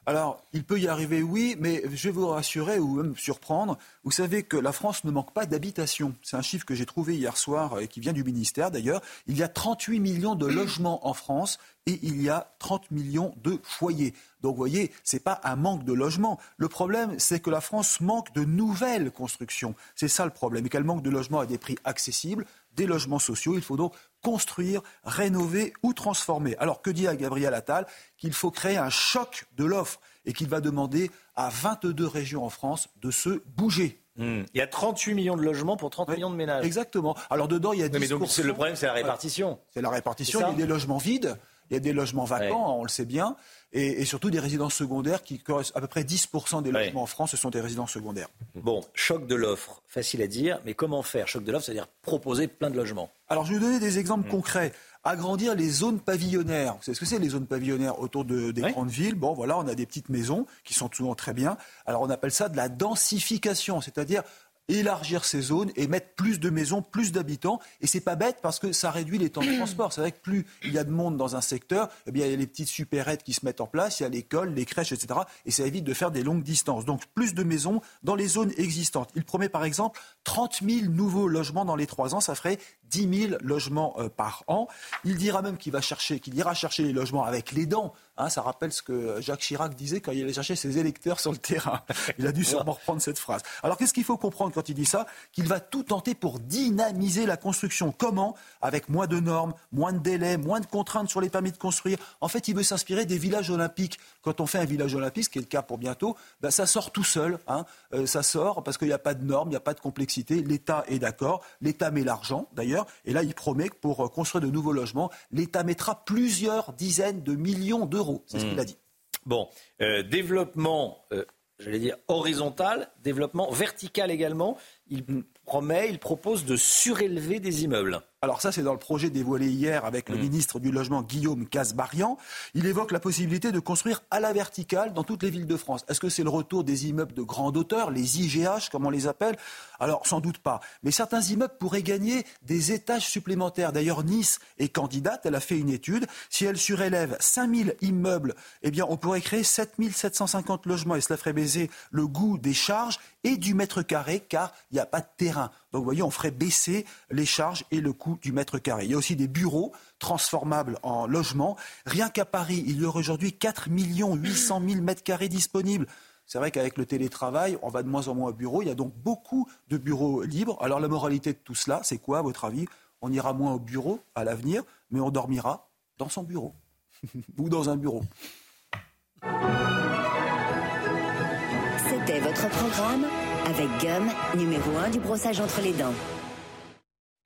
Alors, il peut y arriver, oui, mais je vais vous rassurer ou même surprendre. Vous savez que la France ne manque pas d'habitation. C'est un chiffre que j'ai trouvé hier soir et qui vient du ministère d'ailleurs. Il y a 38 millions de logements en France et il y a 30 millions de foyers. Donc, vous voyez, ce n'est pas un manque de logements. Le problème, c'est que la France manque de nouvelles constructions. C'est ça le problème. Et qu'elle manque de logements à des prix accessibles, des logements sociaux. Il faut donc construire, rénover ou transformer. Alors que dit à Gabriel Attal Qu'il faut créer un choc de l'offre et qu'il va demander à 22 régions en France de se bouger. Hmm. Il y a 38 millions de logements pour 30 millions de ménages. Exactement. Alors dedans, il y a 10 mais donc, le problème, c'est la répartition. C'est la répartition. Il y a des logements vides, il y a des logements vacants, on le sait bien et, surtout des résidences secondaires qui correspondent à peu près 10% des logements en France, ce sont des résidences secondaires. Bon, choc de l'offre, facile à dire, mais comment faire Choc de l'offre, c'est-à-dire proposer plein de logements? Alors je vais vous donner des exemples mm. concrets. Agrandir les zones pavillonnaires. Vous savez ce que c'est les zones pavillonnaires autour de, des grandes villes? Bon, voilà, on a des petites maisons qui sont souvent très bien. Alors on appelle ça de la densification, c'est-à-dire élargir ces zones et mettre plus de maisons, plus d'habitants. Et c'est pas bête parce que ça réduit les temps de transport. C'est vrai que plus il y a de monde dans un secteur, eh il y a les petites supérettes qui se mettent en place, il y a l'école, les crèches, etc. Et ça évite de faire des longues distances. Donc plus de maisons dans les zones existantes. Il promet par exemple 30 000 nouveaux logements dans les trois ans. Ça ferait 10 000 logements euh, par an. Il dira même qu'il va chercher, qu'il ira chercher les logements avec les dents. Hein, ça rappelle ce que Jacques Chirac disait quand il allait chercher ses électeurs sur le terrain. [laughs] Il a dû sûrement reprendre cette phrase. Alors qu'est-ce qu'il faut comprendre quand il dit ça? Qu'il va tout tenter pour dynamiser la construction. Comment? Avec moins de normes, moins de délais, moins de contraintes sur les permis de construire. En fait, il veut s'inspirer des villages olympiques. Quand on fait un village olympique, ce qui est le cas pour bientôt, ben, ça sort tout seul. Hein. Euh, ça sort parce qu'il n'y a pas de normes, il n'y a pas de complexité. L'État est d'accord. L'État met l'argent, d'ailleurs. Et là, il promet que pour euh, construire de nouveaux logements, l'État mettra plusieurs dizaines de millions d'euros. C'est ce qu'il a dit. Bon, euh, développement, euh, j'allais dire horizontal, développement vertical également. Il promet, il propose de surélever des immeubles. Alors ça, c'est dans le projet dévoilé hier avec le mm. ministre du Logement Guillaume Casbarian. Il évoque la possibilité de construire à la verticale dans toutes les villes de France. Est-ce que c'est le retour des immeubles de grande hauteur, les IGH comme on les appelle? Alors sans doute pas. Mais certains immeubles pourraient gagner des étages supplémentaires. D'ailleurs, Nice est candidate, elle a fait une étude. Si elle surélève 5000 immeubles, eh bien on pourrait créer 7750 logements et cela ferait baiser le goût des charges et du mètre carré car il n'y a pas de terrain. Donc vous voyez, on ferait baisser les charges et le coût du mètre carré. Il y a aussi des bureaux transformables en logements. Rien qu'à Paris, il y aurait aujourd'hui 4 800 000 mètres carrés disponibles. C'est vrai qu'avec le télétravail, on va de moins en moins au bureau. Il y a donc beaucoup de bureaux libres. Alors la moralité de tout cela, c'est quoi à votre avis? On ira moins au bureau à l'avenir, mais on dormira dans son bureau [laughs] ou dans un bureau. C'était votre programme avec Gum, numéro 1 du brossage entre les dents.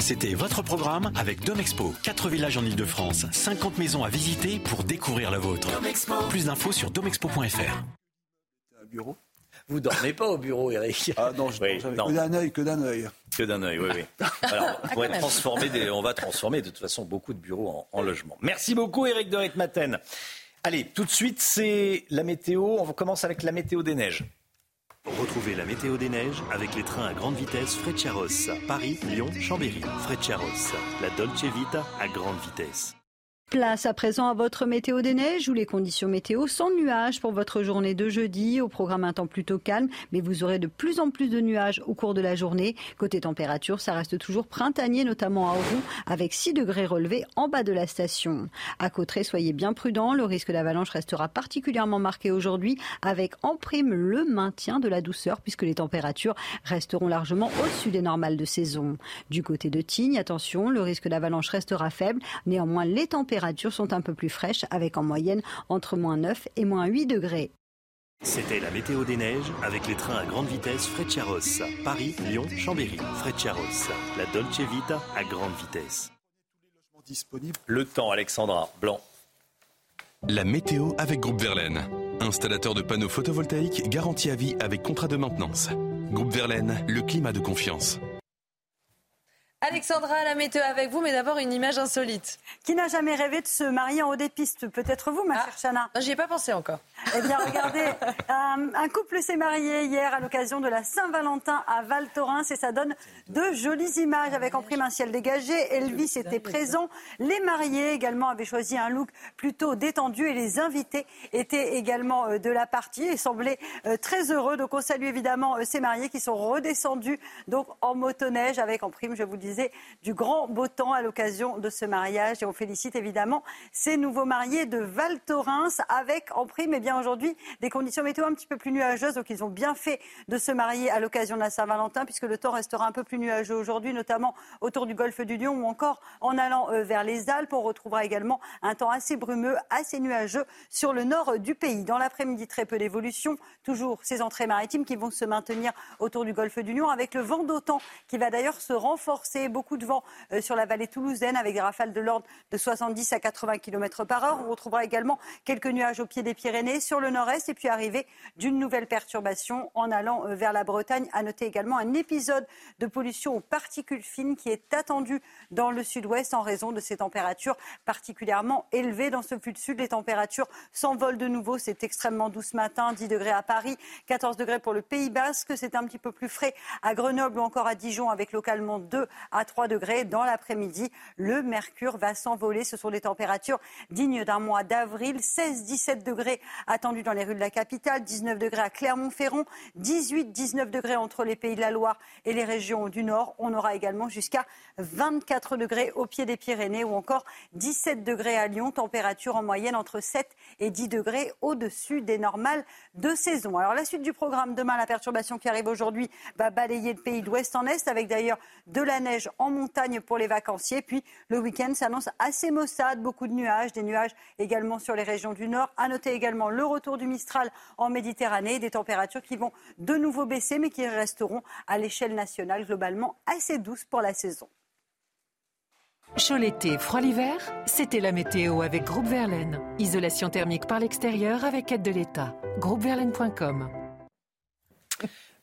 C'était votre programme avec Domexpo. 4 villages en Ile-de-France, 50 maisons à visiter pour découvrir la vôtre. Plus d'infos sur domexpo.fr. Bureau vous dormez pas au bureau, Eric? Ah non, je oui, que d'un œil, que d'un œil. Que d'un œil, oui, oui. [laughs] Alors, on, va transformer on va transformer de toute façon beaucoup de bureaux en, en logement. Merci beaucoup, Eric de Ritmaten. Allez, tout de suite, c'est la météo. On commence avec la météo des neiges. Retrouvez la météo des neiges avec les trains à grande vitesse Frecciaros, Paris, Lyon, Chambéry. Frecciaros, la Dolce Vita à grande vitesse. Place à présent à votre météo des neiges ou les conditions météo sans nuages pour votre journée de jeudi. Au programme un temps plutôt calme, mais vous aurez de plus en plus de nuages au cours de la journée. Côté température, ça reste toujours printanier, notamment à Auron, avec 6 degrés relevés en bas de la station. À Cotteret, soyez bien prudents. Le risque d'avalanche restera particulièrement marqué aujourd'hui, avec en prime le maintien de la douceur, puisque les températures resteront largement au-dessus des normales de saison. Du côté de Tignes, attention, le risque d'avalanche restera faible. Néanmoins, les températures températures sont un peu plus fraîches avec en moyenne entre moins 9 et moins 8 degrés. C'était la météo des neiges avec les trains à grande vitesse Frecciaros. Paris, Lyon, Chambéry. Frecciaros, la Dolce Vita à grande vitesse. Le temps, Alexandra Blanc. La météo avec Groupe Verlaine. Installateur de panneaux photovoltaïques garantie à vie avec contrat de maintenance. Groupe Verlaine, le climat de confiance. Alexandra, la météo avec vous, mais d'abord une image insolite. Qui n'a jamais rêvé de se marier en haut des pistes? Peut-être vous, ma ah, chère Chana? J'y ai pas pensé encore. Eh bien, [laughs] regardez, un, couple s'est marié hier à l'occasion de la Saint-Valentin à Val Thorens et ça donne de jolies images avec en prime un ciel dégagé. Elvis était présent. Les mariés également avaient choisi un look plutôt détendu et les invités étaient également euh, de la partie et semblaient euh, très heureux. Donc, on salue évidemment euh, ces mariés qui sont redescendus donc en motoneige avec en prime, je vous le dis, du grand beau temps à l'occasion de ce mariage. Et on félicite évidemment ces nouveaux mariés de Val Thorens avec en prime, eh bien aujourd'hui, des conditions météo un petit peu plus nuageuses. Donc ils ont bien fait de se marier à l'occasion de la Saint-Valentin puisque le temps restera un peu plus nuageux aujourd'hui, notamment autour du golfe du Lion ou encore en allant euh, vers les Alpes. On retrouvera également un temps assez brumeux, assez nuageux sur le nord du pays. Dans l'après-midi, très peu d'évolution. Toujours ces entrées maritimes qui vont se maintenir autour du golfe du Lion avec le vent d'autant qui va d'ailleurs se renforcer beaucoup de vent euh, sur la vallée toulousaine avec des rafales de l'ordre de 70 à 80 km par heure. On retrouvera également quelques nuages au pied des Pyrénées sur le nord-est et puis arriver d'une nouvelle perturbation en allant euh, vers la Bretagne. À noter également un épisode de pollution aux particules fines qui est attendu dans le sud-ouest en raison de ces températures particulièrement élevées. Dans ce sud, les températures s'envolent de nouveau. C'est extrêmement doux ce matin, 10 degrés à Paris, 14 degrés pour le Pays Basque. C'est un petit peu plus frais à Grenoble ou encore à Dijon avec localement 2 à 3 degrés dans l'après-midi. Le mercure va s'envoler. Ce sont des températures dignes d'un mois d'avril. 16-17 degrés attendus dans les rues de la capitale, 19 degrés à Clermont-Ferrand, 18-19 degrés entre les pays de la Loire et les régions du Nord. On aura également jusqu'à 24 degrés au pied des Pyrénées ou encore 17 degrés à Lyon. Température en moyenne entre 7 et 10 degrés au-dessus des normales de saison. Alors la suite du programme, demain la perturbation qui arrive aujourd'hui va balayer le pays d'ouest en est avec d'ailleurs de la neige en montagne pour les vacanciers. Puis le week-end s'annonce assez maussade, beaucoup de nuages, des nuages également sur les régions du nord. À noter également le retour du Mistral en Méditerranée, des températures qui vont de nouveau baisser, mais qui resteront à l'échelle nationale globalement assez douces pour la saison. Chaud l'été, froid l'hiver, c'était la météo avec Groupe Verlaine. Isolation thermique par l'extérieur avec aide de l'État. Groupeverlaine.com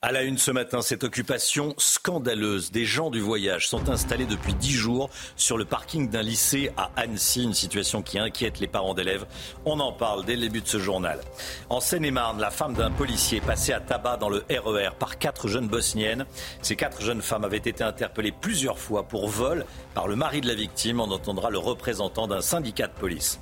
à la une ce matin, cette occupation scandaleuse. Des gens du voyage sont installés depuis dix jours sur le parking d'un lycée à Annecy, une situation qui inquiète les parents d'élèves. On en parle dès le début de ce journal. En Seine-et-Marne, la femme d'un policier passée à tabac dans le RER e par quatre jeunes bosniennes. Ces quatre jeunes femmes avaient été interpellées plusieurs fois pour vol par le mari de la victime. On entendra le représentant d'un syndicat de police.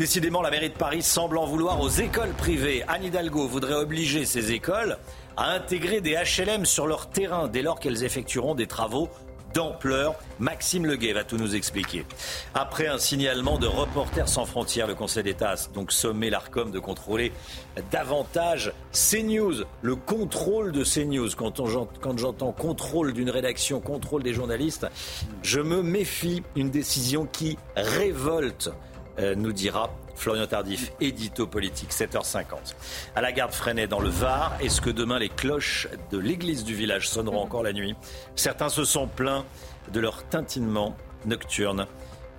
Décidément, la mairie de Paris semble en vouloir aux écoles privées. Anne Hidalgo voudrait obliger ces écoles à intégrer des HLM sur leur terrain dès lors qu'elles effectueront des travaux d'ampleur. Maxime Leguet va tout nous expliquer. Après un signalement de Reporters sans frontières, le Conseil d'État a donc sommé l'ARCOM de contrôler davantage CNews, le contrôle de CNews. Quand, quand j'entends contrôle d'une rédaction, contrôle des journalistes, je me méfie. Une décision qui révolte, nous dira Florian Tardif, édito politique, 7h50. À la garde Freinet dans le Var, est-ce que demain les cloches de l'église du village sonneront mhm. encore la nuit? Certains se sont plaints de leur tintinement nocturne.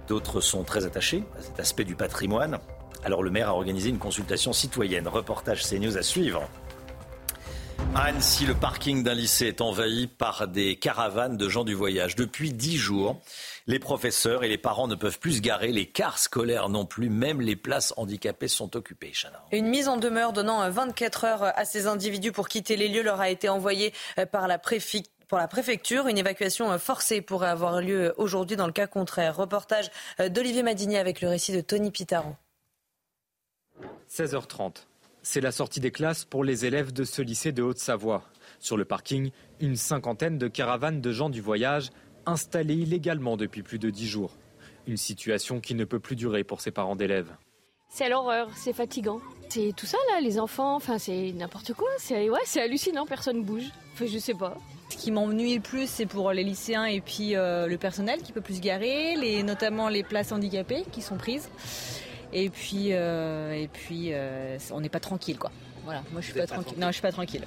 D'autres sont très attachés à cet aspect du patrimoine. Alors le maire a organisé une consultation citoyenne. Reportage CNews à suivre. À Annecy, le parking d'un lycée est envahi par des caravanes de gens du voyage. Depuis dix jours, les professeurs et les parents ne peuvent plus se garer, les cars scolaires non plus, même les places handicapées sont occupées. Une mise en demeure donnant 24 heures à ces individus pour quitter les lieux leur a été envoyée euh, par la pour la préfecture. Une évacuation euh, forcée pourrait avoir lieu aujourd'hui dans le cas contraire. Reportage euh, d'Olivier Madini avec le récit de Tony Pitaro. 16h30. C'est la sortie des classes pour les élèves de ce lycée de Haute-Savoie. Sur le parking, une cinquantaine de caravanes de gens du voyage installés illégalement depuis plus de dix jours. Une situation qui ne peut plus durer pour ces parents d'élèves. C'est l'horreur, c'est fatigant. C'est tout ça là, les enfants, enfin c'est n'importe quoi. C'est ouais, c'est hallucinant, personne bouge. Enfin, je sais pas. Ce qui m'ennuie le plus, c'est pour les lycéens et puis euh, le personnel qui peut plus se garer, les, notamment les places handicapées qui sont prises. Et puis, euh, et puis euh, on n'est pas tranquille quoi. Voilà, moi je suis pas, tranquille. Non, je suis pas tranquille.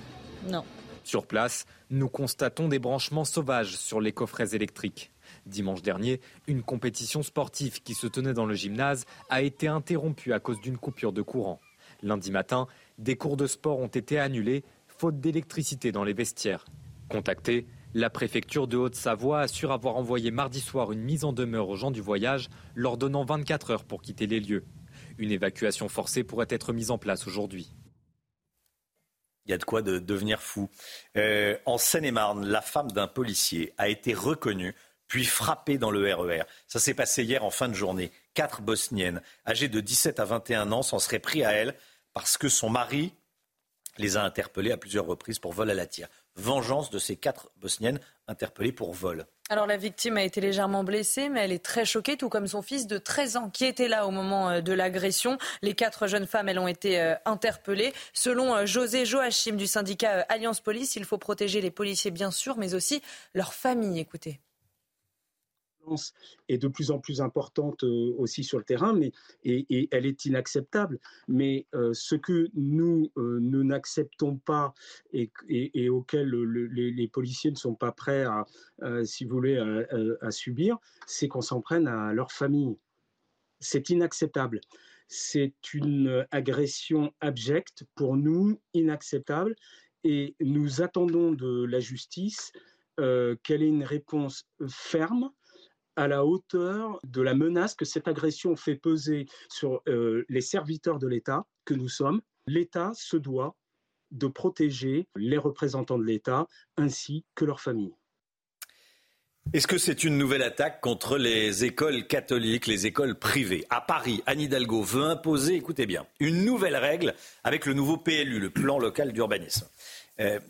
Non. Sur place, nous constatons des branchements sauvages sur les coffrets électriques. Dimanche dernier, une compétition sportive qui se tenait dans le gymnase a été interrompue à cause d'une coupure de courant. Lundi matin, des cours de sport ont été annulés, faute d'électricité dans les vestiaires. Contactés, La préfecture de Haute-Savoie assure avoir envoyé mardi soir une mise en demeure aux gens du voyage, leur donnant 24 heures pour quitter les lieux. Une évacuation forcée pourrait être mise en place aujourd'hui. Il y a de quoi de devenir fou. Euh, en Seine-et-Marne, la femme d'un policier a été reconnue puis frappée dans le RER. E Ça s'est passé hier en fin de journée. Quatre Bosniennes, âgées de 17 à 21 ans, s'en seraient pris à elle parce que son mari les a interpellées à plusieurs reprises pour vol à la tire. Vengeance de ces quatre Bosniennes interpellées pour vol. Alors la victime a été légèrement blessée, mais elle est très choquée, tout comme son fils de 13 ans qui était là au moment euh, de l'agression. Les quatre jeunes femmes, elles ont été euh, interpellées. Selon euh, José Joachim du syndicat Alliance Police, il faut protéger les policiers bien sûr, mais aussi leurs familles. Écoutez est de plus en plus importante euh, aussi sur le terrain, mais et, elle est inacceptable. Mais euh, ce que nous euh, nous n'acceptons pas et, auquel les, policiers ne sont pas prêts si vous voulez, à, subir, c'est qu'on s'en prenne à leur famille. C'est inacceptable. C'est une agression abjecte pour nous, inacceptable. Et nous attendons de la justice qu'elle ait une réponse ferme à la hauteur de la menace que cette agression fait peser sur euh, les serviteurs de l'État que nous sommes. L'État se doit de protéger les représentants de l'État ainsi que leurs familles. Est-ce que c'est une nouvelle attaque contre les écoles catholiques, les écoles privées? À Paris, Anne Hidalgo veut imposer, écoutez bien, une nouvelle règle avec le nouveau PLU, le plan local d'urbanisme. Euh,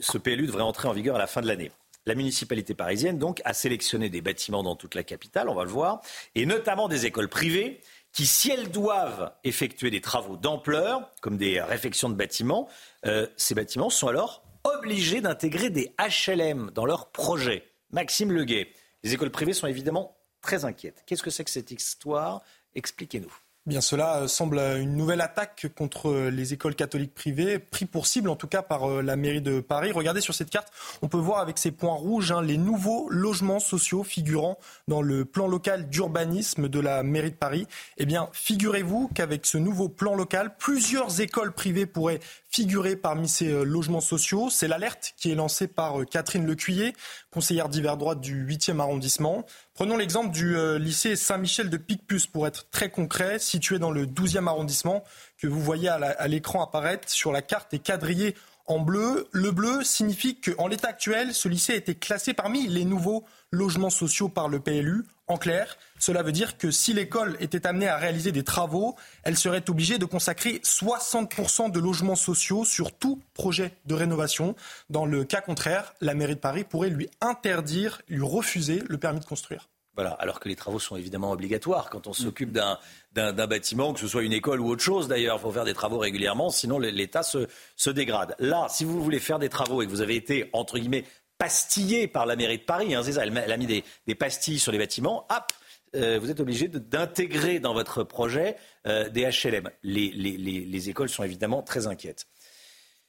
ce PLU devrait entrer en vigueur à la fin de l'année. La municipalité parisienne, donc, a sélectionné des bâtiments dans toute la capitale, on va le voir, et notamment des écoles privées qui, si elles doivent effectuer des travaux d'ampleur, comme des réfections de bâtiments, euh, ces bâtiments sont alors obligés d'intégrer des HLM dans leur projet. Maxime Leguet, les écoles privées sont évidemment très inquiètes. Qu'est-ce que c'est que cette histoire? Expliquez-nous. Bien, cela semble une nouvelle attaque contre les écoles catholiques privées, pris pour cible en tout cas par euh, la mairie de Paris. Regardez sur cette carte, on peut voir avec ces points rouges hein, les nouveaux logements sociaux figurant dans le plan local d'urbanisme de la mairie de Paris. Eh bien, figurez-vous qu'avec ce nouveau plan local, plusieurs écoles privées pourraient figurer parmi ces euh, logements sociaux. C'est l'alerte qui est lancée par euh, Catherine Lecuyer, conseillère d'hiver droite du 8e arrondissement. Prenons l'exemple du euh, lycée Saint-Michel de Picpus pour être très concret, situé dans le 12e arrondissement, que vous voyez à l'écran apparaître sur la carte et quadrillé en bleu. Le bleu signifie qu'en l'état actuel, ce lycée a été classé parmi les nouveaux logements sociaux par le PLU. En clair, cela veut dire que si l'école était amenée à réaliser des travaux, elle serait obligée de consacrer 60% de logements sociaux sur tout projet de rénovation. Dans le cas contraire, la mairie de Paris pourrait lui interdire, lui refuser le permis de construire. Voilà, alors que les travaux sont évidemment obligatoires quand on s'occupe d'un, bâtiment, que ce soit une école ou autre chose d'ailleurs. Il faut faire des travaux régulièrement, sinon l'État se, dégrade. Là, si vous voulez faire des travaux et que vous avez été, entre guillemets, pastillé par la mairie de Paris, hein, elle, a mis des, pastilles sur les bâtiments, hop, euh, vous êtes obligé d'intégrer dans votre projet euh, des HLM. Les, écoles sont évidemment très inquiètes.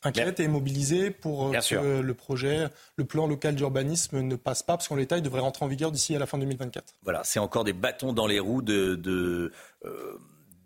Inquiètes et mobilisées pour euh, que le projet, le plan local d'urbanisme ne passe pas, parce qu'en l'état, il devrait rentrer en vigueur d'ici à la fin 2024. Voilà, c'est encore des bâtons dans les roues de,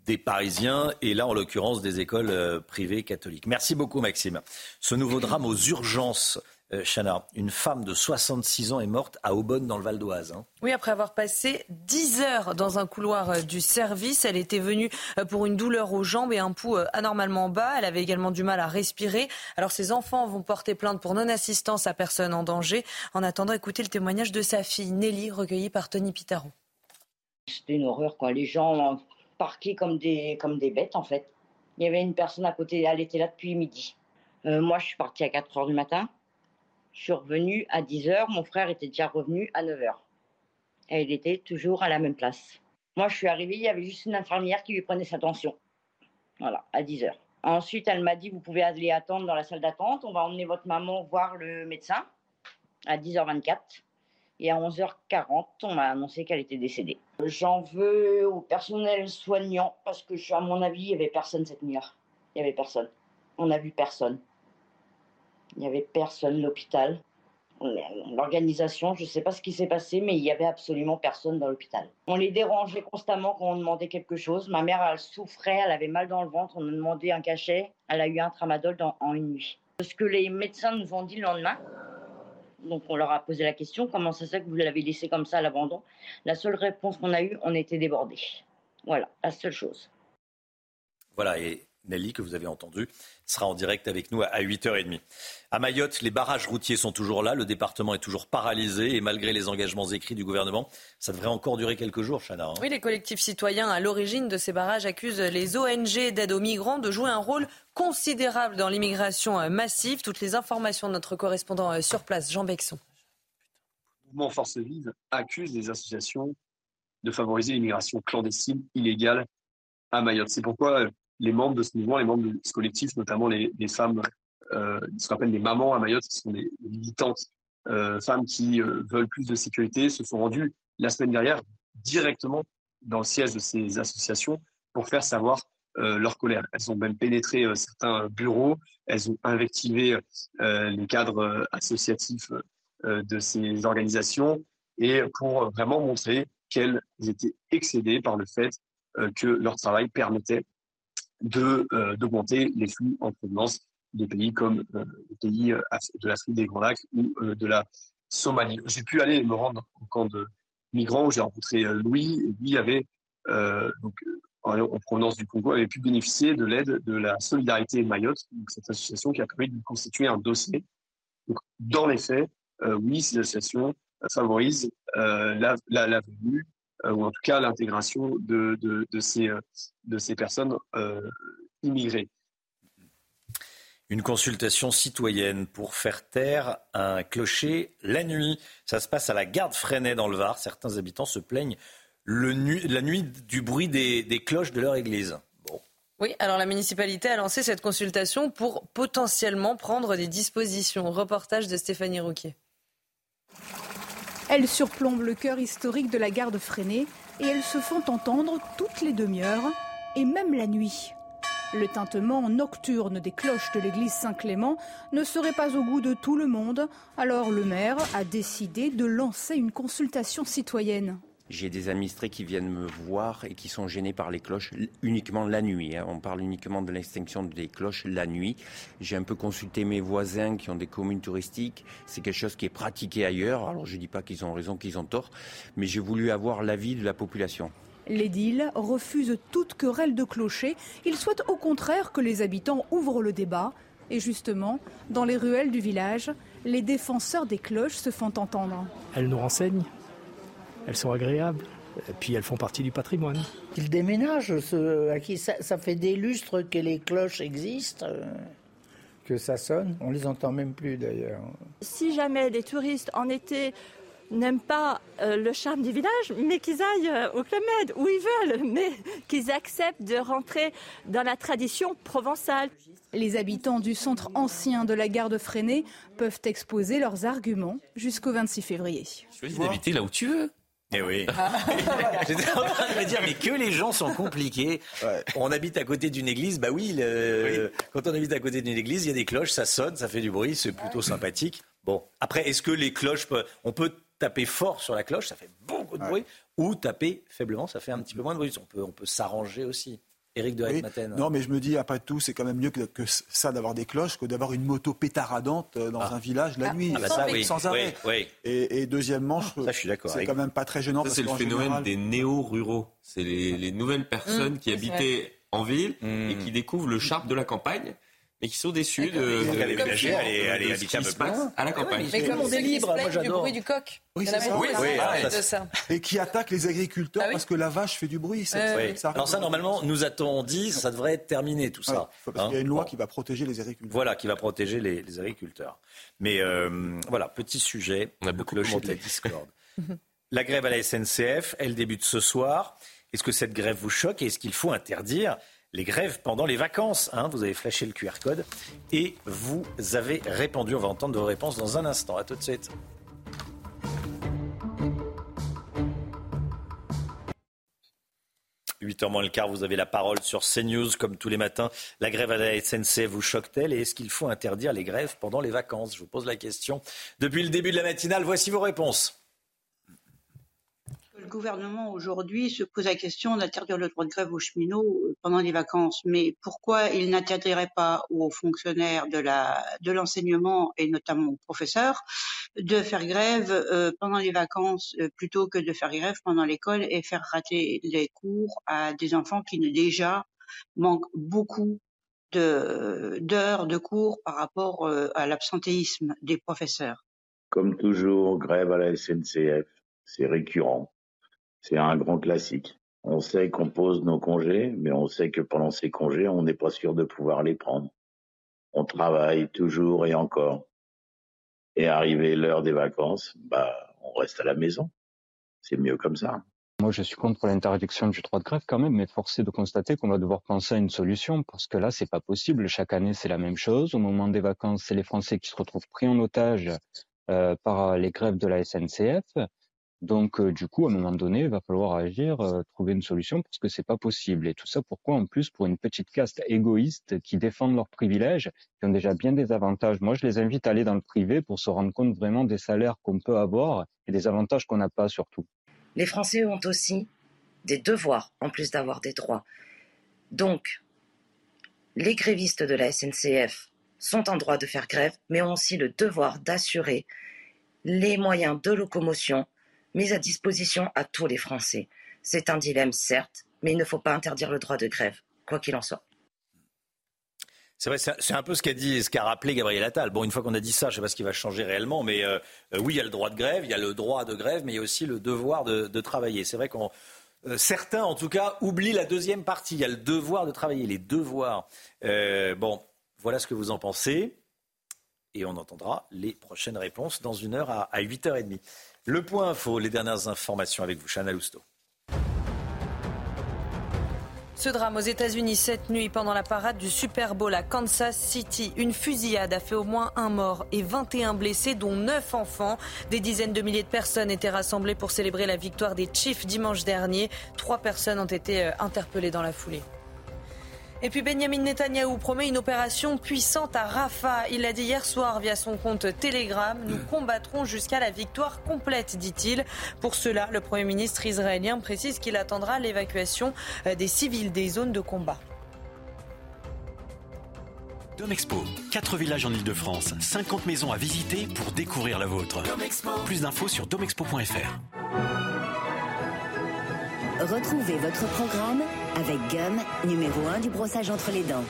des Parisiens et là, en l'occurrence, des écoles privées catholiques. Merci beaucoup, Maxime. Ce nouveau drame aux urgences Chana, une femme de 66 ans est morte à Aubonne dans le Val d'Oise. Hein. Oui, après avoir passé 10 heures dans un couloir euh, du service, elle était venue euh, pour une douleur aux jambes et un pouls anormalement bas. Elle avait également du mal à respirer. Alors ses enfants vont porter plainte pour non-assistance à personne en danger. En attendant, écoutez le témoignage de sa fille Nelly, recueillie par Tony Pitaro. C'était une horreur, quoi. Les gens parqués comme des, comme des bêtes, en fait. Il y avait une personne à côté, elle était là depuis midi. moi, je suis partie à 4 heures du matin. Je suis revenue à 10h, mon frère était déjà revenu à 9h. Et il était toujours à la même place. Moi, je suis arrivée, il y avait juste une infirmière qui lui prenait sa tension. Voilà, à 10h. Ensuite, elle m'a dit, vous pouvez aller attendre dans la salle d'attente. On va emmener votre maman voir le médecin à 10h24. Et à 11h40, on m'a annoncé qu'elle était décédée. J'en veux au personnel soignant parce que, à mon avis, il n'y avait personne cette nuit. Il n'y avait personne. On n'a vu personne. Il n'y avait personne, l'hôpital. L'organisation, je ne sais pas ce qui s'est passé, mais il n'y avait absolument personne dans l'hôpital. On les dérangeait constamment quand on demandait quelque chose. Ma mère, elle souffrait, elle avait mal dans le ventre, on a demandé un cachet. Elle a eu un tramadol en une nuit. Ce que les médecins nous ont dit le lendemain, Donc on leur a posé la question comment ça se fait que vous l'avez laissé comme ça à l'abandon? La seule réponse qu'on a eue, on était débordés. Voilà, la seule chose. Voilà, et Nelly, que vous avez entendu, sera en direct avec nous à 8h30. À Mayotte, les barrages routiers sont toujours là, le département est toujours paralysé et malgré les engagements écrits du gouvernement, ça devrait encore durer quelques jours, Chana. Hein. oui, les collectifs citoyens à l'origine de ces barrages accusent les ONG d'aide aux migrants de jouer un rôle considérable dans l'immigration euh, massive. Toutes les informations de notre correspondant euh, sur place, Jean Bexon. Le mouvement Force Vive accuse les associations de favoriser l'immigration clandestine, illégale à Mayotte. C'est pourquoi euh, les membres de ce mouvement, les membres de ce collectif, notamment les, femmes, euh, ce qu'on appelle des mamans à Mayotte, qui sont des, militantes euh, femmes qui euh, veulent plus de sécurité, se sont rendues la semaine dernière directement dans le siège de ces associations pour faire savoir leur colère. Elles ont même pénétré certains bureaux, elles ont invectivé les cadres associatifs de ces organisations et pour vraiment montrer qu'elles étaient excédées par le fait que leur travail permettait d'augmenter les flux en provenance des pays comme euh, les pays euh, de l'Afrique des Grands Lacs ou de la Somalie. J'ai pu aller me rendre au camp de migrants où j'ai rencontré Louis et lui avait en provenance du Congo avait pu bénéficier de l'aide de la solidarité Mayotte, cette association qui a permis de constituer un dossier. Dans les faits, oui, ces associations favorisent la, la, la, venue euh, ou en tout cas l'intégration de, de, ces, euh, de ces personnes euh, immigrées. Une consultation citoyenne pour faire taire un clocher la nuit. Ça se passe à la garde Freinet dans le Var. Certains habitants se plaignent le la nuit du bruit des, des cloches de leur église. Bon. Oui, alors la municipalité a lancé cette consultation pour potentiellement prendre des dispositions. Reportage de Stéphanie Rouquier. Elles surplombent le cœur historique de la gare de Freinet et elles se font entendre toutes les demi-heures et même la nuit. Le tintement nocturne des cloches de l'église Saint-Clément ne serait pas au goût de tout le monde, alors le maire a décidé de lancer une consultation citoyenne. J'ai des administrés qui viennent me voir et qui sont gênés par les cloches uniquement la nuit. Hein. On parle uniquement de l'extinction des cloches la nuit. J'ai un peu consulté mes voisins qui ont des communes touristiques. C'est quelque chose qui est pratiqué ailleurs. Alors je ne dis pas qu'ils ont raison, qu'ils ont tort, mais j'ai voulu avoir l'avis de la population. L'édile refuse toute querelle de clocher. Il souhaite au contraire que les habitants ouvrent le débat. Et justement, dans les ruelles du village, les défenseurs des cloches se font entendre. Elles nous renseignent elles sont agréables. Et puis elles font partie du patrimoine. Ils déménagent, à qui ça, fait des lustres que les cloches existent. Euh, que ça sonne, on les entend même plus d'ailleurs. Si jamais les touristes en été n'aiment pas euh, le charme du village, mais qu'ils aillent euh, au Club Med, où ils veulent, [laughs] mais qu'ils acceptent de rentrer dans la tradition provençale. Les habitants du centre ancien de la gare de Freinet peuvent exposer leurs arguments jusqu'au 26 février. Choisis d'habiter là où tu veux. Eh oui. [laughs] J'étais en train de me dire, mais que les gens sont compliqués. On habite à côté d'une église, bah oui, quand on habite à côté d'une église, il y a des cloches, ça sonne, ça fait du bruit, c'est plutôt sympathique. Bon, après, est-ce que les cloches, on peut taper fort sur la cloche, ça fait beaucoup de bruit, ou taper faiblement, ça fait un petit peu moins de bruit. On peut, on peut s'arranger aussi. Éric de oui. Non, mais je me dis, après tout, c'est quand même mieux que, ça d'avoir des cloches que d'avoir une moto pétaradante euh, dans ah. un village la ah. nuit, ah bah ça, sans arrêt. Et, deuxièmement, je, suis d'accord. C'est quand même pas très gênant. c'est le phénomène des néo-ruraux. C'est les, nouvelles personnes mmh. qui habitaient en ville et mmh. qui découvrent le charme de la campagne mais qui sont déçus de, de, aller déménager, aller, habiter un peu à la campagne. Mais comme on est libre, moi j'adore. Du bruit du coq. Oui, c'est ça. Oui, oui, ça. Et qui attaque les agriculteurs ah parce que la vache fait du bruit. Ça, Alors ça, normalement, nous a-t-on dit, ça devrait être terminé tout ça. parce qu'il y a une loi qui va protéger les agriculteurs. Voilà, qui va protéger les, agriculteurs. Mais euh, voilà, petit sujet. On a beaucoup de la discorde. [laughs] la grève à la SNCF, elle débute ce soir. Est-ce que cette grève vous choque et est-ce qu'il faut interdire les grèves pendant les vacances. Hein. Vous avez flashé le QR code et vous avez répondu. On va entendre vos réponses dans un instant. À tout de suite. « 8h moins le quart, vous avez la parole sur CNews comme tous les matins. La grève à la SNCF vous choque-t-elle et est-ce qu'il faut interdire les grèves pendant les vacances? Je vous pose la question. Depuis le début de la matinale, voici vos réponses. Le gouvernement aujourd'hui se pose la question d'interdire le droit de grève aux cheminots euh, pendant les vacances. Mais pourquoi il n'interdirait pas aux fonctionnaires de l'enseignement et notamment aux professeurs de faire grève euh, pendant les vacances euh, plutôt que de faire grève pendant l'école et faire rater les cours à des enfants qui ne déjà manquent beaucoup d'heures de cours par rapport à l'absentéisme des professeurs? Comme toujours, grève à la SNCF, c'est récurrent. C'est un grand classique. On sait qu'on pose nos congés, mais on sait que pendant ces congés, on n'est pas sûr de pouvoir les prendre. On travaille toujours et encore. Et arrivé l'heure des vacances, bah, on reste à la maison. C'est mieux comme ça. Moi, je suis contre l'interdiction du droit de grève quand même, mais forcé de constater qu'on va devoir penser à une solution parce que là, c'est pas possible. Chaque année, c'est la même chose. Au moment des vacances, c'est les Français qui se retrouvent pris en otage euh, par les grèves de la SNCF. Donc, euh, du coup, à un moment donné, il va falloir agir, euh, trouver une solution parce que c'est pas possible. Et tout ça, pourquoi En plus, pour une petite caste égoïste qui défendent leurs privilèges, qui ont déjà bien des avantages? Moi, je les invite à aller dans le privé pour se rendre compte vraiment des salaires qu'on peut avoir et des avantages qu'on n'a pas surtout. Les Français ont aussi des devoirs en plus d'avoir des droits. Donc, les grévistes de la SNCF sont en droit de faire grève, mais ont aussi le devoir d'assurer les moyens de locomotion mise à disposition à tous les Français. C'est un dilemme, certes, mais il ne faut pas interdire le droit de grève, quoi qu'il en soit. C'est vrai, c'est un peu ce qu'a dit, ce qu'a rappelé Gabriel Attal. Bon, une fois qu'on a dit ça, je ne sais pas ce qui va changer réellement, mais euh, euh, oui, il y a le droit de grève, il y a le droit de grève, mais il y a aussi le devoir de, travailler. C'est vrai qu'on euh, certains, en tout cas, oublient la deuxième partie. Il y a le devoir de travailler, les devoirs. bon, voilà ce que vous en pensez, et on entendra les prochaines réponses dans une heure à, à 8h30. Le point info, les dernières informations avec vous, Chana Lousteau. Ce drame aux États-Unis cette nuit pendant la parade du Super Bowl à Kansas City. Une fusillade a fait au moins un mort et 21 blessés, dont 9 enfants. Des dizaines de milliers de personnes étaient rassemblées pour célébrer la victoire des Chiefs dimanche dernier. Trois personnes ont été euh, interpellées dans la foulée. Et puis Benjamin Netanyahou promet une opération puissante à Rafah. Il l'a dit hier soir via son compte Telegram. Nous combattrons jusqu'à la victoire complète, dit-il. Pour cela, le Premier ministre israélien précise qu'il attendra l'évacuation euh, des civils des zones de combat. Domexpo, 4 villages en Ile-de-France, 50 maisons à visiter pour découvrir la vôtre. Plus d'infos sur domexpo.fr. Retrouvez votre programme avec Gum, numéro 1 du brossage entre les dents.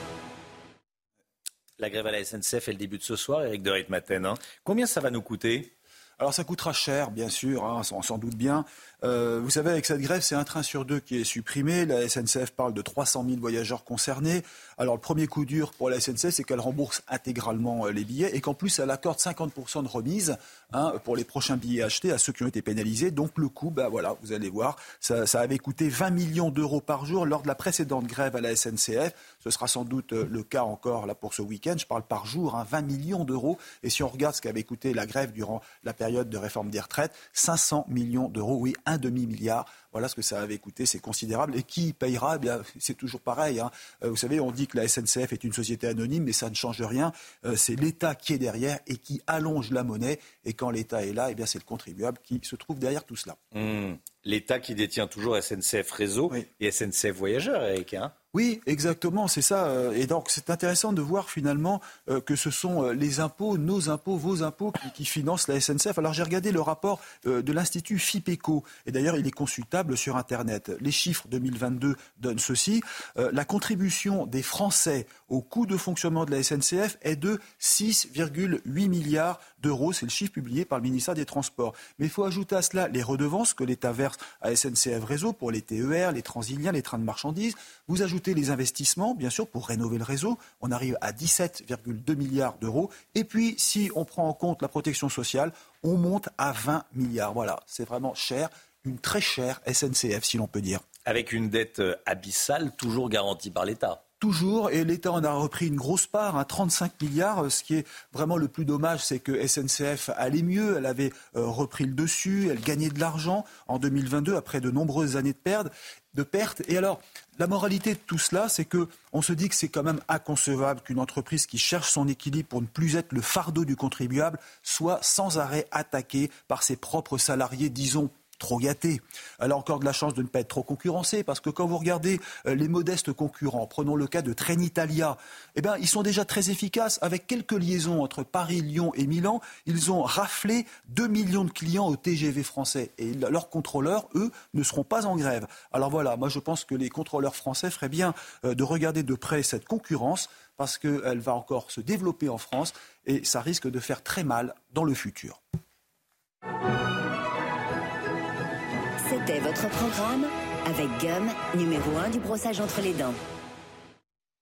La grève à la SNCF, elle débute ce soir, Eric de Ritmaten. Hein. Combien ça va nous coûter? Alors ça coûtera cher, bien sûr, hein, on s'en doute bien. Euh, vous savez, avec cette grève, c'est un train sur deux qui est supprimé. La SNCF parle de 300 000 voyageurs concernés. Alors le premier coup dur pour la SNCF, c'est qu'elle rembourse intégralement euh, les billets et qu'en plus, elle accorde 50% de remise hein, pour les prochains billets achetés à ceux qui ont été pénalisés. Donc le coût, ben voilà, vous allez voir, ça, avait coûté 20 millions d'euros par jour lors de la précédente grève à la SNCF. Ce sera sans doute euh, le cas encore là pour ce week-end. Je parle par jour, hein, 20 millions d'euros. Et si on regarde ce qu'avait coûté la grève durant la période de réforme des retraites, 500 millions d'euros, oui, un demi-milliard. Voilà ce que ça avait coûté, c'est considérable. Et qui payera? Eh C'est toujours pareil. Hein. Euh, vous savez, on dit que la SNCF est une société anonyme, mais ça ne change rien. Euh, c'est l'État qui est derrière et qui allonge la monnaie. Et quand l'État est là, eh c'est le contribuable qui se trouve derrière tout cela. Mmh. L'État qui détient toujours SNCF Réseau et SNCF Voyageurs, Eric. Hein oui, exactement, c'est ça. Euh, et donc c'est intéressant de voir finalement euh, que ce sont euh, les impôts, nos impôts, vos impôts qui, financent la SNCF. Alors j'ai regardé le rapport de l'Institut FIPECO, et d'ailleurs il est consultable sur Internet. Les chiffres 2022 donnent ceci. La contribution des Français au coût de fonctionnement de la SNCF est de 6,8 milliards d'euros. C'est le chiffre publié par le ministère des Transports. Mais il faut ajouter à cela les redevances que l'État verse à SNCF Réseau pour les TER, les Transiliens, les trains de marchandises. Vous ajoutez les investissements, bien sûr, pour rénover le réseau. On arrive à 17,2 milliards d'euros. Et puis, si on prend en compte la protection sociale, on monte à 20 milliards. Voilà, c'est vraiment cher, une très chère SNCF, si l'on peut dire. Avec une dette abyssale, toujours garantie par l'État toujours, et l'État en a repris une grosse part, 35 hein, milliards. Ce qui est vraiment le plus dommage, c'est que SNCF allait mieux, elle avait euh, repris le dessus, elle gagnait de l'argent en 2022 après de nombreuses années de pertes. De pertes. Et alors, la moralité de tout cela, c'est que on se dit que c'est quand même inconcevable qu'une entreprise qui cherche son équilibre pour ne plus être le fardeau du contribuable soit sans arrêt attaquée par ses propres salariés, disons trop gâtée. Elle a encore de la chance de ne pas être trop concurrencée, parce que quand vous regardez euh, les modestes concurrents, prenons le cas de Trenitalia, eh ben, ils sont déjà très efficaces. Avec quelques liaisons entre Paris, Lyon et Milan, ils ont raflé 2 millions de clients au TGV français. Et leurs contrôleurs, eux, ne seront pas en grève. Alors voilà, moi je pense que les contrôleurs français feraient bien euh, de regarder de près cette concurrence, parce qu'elle va encore se développer en France, et ça risque de faire très mal dans le futur. C'était votre programme avec Gum, numéro 1 du brossage entre les dents.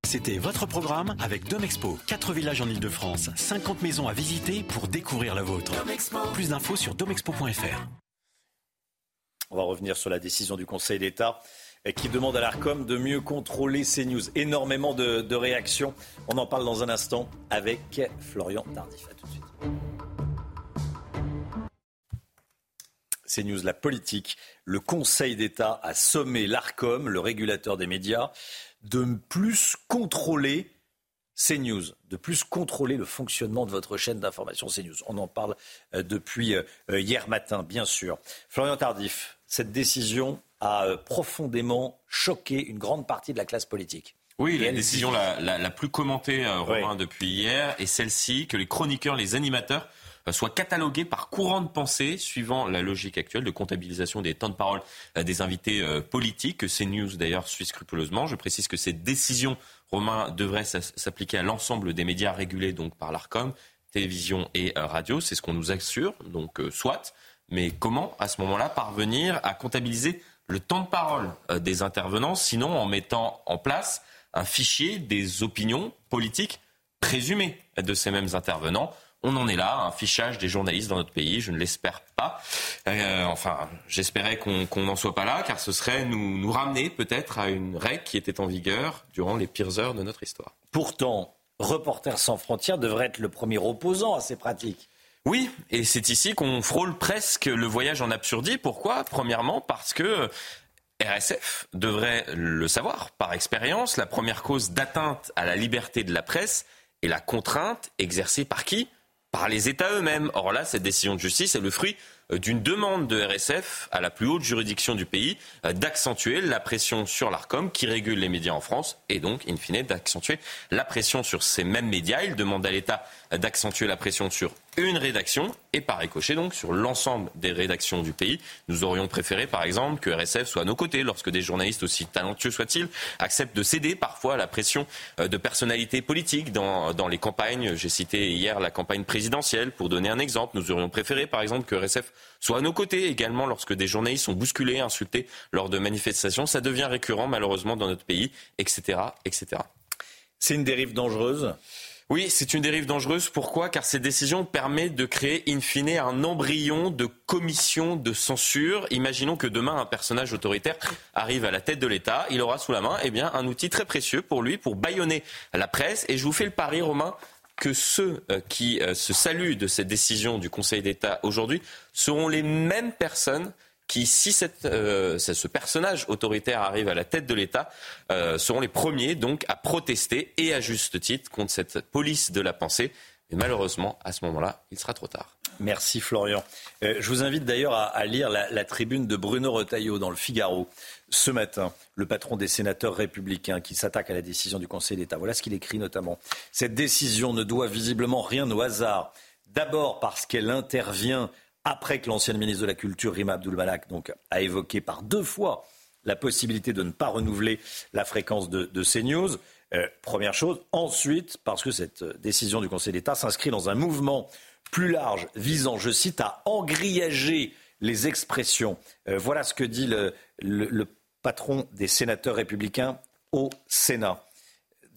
C'était votre programme avec Domexpo. 4 villages en Ile-de-France, 50 maisons à visiter pour découvrir la vôtre. Plus d'infos sur domexpo.fr. On va revenir sur la décision du Conseil d'État qui demande à l'ARCOM de mieux contrôler ces news. Énormément de, de, réactions. On en parle dans un instant avec Florian Tardif. À tout de suite. CNews, la politique. Le Conseil d'État a sommé l'ARCOM, le régulateur des médias, de plus contrôler CNews, de plus contrôler le fonctionnement de votre chaîne d'information CNews. On en parle euh, depuis euh, hier matin, bien sûr. Florian Tardif, cette décision a euh, profondément choqué une grande partie de la classe politique. Oui, la décision la, la, la, plus commentée, Romain, oui. depuis hier est celle-ci que les chroniqueurs, les animateurs soit catalogué par courant de pensée suivant la logique actuelle de comptabilisation des temps de parole des invités politiques, que CNews d'ailleurs suit scrupuleusement. Je précise que cette décision, Romain, devrait s'appliquer à l'ensemble des médias régulés donc par l'ARCOM, télévision et radio. C'est ce qu'on nous assure, donc soit. Mais comment, à ce moment-là, parvenir à comptabiliser le temps de parole des intervenants, sinon en mettant en place un fichier des opinions politiques présumées de ces mêmes intervenants on en est là, un fichage des journalistes dans notre pays, je ne l'espère pas. Euh, enfin, j'espérais qu'on n'en soit pas là, car ce serait nous, nous ramener peut-être à une règle qui était en vigueur durant les pires heures de notre histoire. Pourtant, Reporters sans frontières devrait être le premier opposant à ces pratiques. Oui, et c'est ici qu'on frôle presque le voyage en absurdie. Pourquoi? Premièrement, parce que RSF devrait le savoir par expérience. La première cause d'atteinte à la liberté de la presse est la contrainte exercée par qui? Par les États eux-mêmes. Or là, cette décision de justice est le fruit d'une demande de RSF à la plus haute juridiction du pays d'accentuer la pression sur l'ARCOM qui régule les médias en France et donc, in fine, d'accentuer la pression sur ces mêmes médias. Il demande à l'État d'accentuer la pression sur une rédaction et par ricochet donc sur l'ensemble des rédactions du pays. Nous aurions préféré par exemple que RSF soit à nos côtés lorsque des journalistes aussi talentueux soient-ils acceptent de céder parfois à la pression de personnalités politiques dans, dans les campagnes. J'ai cité hier la campagne présidentielle pour donner un exemple. Nous aurions préféré par exemple que RSF soit à nos côtés également lorsque des journalistes sont bousculés, insultés lors de manifestations. Ça devient récurrent malheureusement dans notre pays, etc. etc. C'est une dérive dangereuse? Oui, c'est une dérive dangereuse. Pourquoi? Car cette décision permet de créer in fine un embryon de commission de censure. Imaginons que demain un personnage autoritaire arrive à la tête de l'État. Il aura sous la main eh bien, un outil très précieux pour lui, pour bâillonner la presse. Et je vous fais le pari, Romain, que ceux qui se saluent de cette décision du Conseil d'État aujourd'hui seront les mêmes personnes qui, si euh, ce personnage autoritaire arrive à la tête de l'État, euh, seront les premiers donc à protester et à juste titre contre cette police de la pensée. Mais malheureusement, à ce moment-là, il sera trop tard. Merci Florian. Euh, je vous invite d'ailleurs à, à, lire la, la, tribune de Bruno Retailleau dans le Figaro ce matin, le patron des sénateurs républicains qui s'attaque à la décision du Conseil d'État. Voilà ce qu'il écrit notamment. Cette décision ne doit visiblement rien au hasard. D'abord parce qu'elle intervient après que l'ancienne ministre de la Culture, Rima Abdul-Malak, donc, a évoqué par deux fois la possibilité de ne pas renouveler la fréquence de, de CNews. Euh, première chose. Ensuite, parce que cette décision du Conseil d'État s'inscrit dans un mouvement plus large visant, je cite, à engrillager les expressions. Euh, voilà ce que dit le patron des sénateurs républicains au Sénat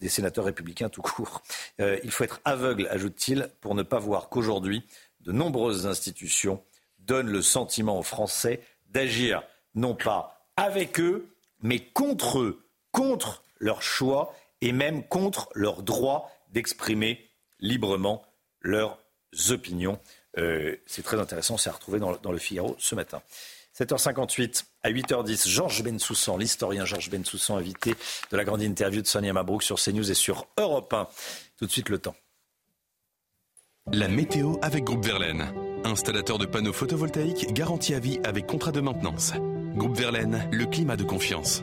des sénateurs républicains tout court. Euh, il faut être aveugle, ajoute-t-il, pour ne pas voir qu'aujourd'hui, de nombreuses institutions donnent le sentiment aux Français d'agir non pas avec eux, mais contre eux, contre leur choix et même contre leur droit d'exprimer librement leurs opinions. Euh, c'est très intéressant, c'est à retrouver dans, le Figaro ce matin. 7h58 à 8h10, Georges Bensoussan, l'historien Georges Bensoussan, invité de la grande interview de Sonia Mabrouk sur CNews et sur Europe 1. Tout de suite le temps. La météo avec Groupe Verlaine. installateur de panneaux photovoltaïques garantie à vie avec contrat de maintenance. Groupe Verlaine, le climat de confiance.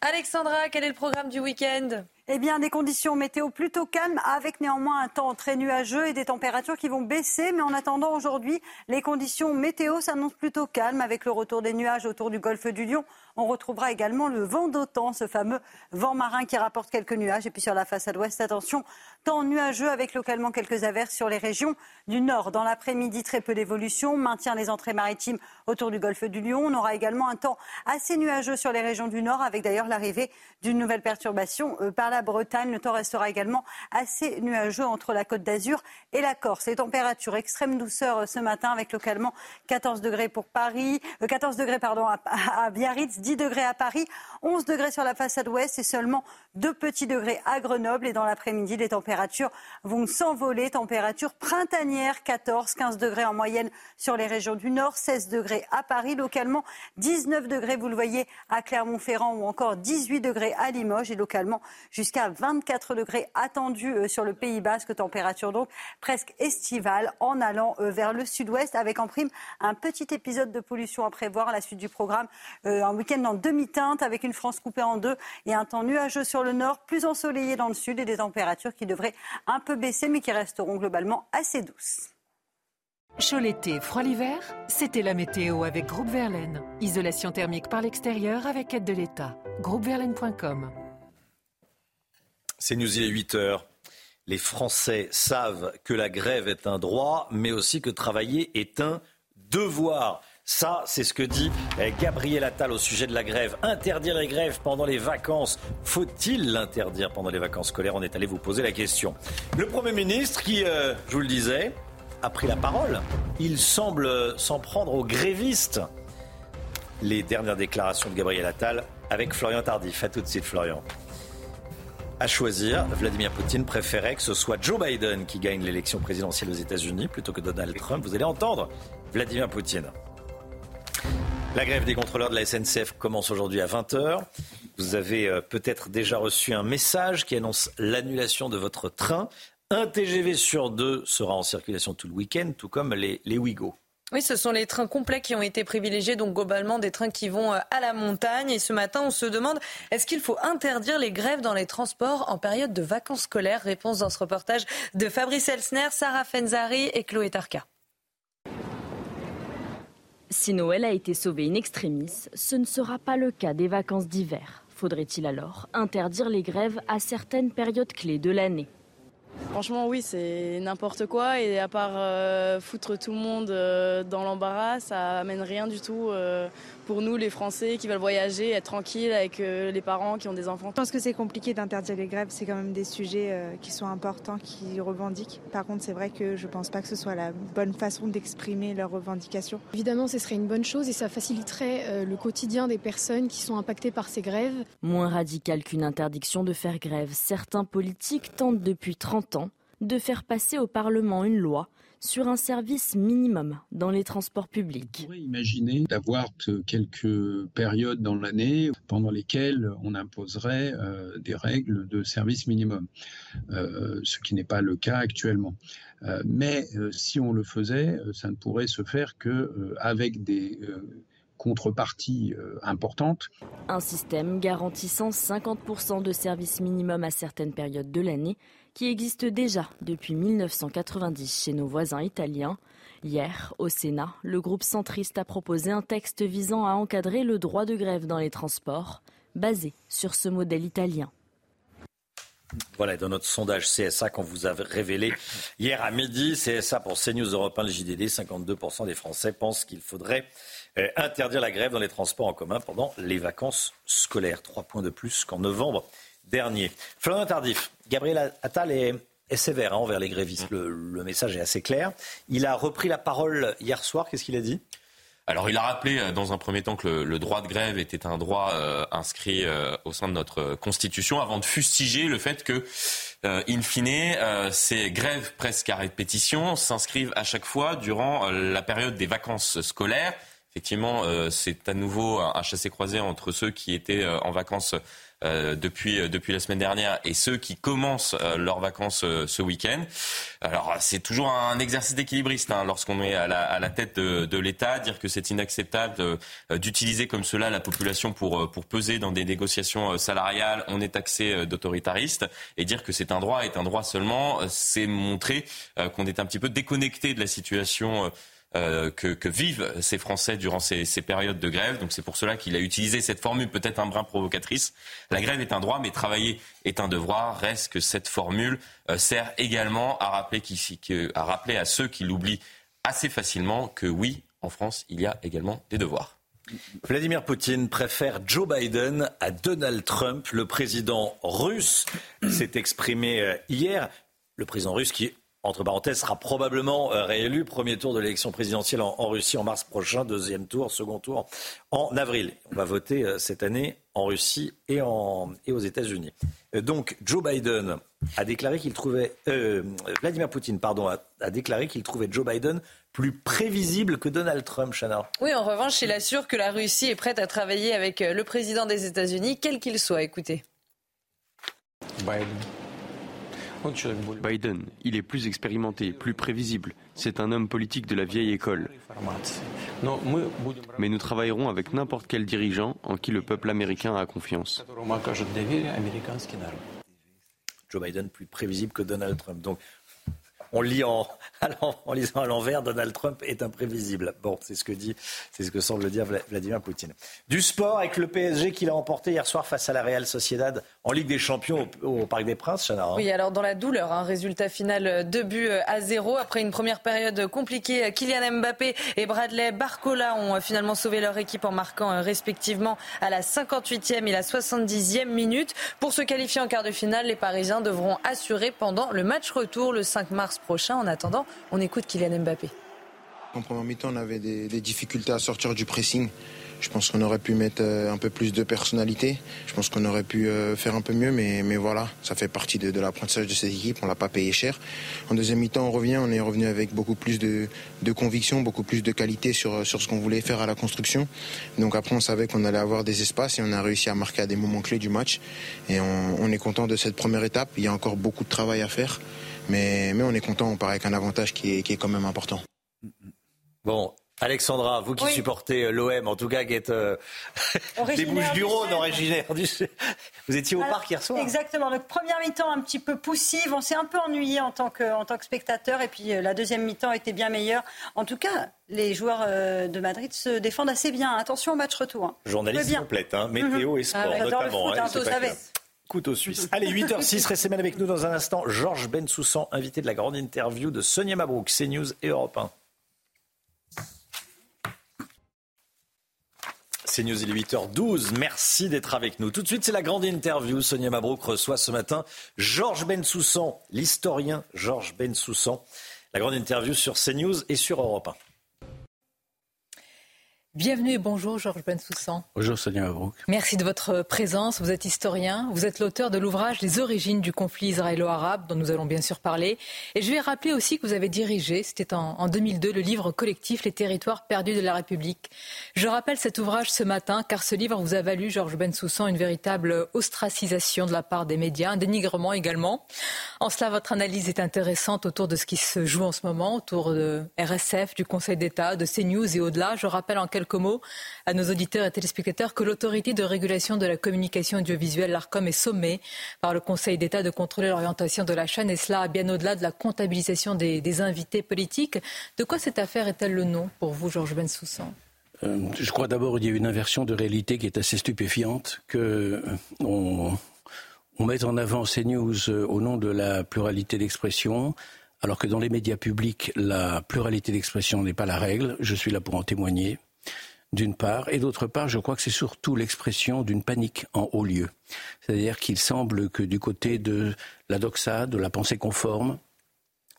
Alexandra, quel est le programme du week-end? Eh bien, des conditions météo plutôt calmes, avec néanmoins un temps très nuageux et des températures qui vont baisser. Mais en attendant, aujourd'hui, les conditions météo s'annoncent plutôt calmes, avec le retour des nuages autour du golfe du Lion. On retrouvera également le vent d'autant, ce fameux vent marin qui rapporte quelques nuages. Et puis sur la façade ouest, attention, temps nuageux avec localement quelques averses sur les régions du nord. Dans l'après-midi, très peu d'évolution, maintient les entrées maritimes autour du golfe du Lion. On aura également un temps assez nuageux sur les régions du nord, avec d'ailleurs l'arrivée d'une nouvelle perturbation euh, par la Bretagne. Le temps restera également assez nuageux entre la Côte d'Azur et la Corse. Les températures extrême douceur euh, ce matin avec localement 14 degrés pour Paris, 14 euh, degrés pardon à, Biarritz, 10 degrés à Paris, 11 degrés sur la façade ouest et seulement 2 petits degrés à Grenoble. Et dans l'après-midi, les températures vont s'envoler. Température printanière, 14, 15 degrés en moyenne sur les régions du nord, 16 degrés à Paris, localement 19 degrés, vous le voyez, à Clermont-Ferrand ou encore 18 degrés à Limoges et localement 24 degrés attendus euh, sur le Pays Basque, température donc presque estivale en allant euh, vers le sud-ouest avec en prime un petit épisode de pollution à prévoir à la suite du programme. Euh, un week-end en demi-teinte avec une France coupée en deux et un temps nuageux sur le nord, plus ensoleillé dans le sud et des températures qui devraient un peu baisser mais qui resteront globalement assez douces. Chaud l'été, froid l'hiver, c'était la météo avec Groupe Verlaine. Isolation thermique par l'extérieur avec aide de l'État. Groupeverlaine.com c'est News, il est 8 heures. Les Français savent que la grève est un droit, mais aussi que travailler est un devoir. Ça, c'est ce que dit eh, Gabriel Attal au sujet de la grève. Interdire les grèves pendant les vacances. Faut-il l'interdire pendant les vacances scolaires? On est allé vous poser la question. Le Premier ministre, qui, euh, je vous le disais, a pris la parole. Il semble s'en prendre aux grévistes. Les dernières déclarations de Gabriel Attal avec Florian Tardif. A tout de suite, Florian à choisir, Vladimir Poutine préférait que ce soit Joe Biden qui gagne l'élection présidentielle aux États-Unis plutôt que Donald Trump. Vous allez entendre Vladimir Poutine. La grève des contrôleurs de la SNCF commence aujourd'hui à 20h. Vous avez euh, peut-être déjà reçu un message qui annonce l'annulation de votre train. Un TGV sur deux sera en circulation tout le week-end, tout comme les, les Ouigo. Oui, ce sont les trains complets qui ont été privilégiés, donc globalement des trains qui vont euh, à la montagne. Et ce matin, on se demande est-ce qu'il faut interdire les grèves dans les transports en période de vacances scolaires? Réponse dans ce reportage de Fabrice Elsner, Sarah Fenzari et Chloé Tarka. Si Noël a été sauvé in extremis, ce ne sera pas le cas des vacances d'hiver. Faudrait-il alors interdire les grèves à certaines périodes clés de l'année? Franchement, oui, c'est n'importe quoi. Et à part euh, foutre tout le monde euh, dans l'embarras, ça amène rien du tout euh, pour nous, les Français qui veulent voyager, être tranquilles avec les parents qui ont des enfants. Je pense que c'est compliqué d'interdire les grèves. C'est quand même des sujets qui sont importants, qui revendiquent. Par contre, c'est vrai que je ne pense pas que ce soit la bonne façon d'exprimer leurs revendications. Évidemment, ce serait une bonne chose et ça faciliterait le quotidien des personnes qui sont impactées par ces grèves. Moins radical qu'une interdiction de faire grève, certains politiques tentent depuis 30 ans de faire passer au Parlement une loi sur un service minimum dans les transports publics. On pourrait imaginer d'avoir quelques périodes dans l'année pendant lesquelles on imposerait euh, des règles de service minimum, euh, ce qui n'est pas le cas actuellement. Euh, mais si on le faisait, ça ne pourrait se faire qu'avec des contreparties importantes. Un système garantissant 50% de service minimum à certaines périodes de l'année qui existe déjà depuis 1990 chez nos voisins italiens. Hier, au Sénat, le groupe centriste a proposé un texte visant à encadrer le droit de grève dans les transports, basé sur ce modèle italien. Voilà, dans notre sondage CSA qu'on vous a révélé hier à midi, CSA pour CNews Europe 1, le JDD, 52% des Français pensent qu'il faudrait euh, interdire la grève dans les transports en commun pendant les vacances scolaires. Trois points de plus qu'en novembre dernier. Florian Tardif, Gabriel Attal est, sévère hein, envers les grévistes. Le, message est assez clair. Il a repris la parole hier soir. Qu'est-ce qu'il a dit? Alors il a rappelé euh, dans un premier temps que le, droit de grève était un droit euh, inscrit euh, au sein de notre Constitution avant de fustiger le fait que, in fine, ces grèves presque à répétition s'inscrivent à chaque fois durant la période des vacances scolaires. Effectivement, c'est à nouveau un chassé-croisé entre ceux qui étaient en vacances depuis, depuis la semaine dernière et ceux qui commencent leurs vacances ce week-end. Alors c'est toujours un exercice d'équilibriste hein, lorsqu'on est à la, à la tête de, de l'État, dire que c'est inacceptable d'utiliser comme cela la population pour, pour peser dans des négociations salariales. On est taxé d'autoritariste et dire que c'est un droit est un droit seulement, c'est montrer qu'on est un petit peu déconnecté de la situation euh, que, vivent ces Français durant ces, périodes de grève. Donc c'est pour cela qu'il a utilisé cette formule peut-être un brin provocatrice. La grève est un droit, mais travailler est un devoir. Reste que cette formule euh, sert également à rappeler, à rappeler à ceux qui l'oublient assez facilement que oui, en France, il y a également des devoirs. Vladimir Poutine préfère Joe Biden à Donald Trump. Le président russe s'est exprimé euh, hier. Le président russe qui entre parenthèses, sera probablement euh, réélu. Premier tour de l'élection présidentielle en, Russie en mars prochain, deuxième tour, second tour en avril. On va voter euh, cette année en Russie et, en, et aux États-Unis. Euh, donc, Joe Biden a déclaré qu'il trouvait Vladimir Poutine, pardon, a, déclaré qu'il trouvait Joe Biden plus prévisible que Donald Trump, Chana. Oui, en revanche, il assure que la Russie est prête à travailler avec le président des États-Unis, quel qu'il soit. Écoutez. Biden. Biden, il est plus expérimenté, plus prévisible. C'est un homme politique de la vieille école. Mais nous travaillerons avec n'importe quel dirigeant en qui le peuple américain a confiance. Joe Biden plus prévisible que Donald Trump. Donc on lit [laughs] en, lisant à l'envers, Donald Trump est imprévisible. Bon, c'est ce que dit, c'est ce que semble dire Vladimir Poutine. Du sport avec le PSG qu'il a emporté hier soir face à la Real Sociedad en Ligue des Champions au, Parc des Princes, Chana. Hein. Oui, alors dans la douleur, un hein, résultat final 2 buts à 0 après une première période compliquée. Kylian Mbappé et Bradley Barcola ont finalement sauvé leur équipe en marquant euh, respectivement à la 58e et la 70e minute. Pour se qualifier en quart de finale, les Parisiens devront assurer pendant le match retour le 5 mars prochain. En attendant, on écoute Kylian Mbappé. En première mi-temps, on avait des, difficultés à sortir du pressing. Je pense qu'on aurait pu mettre euh, un peu plus de personnalité. Je pense qu'on aurait pu euh, faire un peu mieux, mais, mais voilà, ça fait partie de, l'apprentissage de cette équipe. On l'a pas payé cher. En deuxième mi-temps, on revient. On est revenu avec beaucoup plus de, conviction, beaucoup plus de qualité sur, sur ce qu'on voulait faire à la construction. Donc après, on savait qu'on allait avoir des espaces et on a réussi à marquer à des moments clés du match. Et on est content de cette première étape. Il y a encore beaucoup de travail à faire. Mais, mais on est content, on part avec un avantage qui est, qui est quand même important. Bon, Alexandra, vous qui supportez euh, l'OM, en tout cas qui êtes euh, [laughs] [laughs] des Bouches du Rhône, originaire du Vous étiez au parc hier soir Exactement. Donc première mi-temps un petit peu poussive. On s'est un peu ennuyé en tant que, en tant que spectateur. Et puis euh, la deuxième mi-temps était bien meilleure. En tout cas, les joueurs de Madrid se défendent assez bien. Attention au match retour. Hein. Journaliste complète, hein. météo et sport ah notamment. Le foot, hein, Allez, 8h06, restez mal avec nous dans un instant. Georges Bensoussan, invité de la grande interview de Sonia Mabrouk, CNews et Europe 1. CNews, il est 8h12. Merci d'être avec nous. Tout de suite, c'est la grande interview. Sonia Mabrouk reçoit ce matin Georges Bensoussan, l'historien Georges Bensoussan. La grande interview sur CNews et sur Europe 1. Bienvenue et bonjour Georges Bensoussan. Bonjour Sonia Mabrouk. Merci de votre présence. Vous êtes historien, vous êtes l'auteur de l'ouvrage Les origines du conflit israélo-arabe dont nous allons bien sûr parler. Et je vais rappeler aussi que vous avez dirigé, c'était en, 2002, le livre collectif Les territoires perdus de la République. Je rappelle cet ouvrage ce matin car ce livre vous a valu, Georges Bensoussan, une véritable ostracisation de la part des médias, un dénigrement également. En cela, votre analyse est intéressante autour de ce qui se joue en ce moment, autour de RSF, du Conseil d'État, de CNews et au-delà. Je rappelle en mots à nos auditeurs et téléspectateurs que l'autorité de régulation de la communication audiovisuelle, l'ARCOM, est sommée par le Conseil d'État de contrôler l'orientation de la chaîne et cela bien au-delà de la comptabilisation des, invités politiques. De quoi cette affaire est-elle le nom pour vous, Georges Bensoussan? Euh, je crois d'abord qu'il y a une inversion de réalité qui est assez stupéfiante, que euh, on, on met en avant ces news euh, au nom de la pluralité d'expression, alors que dans les médias publics, la pluralité d'expression n'est pas la règle. Je suis là pour en témoigner d'une part, et d'autre part, je crois que c'est surtout l'expression d'une panique en haut lieu. C'est-à-dire qu'il semble que du côté de la doxa, de la pensée conforme,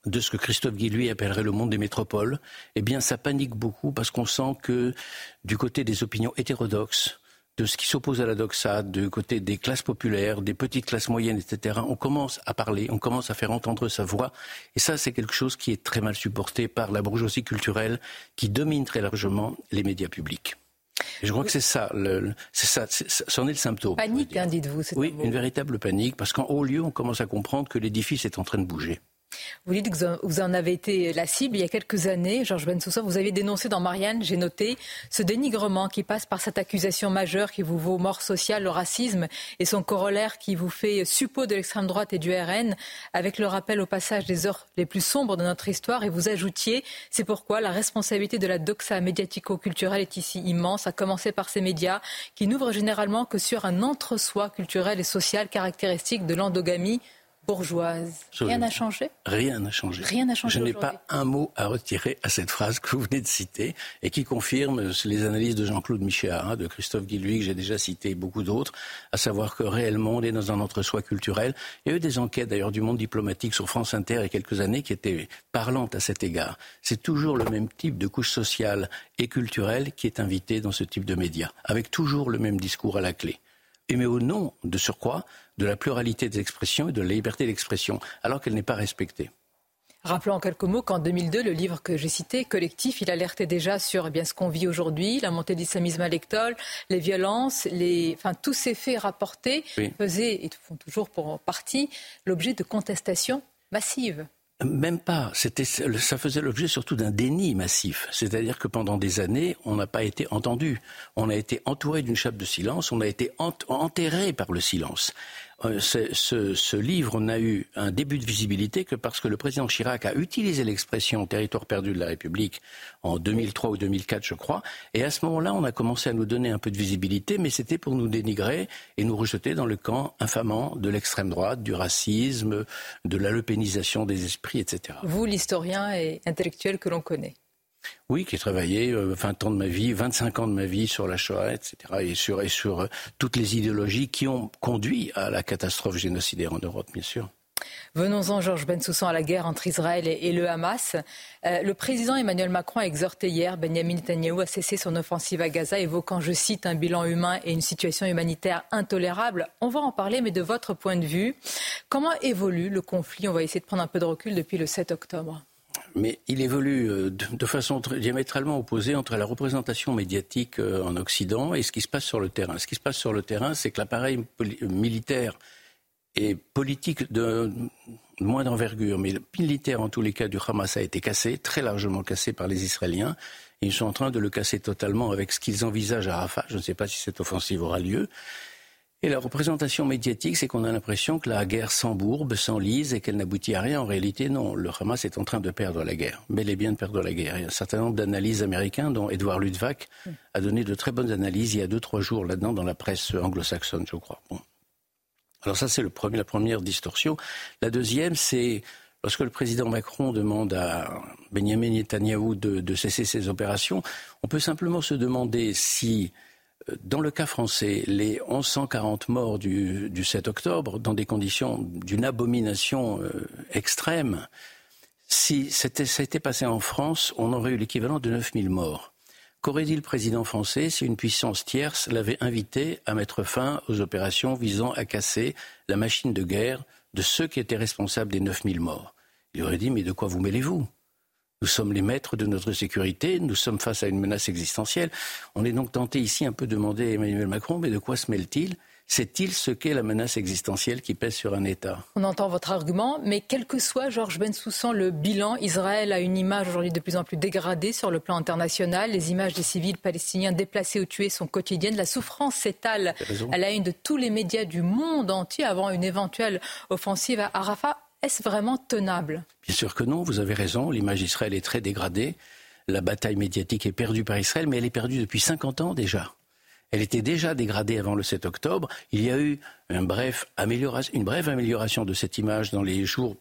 de ce que Christophe Guy appellerait le monde des métropoles, eh bien ça panique beaucoup parce qu'on sent que du côté des opinions hétérodoxes, de ce qui s'oppose à la doxa, du côté des classes populaires, des petites classes moyennes, etc., on commence à parler, on commence à faire entendre sa voix. Et ça, c'est quelque chose qui est très mal supporté par la bourgeoisie culturelle qui domine très largement les médias publics. je crois que c'est ça, c'est ça, c'en est le symptôme. Panique, hein, dites-vous. Oui, une véritable panique, parce qu'en haut lieu, on commence à comprendre que l'édifice est en train de bouger. Vous dites que vous en avez été la cible il y a quelques années. Georges Bensoussan, vous avez dénoncé dans Marianne, j'ai noté, ce dénigrement qui passe par cette accusation majeure qui vous vaut mort sociale, le racisme, et son corollaire qui vous fait suppôt de l'extrême droite et du RN, avec le rappel au passage des heures les plus sombres de notre histoire. Et vous ajoutiez, c'est pourquoi la responsabilité de la doxa médiatico-culturelle est ici immense, à commencer par ces médias qui n'ouvrent généralement que sur un entre-soi culturel et social caractéristique de l'endogamie bourgeoise. Rien n'a changé? Rien n'a changé. Rien n'a changé. Je n'ai pas un mot à retirer à cette phrase que vous venez de citer et qui confirme les analyses de Jean-Claude Michéa, hein, de Christophe Guilluy, que j'ai déjà cité, et beaucoup d'autres, à savoir que réellement on est dans un entre-soi culturel. Il y a eu des enquêtes d'ailleurs du monde diplomatique sur France Inter il y a quelques années qui étaient parlantes à cet égard. C'est toujours le même type de couche sociale et culturelle qui est invité dans ce type de médias, avec toujours le même discours à la clé et mais au nom de surcroît de la pluralité des expressions et de la liberté d'expression, alors qu'elle n'est pas respectée. Rappelons en quelques mots qu'en 2002, le livre que j'ai cité, Collectif, il alertait déjà sur eh bien, ce qu'on vit aujourd'hui, la montée de l'islamisme à l'école, les violences, les... Enfin, tous ces faits rapportés faisaient, et font toujours pour partie, l'objet de contestations massives. Même pas. C'était, ça faisait l'objet surtout d'un déni massif. C'est-à-dire que pendant des années, on n'a pas été entendu. On a été entouré d'une chape de silence. On a été enterré par le silence. Euh, ce, livre n'a eu un début de visibilité que parce que le président Chirac a utilisé l'expression territoire perdu de la République en 2003 ou 2004, je crois. Et à ce moment-là, on a commencé à nous donner un peu de visibilité, mais c'était pour nous dénigrer et nous rejeter dans le camp infamant de l'extrême droite, du racisme, de la lepénisation des esprits, etc. Vous, l'historien et intellectuel que l'on connaît. Oui, qui ai travaillé 20 euh, ans de ma vie, 25 ans de ma vie sur la Shoah, etc. et sur, euh, toutes les idéologies qui ont conduit à la catastrophe génocidaire en Europe, bien sûr. Venons-en, Georges Bensoussan, à la guerre entre Israël et, le Hamas. Euh, le président Emmanuel Macron a exhorté hier Benjamin Netanyahu à cesser son offensive à Gaza, évoquant, je cite, un bilan humain et une situation humanitaire intolérable. On va en parler, mais de votre point de vue, comment évolue le conflit? On va essayer de prendre un peu de recul depuis le 7 octobre mais il évolue euh, de façon diamétralement opposée entre la représentation médiatique euh, en Occident et ce qui se passe sur le terrain. Ce qui se passe sur le terrain, c'est que l'appareil militaire et politique de moins d'envergure, mais militaire en tous les cas du Hamas a été cassé, très largement cassé par les Israéliens. ils sont en train de le casser totalement avec ce qu'ils envisagent à Rafah. Je ne sais pas si cette offensive aura lieu. Et la représentation médiatique, c'est qu'on a l'impression que la guerre s'embourbe, s'enlise et qu'elle n'aboutit à rien. En réalité, non. Le Hamas est en train de perdre la guerre. Mais est bien de perdre la guerre. Il y a un certain nombre d'analyses américaines, dont Edouard Ludwak a donné de très bonnes analyses il y a deux, trois jours là-dedans dans la presse anglo-saxonne, je crois. Bon. Alors ça, c'est la première distorsion. La deuxième, c'est lorsque le président Macron demande à Benjamin Netanyahu de cesser ses opérations, on peut simplement se demander si dans le cas français, les 1140 morts du, 7 octobre, dans des conditions d'une abomination euh, extrême, si ça était passé en France, on aurait eu l'équivalent de 9000 morts. Qu'aurait dit le président français si une puissance tierce l'avait invité à mettre fin aux opérations visant à casser la machine de guerre de ceux qui étaient responsables des 9000 morts? Il aurait dit Mais de quoi vous mêlez-vous? Nous sommes les maîtres de notre sécurité, nous sommes face à une menace existentielle. On est donc tenté ici un peu de demander à Emmanuel Macron, mais de quoi se mêle-t-il? Sait-il ce qu'est la menace existentielle qui pèse sur un État? On entend votre argument, mais quel que soit, Georges Bensoussan, le bilan, Israël a une image aujourd'hui de plus en plus dégradée sur le plan international. Les images des civils palestiniens déplacés ou tués sont quotidiennes. La souffrance s'étale à la une de tous les médias du monde entier avant une éventuelle offensive à Rafah. Est-ce vraiment tenable? Bien sûr que non, vous avez raison. L'image d'Israël est très dégradée. La bataille médiatique est perdue par Israël, mais elle est perdue depuis 50 ans déjà. Elle était déjà dégradée avant le 7 octobre. Il y a eu une brève amélioration de cette image dans les jours,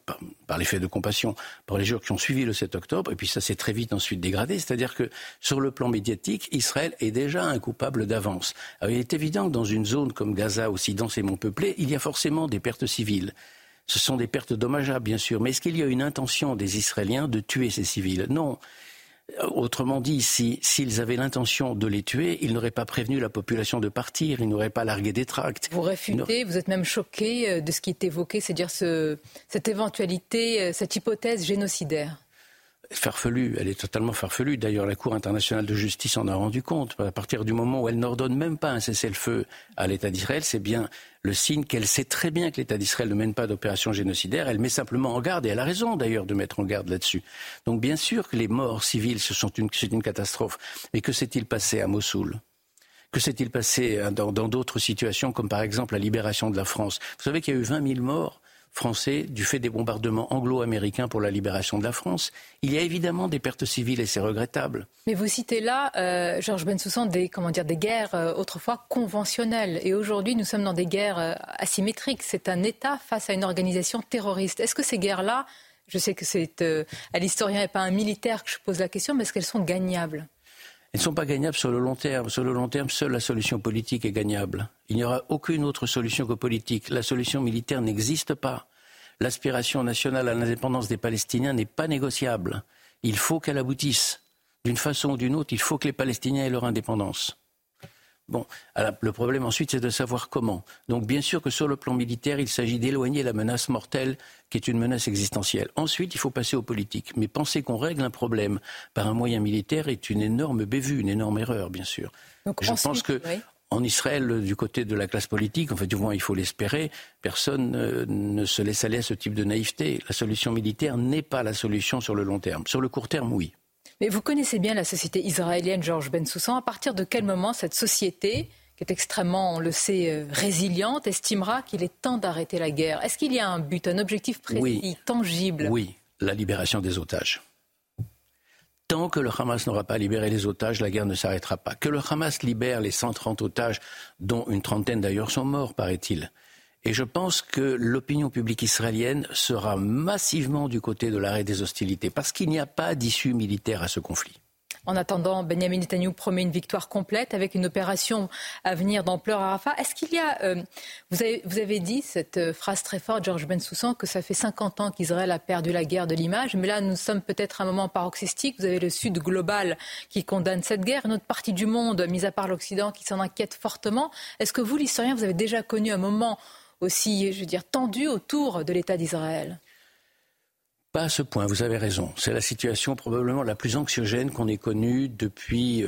par, l'effet de compassion, par les jours qui ont suivi le 7 octobre, et puis ça s'est très vite ensuite dégradé. C'est-à-dire que sur le plan médiatique, Israël est déjà un coupable d'avance. il est évident que dans une zone comme Gaza, aussi densément peuplée, il y a forcément des pertes civiles. Ce sont des pertes dommageables, bien sûr. Mais est-ce qu'il y a une intention des Israéliens de tuer ces civils? Non. Autrement dit, s'ils avaient l'intention de les tuer, ils n'auraient pas prévenu la population de partir, ils n'auraient pas largué des tracts. Vous réfutez, vous êtes même choqué euh, de ce qui est évoqué, c'est-à-dire cette éventualité, euh, cette hypothèse génocidaire farfelue, elle est totalement farfelue. D'ailleurs, la Cour internationale de justice en a rendu compte. À partir du moment où elle n'ordonne même pas un cessez-le-feu à l'État d'Israël, c'est bien le signe qu'elle sait très bien que l'État d'Israël ne mène pas d'opération génocidaire. Elle met simplement en garde, et elle a raison d'ailleurs de mettre en garde là-dessus. Donc bien sûr que les morts civiles, ce sont une, c'est une catastrophe. Mais que s'est-il passé à Mossoul? Que s'est-il passé dans d'autres situations, comme par exemple la libération de la France? Vous savez qu'il y a eu 20 000 morts français du fait des bombardements anglo-américains pour la libération de la France. Il y a évidemment des pertes civiles et c'est regrettable. Mais vous citez là, euh, Georges Bensoussan, des, comment dire, des guerres euh, autrefois conventionnelles. Et aujourd'hui, nous sommes dans des guerres euh, asymétriques. C'est un État face à une organisation terroriste. Est-ce que ces guerres-là, je sais que c'est à l'historien et pas un militaire que je pose la question, mais est-ce qu'elles sont gagnables? Elles ne sont pas gagnables sur le long terme. Sur le long terme, seule la solution politique est gagnable. Il n'y aura aucune autre solution que politique. La solution militaire n'existe pas. L'aspiration nationale à l'indépendance des Palestiniens n'est pas négociable. Il faut qu'elle aboutisse. D'une façon ou d'une autre, il faut que les Palestiniens aient leur indépendance. Bon, le problème ensuite, c'est de savoir comment. Donc, bien sûr que sur le plan militaire, il s'agit d'éloigner la menace mortelle qui est une menace existentielle. Ensuite, il faut passer aux politiques. Mais penser qu'on règle un problème par un moyen militaire est une énorme bévue, une énorme erreur, bien sûr. Je pense que en Israël, du côté de la classe politique, en fait, du moins, il faut l'espérer, personne euh, ne se laisse aller à ce type de naïveté. La solution militaire n'est pas la solution sur le long terme. Sur le court terme, oui. Mais vous connaissez bien la société israélienne, Georges Bensoussan. À partir de quel moment cette société, qui est extrêmement, on le sait, euh, résiliente, estimera qu'il est temps d'arrêter la guerre? Est-ce qu'il y a un but, un objectif précis, tangible? Oui, la libération des otages. Tant que le Hamas n'aura pas libéré les otages, la guerre ne s'arrêtera pas. Que le Hamas libère les 130 otages, dont une trentaine d'ailleurs sont morts, paraît-il, et je pense que l'opinion publique israélienne sera massivement du côté de l'arrêt des hostilités, parce qu'il n'y a pas d'issue militaire à ce conflit. En attendant, Benjamin Netanyahu promet une victoire complète avec une opération à venir d'ampleur à Rafah. Est-ce qu'il y a. Euh, vous, avez, vous, avez, dit cette euh, phrase très forte, Georges Bensoussan, que ça fait 50 ans qu'Israël a perdu la guerre de l'image. Mais là, nous sommes peut-être à un moment paroxystique. Vous avez le Sud global qui condamne cette guerre, une autre partie du monde, mis à part l'Occident, qui s'en inquiète fortement. Est-ce que vous, l'historien, vous avez déjà connu un moment aussi, je veux dire, tendu autour de l'État d'Israël pas à ce point, vous avez raison. C'est la situation probablement la plus anxiogène qu'on ait connue depuis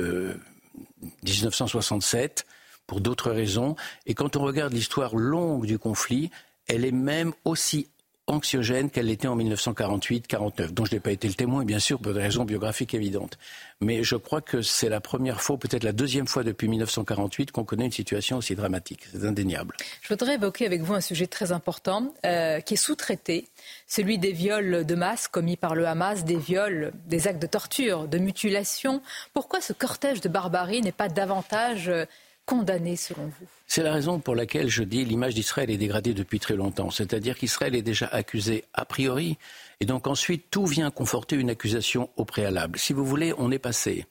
1967, euh, pour d'autres raisons. Et quand on regarde l'histoire longue du conflit, elle est même aussi anxiogène qu'elle l'était en 1948-49, dont je n'ai pas été le témoin, bien sûr, pour des raisons biographiques évidentes. Mais je crois que c'est la première fois, peut-être la deuxième fois depuis 1948, qu'on connaît une situation aussi dramatique. C'est indéniable. Je voudrais évoquer avec vous un sujet très important euh, qui est sous-traité, celui des viols de masse commis par le Hamas, des viols, des actes de torture, de mutilation. Pourquoi ce cortège de barbarie n'est pas davantage selon vous? C'est la raison pour laquelle je dis l'image d'Israël est dégradée depuis très longtemps. C'est-à-dire qu'Israël est déjà accusé a priori, et donc ensuite tout vient conforter une accusation au préalable. Si vous voulez, on est passé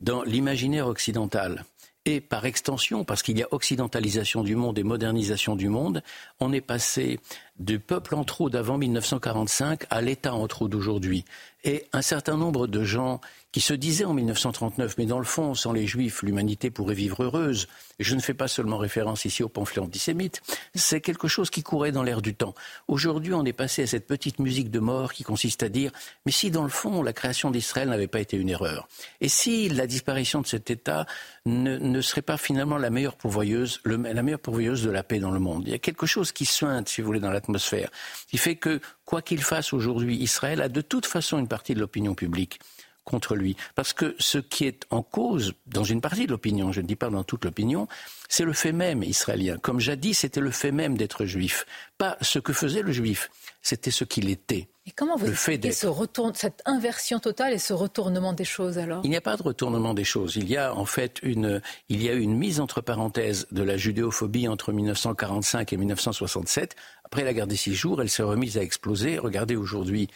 dans l'imaginaire occidental et par extension, parce qu'il y a occidentalisation du monde et modernisation du monde, on est passé du peuple en trop d'avant 1945 à l'État en trop d'aujourd'hui. Et un certain nombre de gens qui se disaient en 1939, mais dans le fond, sans les juifs, l'humanité pourrait vivre heureuse, je ne fais pas seulement référence ici aux pamphlets antisémites, c'est quelque chose qui courait dans l'air du temps. Aujourd'hui, on est passé à cette petite musique de mort qui consiste à dire, mais si dans le fond, la création d'Israël n'avait pas été une erreur, et si la disparition de cet État ne, ne serait pas finalement la meilleure pourvoyeuse, le, la meilleure pourvoyeuse de la paix dans le monde? Il y a quelque chose qui suinte, si vous voulez, dans l'atmosphère, qui fait que, quoi qu'il fasse aujourd'hui, Israël a de toute façon une partie de l'opinion publique contre lui. Parce que ce qui est en cause, dans une partie de l'opinion, je ne dis pas dans toute l'opinion, c'est le fait même israélien. Comme jadis, c'était le fait même d'être juif. Pas ce que faisait le juif, c'était ce qu'il était. Et comment vous expliquez ce retour, cette inversion totale et ce retournement des choses alors? Il n'y a pas de retournement des choses. Il y a en fait une, il y a une mise entre parenthèses de la judéophobie entre 1945 et 1967. Après la guerre des six jours, elle s'est remise à exploser. Regardez aujourd'hui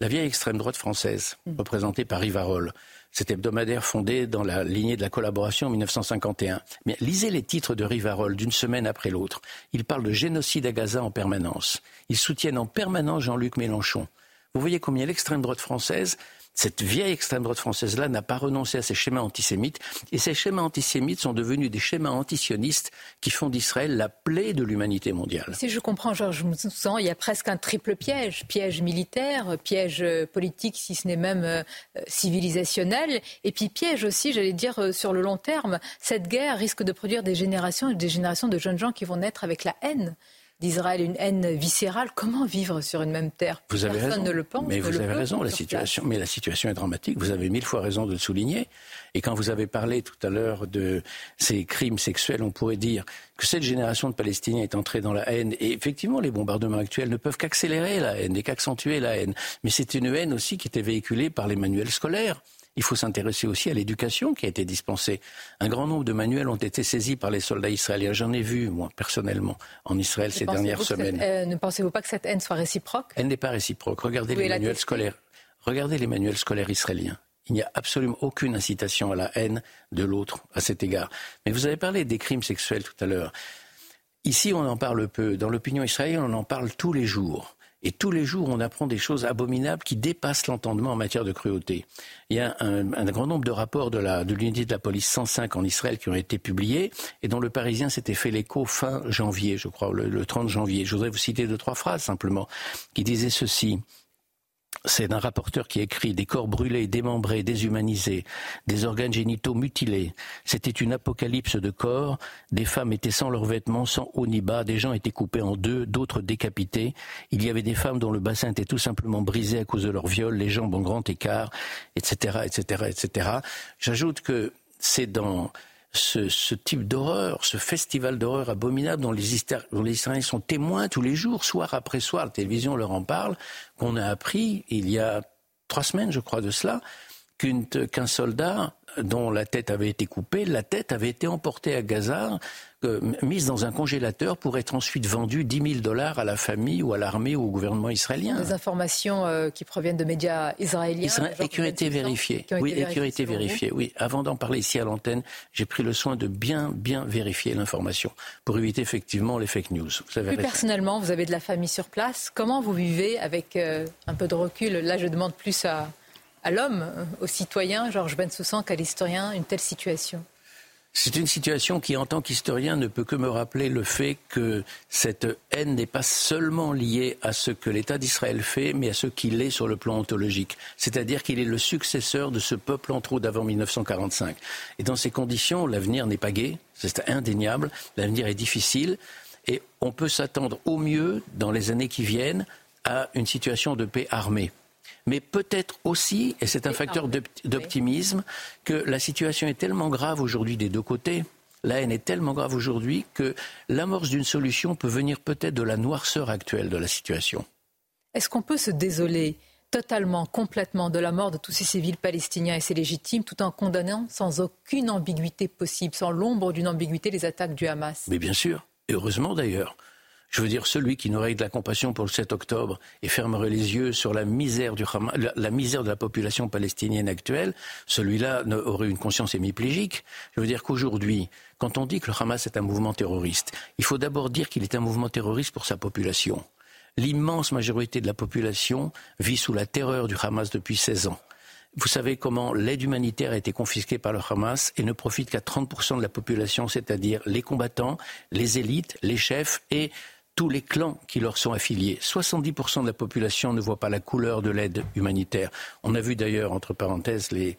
la vieille extrême droite française, mm. représentée par Rivarol, cet hebdomadaire fondé dans la lignée de la collaboration en 1951. Mais lisez les titres de Rivarol d'une semaine après l'autre. Ils parlent de génocide à Gaza en permanence. Ils soutiennent en permanence Jean-Luc Mélenchon. Vous voyez combien l'extrême droite française cette vieille extrême droite française-là n'a pas renoncé à ses schémas antisémites. Et ces schémas antisémites sont devenus des schémas antisionistes qui font d'Israël la plaie de l'humanité mondiale. Si je comprends, Georges sens il y a presque un triple piège. Piège militaire, piège euh, politique, si ce n'est même euh, civilisationnel. Et puis piège aussi, j'allais dire, euh, sur le long terme. Cette guerre risque de produire des générations et des générations de jeunes gens qui vont naître avec la haine d'Israël, une haine viscérale. Comment vivre sur une même terre? Vous avez Personne raison. ne le pense. Mais vous avez raison, la situation, mais la situation est dramatique. Vous avez mille fois raison de le souligner. Et quand vous avez parlé tout à l'heure de ces crimes sexuels, on pourrait dire que cette génération de Palestiniens est entrée dans la haine. Et effectivement, les bombardements actuels ne peuvent qu'accélérer la haine et qu'accentuer la haine. Mais c'est une haine aussi qui était véhiculée par les manuels scolaires. Il faut s'intéresser aussi à l'éducation qui a été dispensée. Un grand nombre de manuels ont été saisis par les soldats israéliens. J'en ai vu, moi, personnellement, en Israël ces dernières semaines. Euh, ne pensez-vous pas que cette haine soit réciproque? Elle n'est pas réciproque. Regardez les manuels scolaires. Regardez les manuels scolaires israéliens. Il n'y a absolument aucune incitation à la haine de l'autre à cet égard. Mais vous avez parlé des crimes sexuels tout à l'heure. Ici, on en parle peu. Dans l'opinion israélienne, on en parle tous les jours. Et tous les jours, on apprend des choses abominables qui dépassent l'entendement en matière de cruauté. Il y a un, grand nombre de rapports de l'unité de, de, la police 105 en Israël qui ont été publiés et dont le Parisien s'était fait l'écho fin janvier, je crois, le, le 30 janvier. Je voudrais vous citer deux, trois phrases simplement, qui disaient ceci c'est d'un rapporteur qui écrit des corps brûlés, démembrés, déshumanisés, des organes génitaux mutilés. C'était une apocalypse de corps. Des femmes étaient sans leurs vêtements, sans haut ni bas. Des gens étaient coupés en deux, d'autres décapités. Il y avait des femmes dont le bassin était tout simplement brisé à cause de leur viol, les jambes en grand écart, etc., etc., etc. J'ajoute que c'est dans ce, ce, type d'horreur, ce festival d'horreur abominable dont les, dont les, Israéliens sont témoins tous les jours, soir après soir, la télévision leur en parle, qu'on a appris il y a trois semaines, je crois, de cela, qu'un soldat dont la tête avait été coupée, la tête avait été emportée à Gaza, euh, mise dans un congélateur pour être ensuite vendue 10 000 dollars à la famille ou à l'armée ou au gouvernement israélien. Des informations euh, qui proviennent de médias israéliens. Israël, et qui ont été vérifiées. oui, et qui ont été vérifiées. Oui, avant d'en parler ici à l'antenne, j'ai pris le soin de bien, bien vérifier l'information pour éviter effectivement les fake news. Vous avez Plus personnellement, vous avez de la famille sur place. Comment vous vivez avec euh, un peu de recul? Là, je demande plus à à l'homme, au citoyen, Georges Bensoussan, qu'à l'historien, une telle situation c'est une situation qui, en tant qu'historien, ne peut que me rappeler le fait que cette haine n'est pas seulement liée à ce que l'État d'Israël fait, mais à ce qu'il est sur le plan ontologique. C'est-à-dire qu'il est le successeur de ce peuple en trop d'avant 1945. Et dans ces conditions, l'avenir n'est pas gai, c'est indéniable, l'avenir est difficile, et on peut s'attendre au mieux, dans les années qui viennent, à une situation de paix armée mais peut-être aussi, et c'est un facteur d'optimisme, que la situation est tellement grave aujourd'hui des deux côtés, la haine est tellement grave aujourd'hui que l'amorce d'une solution peut venir peut-être de la noirceur actuelle de la situation. Est-ce qu'on peut se désoler totalement, complètement de la mort de tous ces civils palestiniens et c'est légitime, tout en condamnant sans aucune ambiguïté possible, sans l'ombre d'une ambiguïté, les attaques du Hamas? Mais bien sûr, et heureusement d'ailleurs. Je veux dire, celui qui n'aurait de la compassion pour le 7 octobre et fermerait les yeux sur la misère, du la, la misère de la population palestinienne actuelle, celui-là aurait une conscience hémiplégique. Je veux dire qu'aujourd'hui, quand on dit que le Hamas est un mouvement terroriste, il faut d'abord dire qu'il est un mouvement terroriste pour sa population. L'immense majorité de la population vit sous la terreur du Hamas depuis 16 ans. Vous savez comment l'aide humanitaire a été confisquée par le Hamas et ne profite qu'à 30% de la population, c'est-à-dire les combattants, les élites, les chefs et tous les clans qui leur sont affiliés. 70% de la population ne voit pas la couleur de l'aide humanitaire. On a vu d'ailleurs, entre parenthèses, les,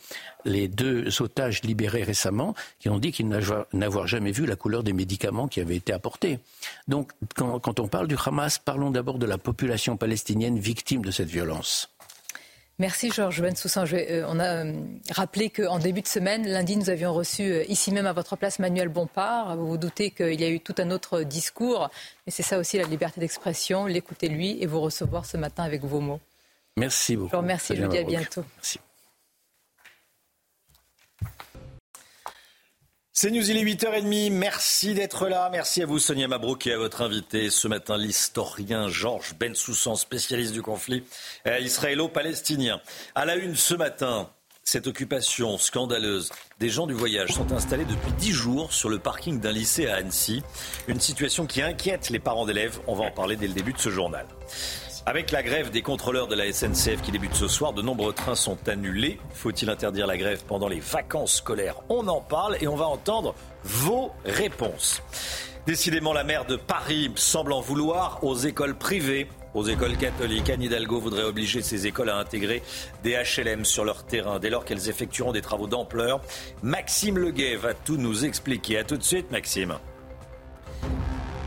deux otages libérés récemment qui ont dit qu'ils n'avaient jamais vu la couleur des médicaments qui avaient été apportés. Donc, quand on parle du Hamas, parlons d'abord de la population palestinienne victime de cette violence. Merci Georges Bensoussan. Euh, on a euh, rappelé qu'en début de semaine, lundi, nous avions reçu euh, ici même à votre place Manuel Bompard. Vous vous doutez qu'il y a eu tout un autre discours, mais c'est ça aussi la liberté d'expression, l'écouter lui et vous recevoir ce matin avec vos mots. Merci beaucoup. Je vous remercie, je vous dis à bientôt. Merci. C'est News, il est 8h30. Merci d'être là. Merci à vous, Sonia Mabrouk, et à votre invité ce matin, l'historien Georges Bensoussan, spécialiste du conflit euh, israélo-palestinien. À la une ce matin, cette occupation scandaleuse. Des gens du voyage sont installés depuis 10 jours sur le parking d'un lycée à Annecy. Une situation qui inquiète les parents d'élèves. On va en parler dès le début de ce journal. Avec la grève des contrôleurs de la SNCF qui débute ce soir, de nombreux trains sont annulés. Faut-il interdire la grève pendant les vacances scolaires On en parle et on va entendre vos réponses. Décidément, la maire de Paris semble en vouloir aux écoles privées. Aux écoles catholiques, Anne Hidalgo voudrait obliger ces écoles à intégrer des HLM sur leur terrain dès lors qu'elles effectueront des travaux d'ampleur. Maxime Leguet va tout nous expliquer. A tout de suite, Maxime.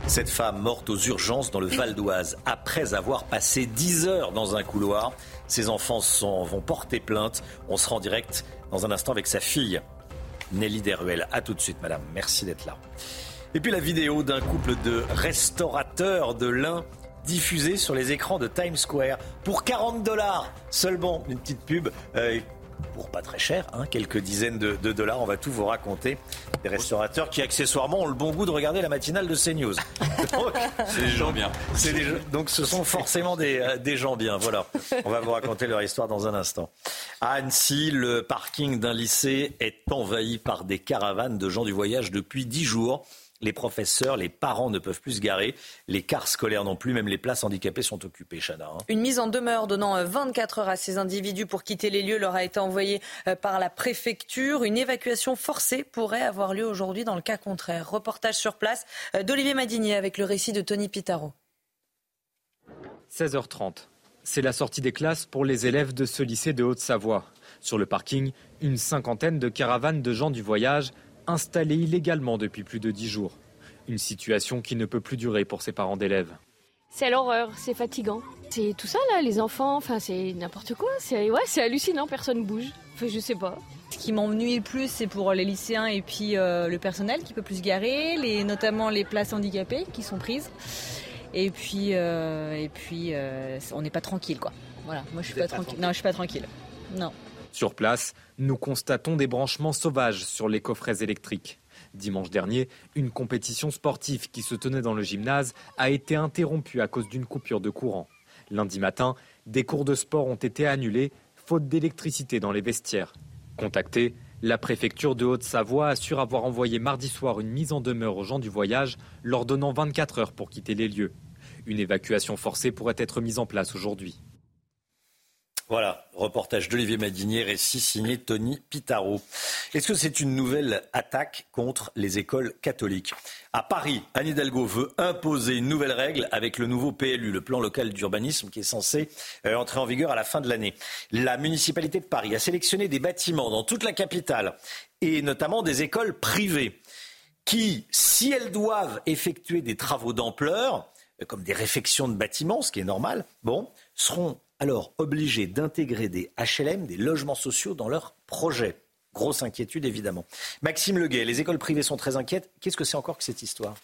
Cette femme morte aux urgences dans le Val d'Oise après avoir passé 10 heures dans un couloir. Ses enfants vont porter plainte. On sera en direct dans un instant avec sa fille, Nelly Deruel. A tout de suite, madame. Merci d'être là. Et puis la vidéo d'un couple de restaurateurs de l'Ain diffusée sur les écrans de Times Square pour 40 dollars. Seulement une petite pub. Euh, pour pas très cher, hein, quelques dizaines de, dollars. On va tout vous raconter. Des restaurateurs qui accessoirement ont le bon goût de regarder la matinale de CNews. [laughs] C'est des gens bien. donc ce sont forcément des, euh, des, gens bien. Voilà. On va vous raconter leur histoire dans un instant. À Annecy, le parking d'un lycée est envahi par des caravanes de gens du voyage depuis dix jours. Les professeurs, les parents ne peuvent plus se garer. Les cars scolaires non plus. Même les places handicapées sont occupées, Chana. Hein. Une mise en demeure donnant 24 euh, heures à ces individus pour quitter les lieux leur a été envoyée euh, par la préfecture. Une évacuation forcée pourrait avoir lieu aujourd'hui dans le cas contraire. Reportage sur place euh, d'Olivier Madinier avec le récit de Tony Pitaro. 16h30. C'est la sortie des classes pour les élèves de ce lycée de Haute-Savoie. Sur le parking, une cinquantaine de caravanes de gens du voyage installés illégalement depuis plus de dix jours. Une situation qui ne peut plus durer pour ces parents d'élèves. C'est l'horreur, c'est fatigant. C'est tout ça là, les enfants, enfin c'est n'importe quoi. C'est ouais, c'est hallucinant, personne bouge. Enfin, je sais pas. Ce qui m'ennuie le plus, c'est pour les lycéens et puis euh, le personnel qui peut plus se garer, les, notamment les places handicapées qui sont prises. Et puis, euh, et puis euh, on n'est pas tranquille quoi. Voilà, moi je suis pas tranquille. Non, je suis pas tranquille. Non. Sur place, nous constatons des branchements sauvages sur les coffrets électriques. Dimanche dernier, une compétition sportive qui se tenait dans le gymnase a été interrompue à cause d'une coupure de courant. Lundi matin, des cours de sport ont été annulés, faute d'électricité dans les vestiaires. Contactée, la préfecture de Haute-Savoie assure avoir envoyé mardi soir une mise en demeure aux gens du voyage, leur donnant 24 heures pour quitter les lieux. Une évacuation forcée pourrait être mise en place aujourd'hui. Voilà, reportage d'Olivier Madinier, récit signé Tony Pitaro. Est-ce que c'est une nouvelle attaque contre les écoles catholiques? À Paris, Anne Hidalgo veut imposer une nouvelle règle avec le nouveau PLU, le plan local d'urbanisme, qui est censé euh, entrer en vigueur à la fin de l'année. La municipalité de Paris a sélectionné des bâtiments dans toute la capitale et notamment des écoles privées qui, si elles doivent effectuer des travaux d'ampleur, euh, comme des réfections de bâtiments, ce qui est normal, bon, seront alors obligés d'intégrer des HLM, des logements sociaux dans leur projet. Grosse inquiétude évidemment. Maxime Leguet, les écoles privées sont très inquiètes. Qu'est-ce que c'est encore que cette histoire?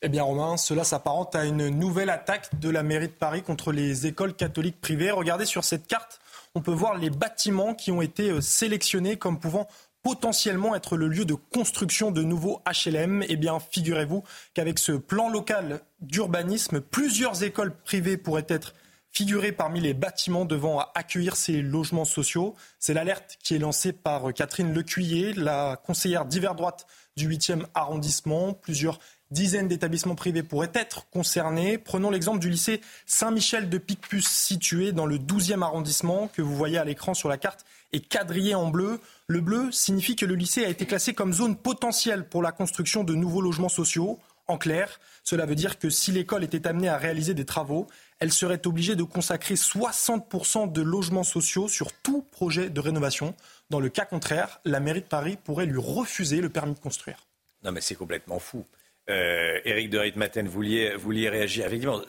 Eh bien, Romain, cela s'apparente à une nouvelle attaque de la mairie de Paris contre les écoles catholiques privées. Regardez sur cette carte, on peut voir les bâtiments qui ont été euh, sélectionnés comme pouvant potentiellement être le lieu de construction de nouveaux HLM. Eh bien, figurez-vous qu'avec ce plan local d'urbanisme, plusieurs écoles privées pourraient être figurer parmi les bâtiments devant accueillir ces logements sociaux. C'est l'alerte qui est lancée par Catherine Lecuyer, la conseillère d'hiver droite du 8e arrondissement. Plusieurs dizaines d'établissements privés pourraient être concernés. Prenons l'exemple du lycée Saint-Michel de Picpus, situé dans le 12e arrondissement, que vous voyez à l'écran sur la carte, et quadrillé en bleu. Le bleu signifie que le lycée a été classé comme zone potentielle pour la construction de nouveaux logements sociaux. En clair, cela veut dire que si l'école était amenée à réaliser des travaux, elle serait obligée de consacrer 60% de logements sociaux sur tout projet de rénovation. Dans le cas contraire, la mairie de Paris pourrait lui refuser le permis de construire. Non mais c'est complètement fou. Euh, Éric de Ritmaten, vous vouliez, vouliez réagir. Effectivement,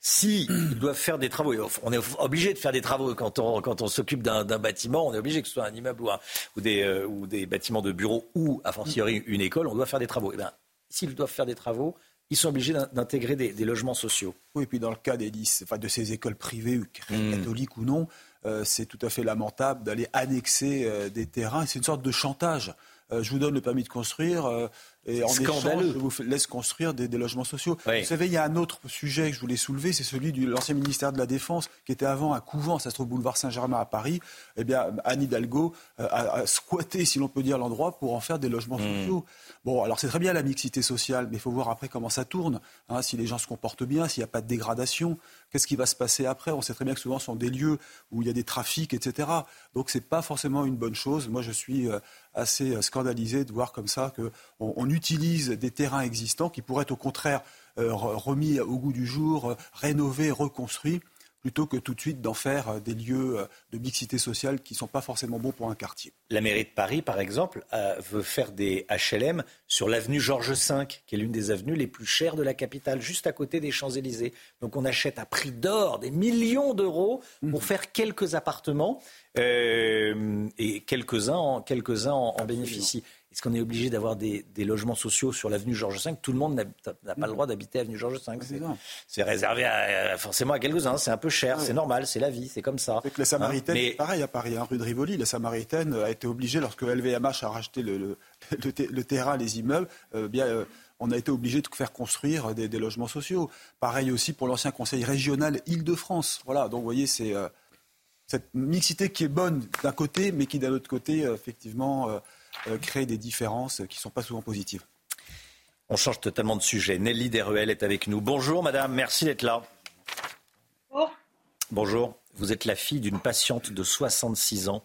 si ils doivent faire des travaux, on est obligé de faire des travaux quand on, quand on s'occupe d'un bâtiment, on est obligé que ce soit un immeuble ou, ou, des, euh, ou des bâtiments de bureaux ou, a fortiori, une école, on doit faire des travaux. Eh bien, s'ils doivent faire des travaux, ils sont obligés d'intégrer des, logements sociaux. Oui, et puis dans le cas des, enfin, de ces écoles privées, hmm. catholiques ou non, euh, c'est tout à fait lamentable d'aller annexer euh, des terrains. C'est une sorte de chantage. Euh, je vous donne le permis de construire et en Scandaleux. échange, je vous laisse construire des, logements sociaux. Vous savez, il y a un autre sujet que je voulais soulever, c'est celui de l'ancien ministère de la Défense, qui était avant un couvent, ça se trouve boulevard Saint-Germain à Paris. Eh bien, Anne Hidalgo a, squatté, si l'on peut dire, l'endroit pour en faire des logements hmm. sociaux. Bon, alors c'est très bien la mixité sociale, mais il faut voir après comment ça tourne. Hein, si les gens se comportent bien, s'il n'y a pas de dégradation, qu'est-ce qui va se passer après? On sait très bien que souvent ce sont des lieux où il y a des trafics, etc. Donc ce n'est pas forcément une bonne chose. Moi, je suis euh, assez euh, scandalisé de voir comme ça qu'on on utilise des terrains existants qui pourraient être au contraire remis au goût du jour, rénovés, reconstruits plutôt que tout de suite d'en faire euh, des lieux euh, de mixité sociale qui ne sont pas forcément bons pour un quartier. La mairie de Paris, par exemple, veut faire des HLM sur l'avenue Georges V, qui est l'une des avenues les plus chères de la capitale, juste à côté des Champs-Élysées. Donc on achète à prix d'or des millions d'euros pour mmh. faire quelques appartements euh, et quelques-uns en, quelques en, en bénéficient. Est-ce qu'on est obligé d'avoir des, logements sociaux sur l'avenue Georges V? Tout le monde n'a pas le droit d'habiter avenue Georges V. C'est réservé forcément à quelques-uns. C'est un peu cher, c'est normal, c'est la vie, c'est comme ça. Avec les Samaritaines, hein, pareil à Paris, hein, rue de Rivoli, la Samaritaine a été obligée, lorsque LVMH a racheté [laughs] le, terrain, les immeubles, euh, bien, euh, on a été obligé de faire construire des, logements sociaux. Pareil aussi pour l'ancien conseil régional Île-de-France. Voilà, donc vous voyez, c'est euh, cette mixité qui est bonne d'un côté, mais qui d'un autre côté, effectivement euh, créer des différences qui ne sont pas souvent positives. On change totalement de sujet. Nelly Deruel est avec nous. Bonjour madame, merci d'être là. Bonjour. Bonjour. Vous êtes la fille d'une patiente de 66 ans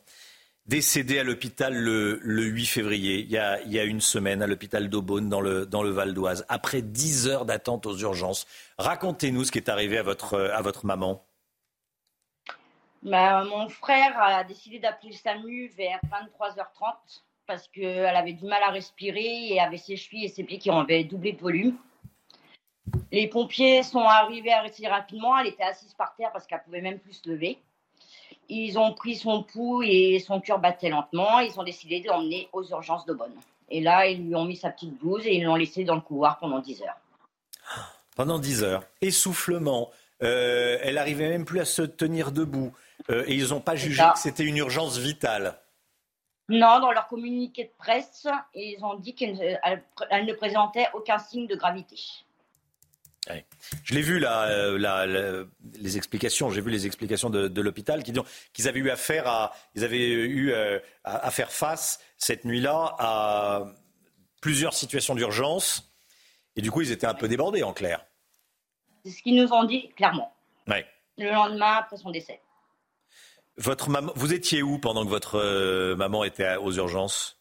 décédée à l'hôpital le, 8 février, il y, a, une semaine, à l'hôpital d'Aubonne, dans le, dans le Val d'Oise, après 10 heures d'attente aux urgences. Racontez-nous ce qui est arrivé à votre, à votre maman. Bah, mon frère a décidé d'appeler le SAMU vers 23h30 parce qu'elle avait du mal à respirer et avait ses chevilles et ses pieds qui avaient doublé de volume. Les pompiers sont arrivés assez rapidement. Elle était assise par terre parce qu'elle pouvait même plus se lever. Ils ont pris son pouls et son cœur battait lentement. Ils ont décidé de l'emmener aux urgences de Bonne. Et là, ils lui ont mis sa petite blouse et ils l'ont laissé dans le couloir pendant 10 heures. Pendant 10 heures. Essoufflement. Euh, elle arrivait même plus à se tenir debout. Euh, et ils n'ont pas jugé que c'était une urgence vitale. Non, dans leur communiqué de presse, ils ont dit qu'elle ne présentait aucun signe de gravité. Je l'ai vu là, euh, les explications. J'ai vu les explications de, l'hôpital qui disent qu'ils avaient eu affaire à, ils avaient eu euh, à, faire face cette nuit-là à plusieurs situations d'urgence et du coup ils étaient un peu débordés en clair. C'est ce qu'ils nous ont dit clairement. Le lendemain après son décès. Votre maman, vous étiez où pendant que votre euh, maman était aux urgences?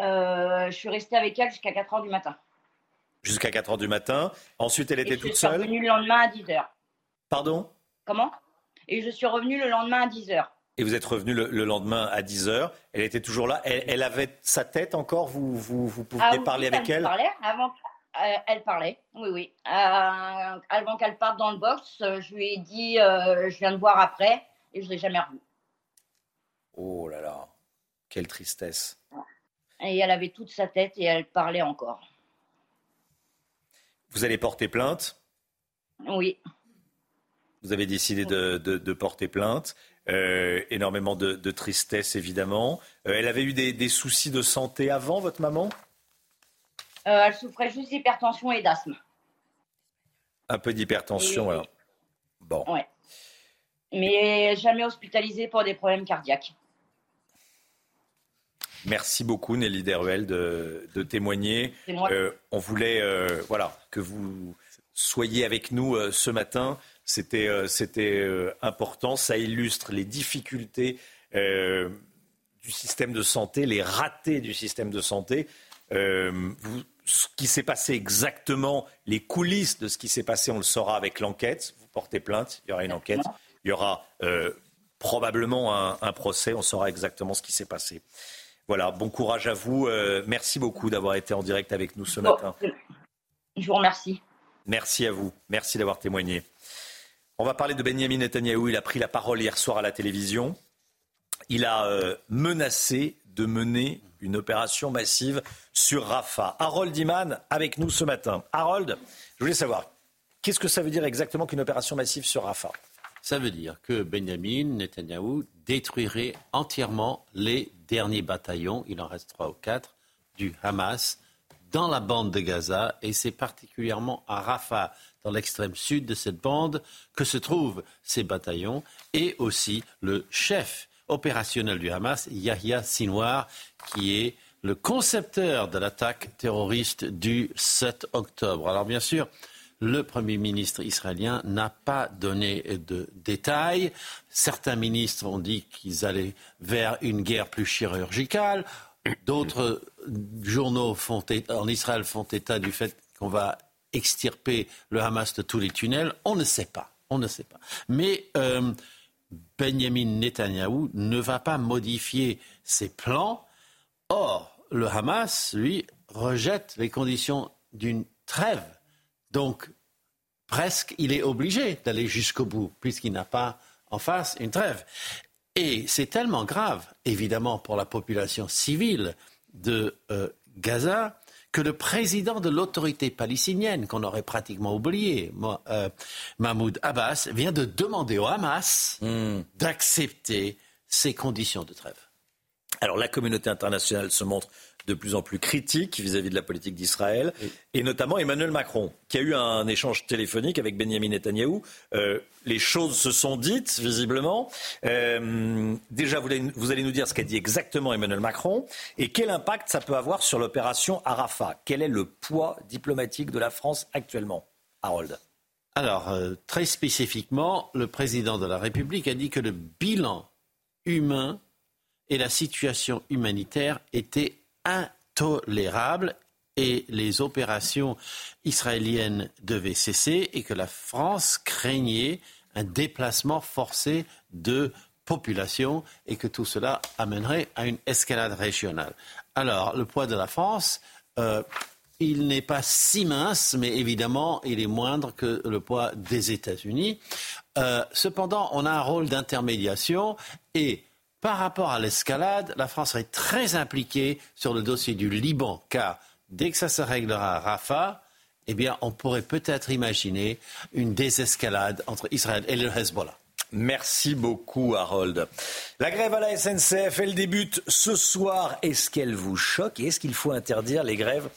Euh, Je suis restée avec elle jusqu'à 4 h du matin. Jusqu'à 4 h du matin. Ensuite, elle était toute seule? Je suis revenue le lendemain à 10 h. Pardon? Comment? Et je suis revenue le lendemain à 10 h. Et vous êtes revenu le, lendemain à 10 h. Elle était toujours là. Elle, avait sa tête encore? Vous, vous, vous pouviez ah parler avec elle, parlait avant, euh, Elle parlait, oui, oui. avant qu'elle parte dans le box, je lui ai dit je viens de voir après et je ne l'ai jamais revue. Oh là là, quelle tristesse. Et elle avait toute sa tête et elle parlait encore. Vous allez porter plainte? Oui. Vous avez décidé de, porter plainte. Euh, énormément de, tristesse, évidemment. Euh, elle avait eu des, soucis de santé avant, votre maman? Euh, Elle souffrait juste d'hypertension et d'asthme. Un peu d'hypertension, voilà. Bon. Ouais mais jamais hospitalisé pour des problèmes cardiaques. Merci beaucoup Nelly Deruel de, témoigner. Euh, on voulait euh, voilà, que vous soyez avec nous euh, ce matin. C'était important. Ça illustre les difficultés du système de santé, les ratés du système de santé. ce qui s'est passé exactement, les coulisses de ce qui s'est passé, on le saura avec l'enquête. Vous portez plainte, il y aura une enquête. Il y aura euh, probablement un, procès. On saura exactement ce qui s'est passé. Voilà, bon courage à vous. Euh, merci beaucoup d'avoir été en direct avec nous ce matin. Je vous remercie. Merci à vous. Merci d'avoir témoigné. On va parler de Benjamin Netanyahu. Il a pris la parole hier soir à la télévision. Il a euh, menacé de mener une opération massive sur Rafah. Harold Iman avec nous ce matin. Harold, je voulais savoir, qu'est-ce que ça veut dire exactement qu'une opération massive sur Rafah? Ça veut dire que Benjamin Netanyahu détruirait entièrement les derniers bataillons, il en reste trois ou quatre, du Hamas dans la bande de Gaza et c'est particulièrement à Rafah, dans l'extrême sud de cette bande, que se trouvent ces bataillons et aussi le chef opérationnel du Hamas, Yahya Sinwar, qui est le concepteur de l'attaque terroriste du 7 octobre. Alors bien sûr, le Premier ministre israélien n'a pas donné de détails. Certains ministres ont dit qu'ils allaient vers une guerre plus chirurgicale. D'autres journaux en Israël font état du fait qu'on va extirper le Hamas de tous les tunnels. On ne sait pas. On ne sait pas. Mais euh, Benjamin Netanyahou ne va pas modifier ses plans. Or, le Hamas, lui, rejette les conditions d'une trêve. Donc, presque, il est obligé d'aller jusqu'au bout, puisqu'il n'a pas en face une trêve. Et c'est tellement grave, évidemment, pour la population civile de euh, Gaza, que le président de l'autorité palestinienne, qu'on aurait pratiquement oublié, euh, Mahmoud Abbas, vient de demander au Hamas hmm. d'accepter ces conditions de trêve. Alors la communauté internationale se montre de plus en plus critique vis-à-vis de la politique d'Israël, et notamment Emmanuel Macron, qui a eu un échange téléphonique avec Benjamin Netanyahou. Euh, les choses se sont dites, visiblement. Euh, déjà, vous allez, nous dire ce qu'a dit exactement Emmanuel Macron, et quel impact ça peut avoir sur l'opération Arafat. Quel est le poids diplomatique de la France actuellement? Harold alors, euh, très spécifiquement, le président de la République a dit que le bilan humain et la situation humanitaire étaient intolérable et les opérations israéliennes devaient cesser et que la France craignait un déplacement forcé de population et que tout cela amènerait à une escalade régionale. Alors, le poids de la France, euh, il n'est pas si mince, mais évidemment, il est moindre que le poids des États-Unis. Euh, cependant, on a un rôle d'intermédiation et par rapport à l'escalade, la France est très impliquée sur le dossier du Liban, car dès que ça se réglera à Rafah, eh bien, on pourrait peut-être imaginer une désescalade entre Israël et le Hezbollah. Merci beaucoup, Harold. La grève à la SNCF, elle débute ce soir. Est-ce qu'elle vous choque et est-ce qu'il faut interdire les grèves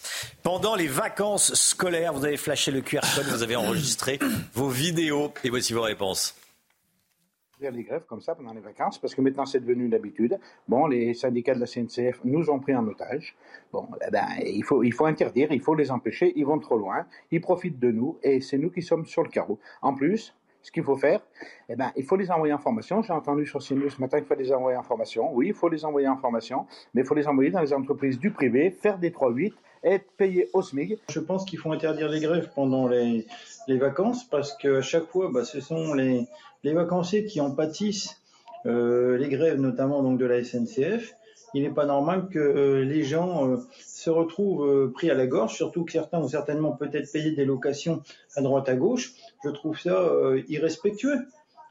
pendant les vacances scolaires? Vous avez flashé le QR code, vous avez enregistré vos vidéos et voici vos réponses les grèves comme ça pendant les vacances, parce que maintenant c'est devenu une habitude. Bon, les syndicats de la CNCF nous ont pris en otage. Bon, eh ben, il, faut, il faut interdire, il faut les empêcher, ils vont trop loin, ils profitent de nous, et c'est nous qui sommes sur le carreau. En plus, ce qu'il faut faire, eh ben, il faut les envoyer en formation. J'ai entendu sur CNews ce matin qu'il faut les envoyer en formation. Oui, il faut les envoyer en formation, mais il faut les envoyer dans les entreprises du privé, faire des 3-8, être payé au SMIC. Je pense qu'il faut interdire les grèves pendant les, les vacances parce qu'à chaque fois, bah, ce sont les, les vacanciers qui en pâtissent, euh, les grèves notamment donc de la SNCF, il n'est pas normal que euh, les gens euh, se retrouvent pris à la gorge, surtout que certains ont certainement peut-être payé des locations à droite à gauche. Je trouve ça irrespectueux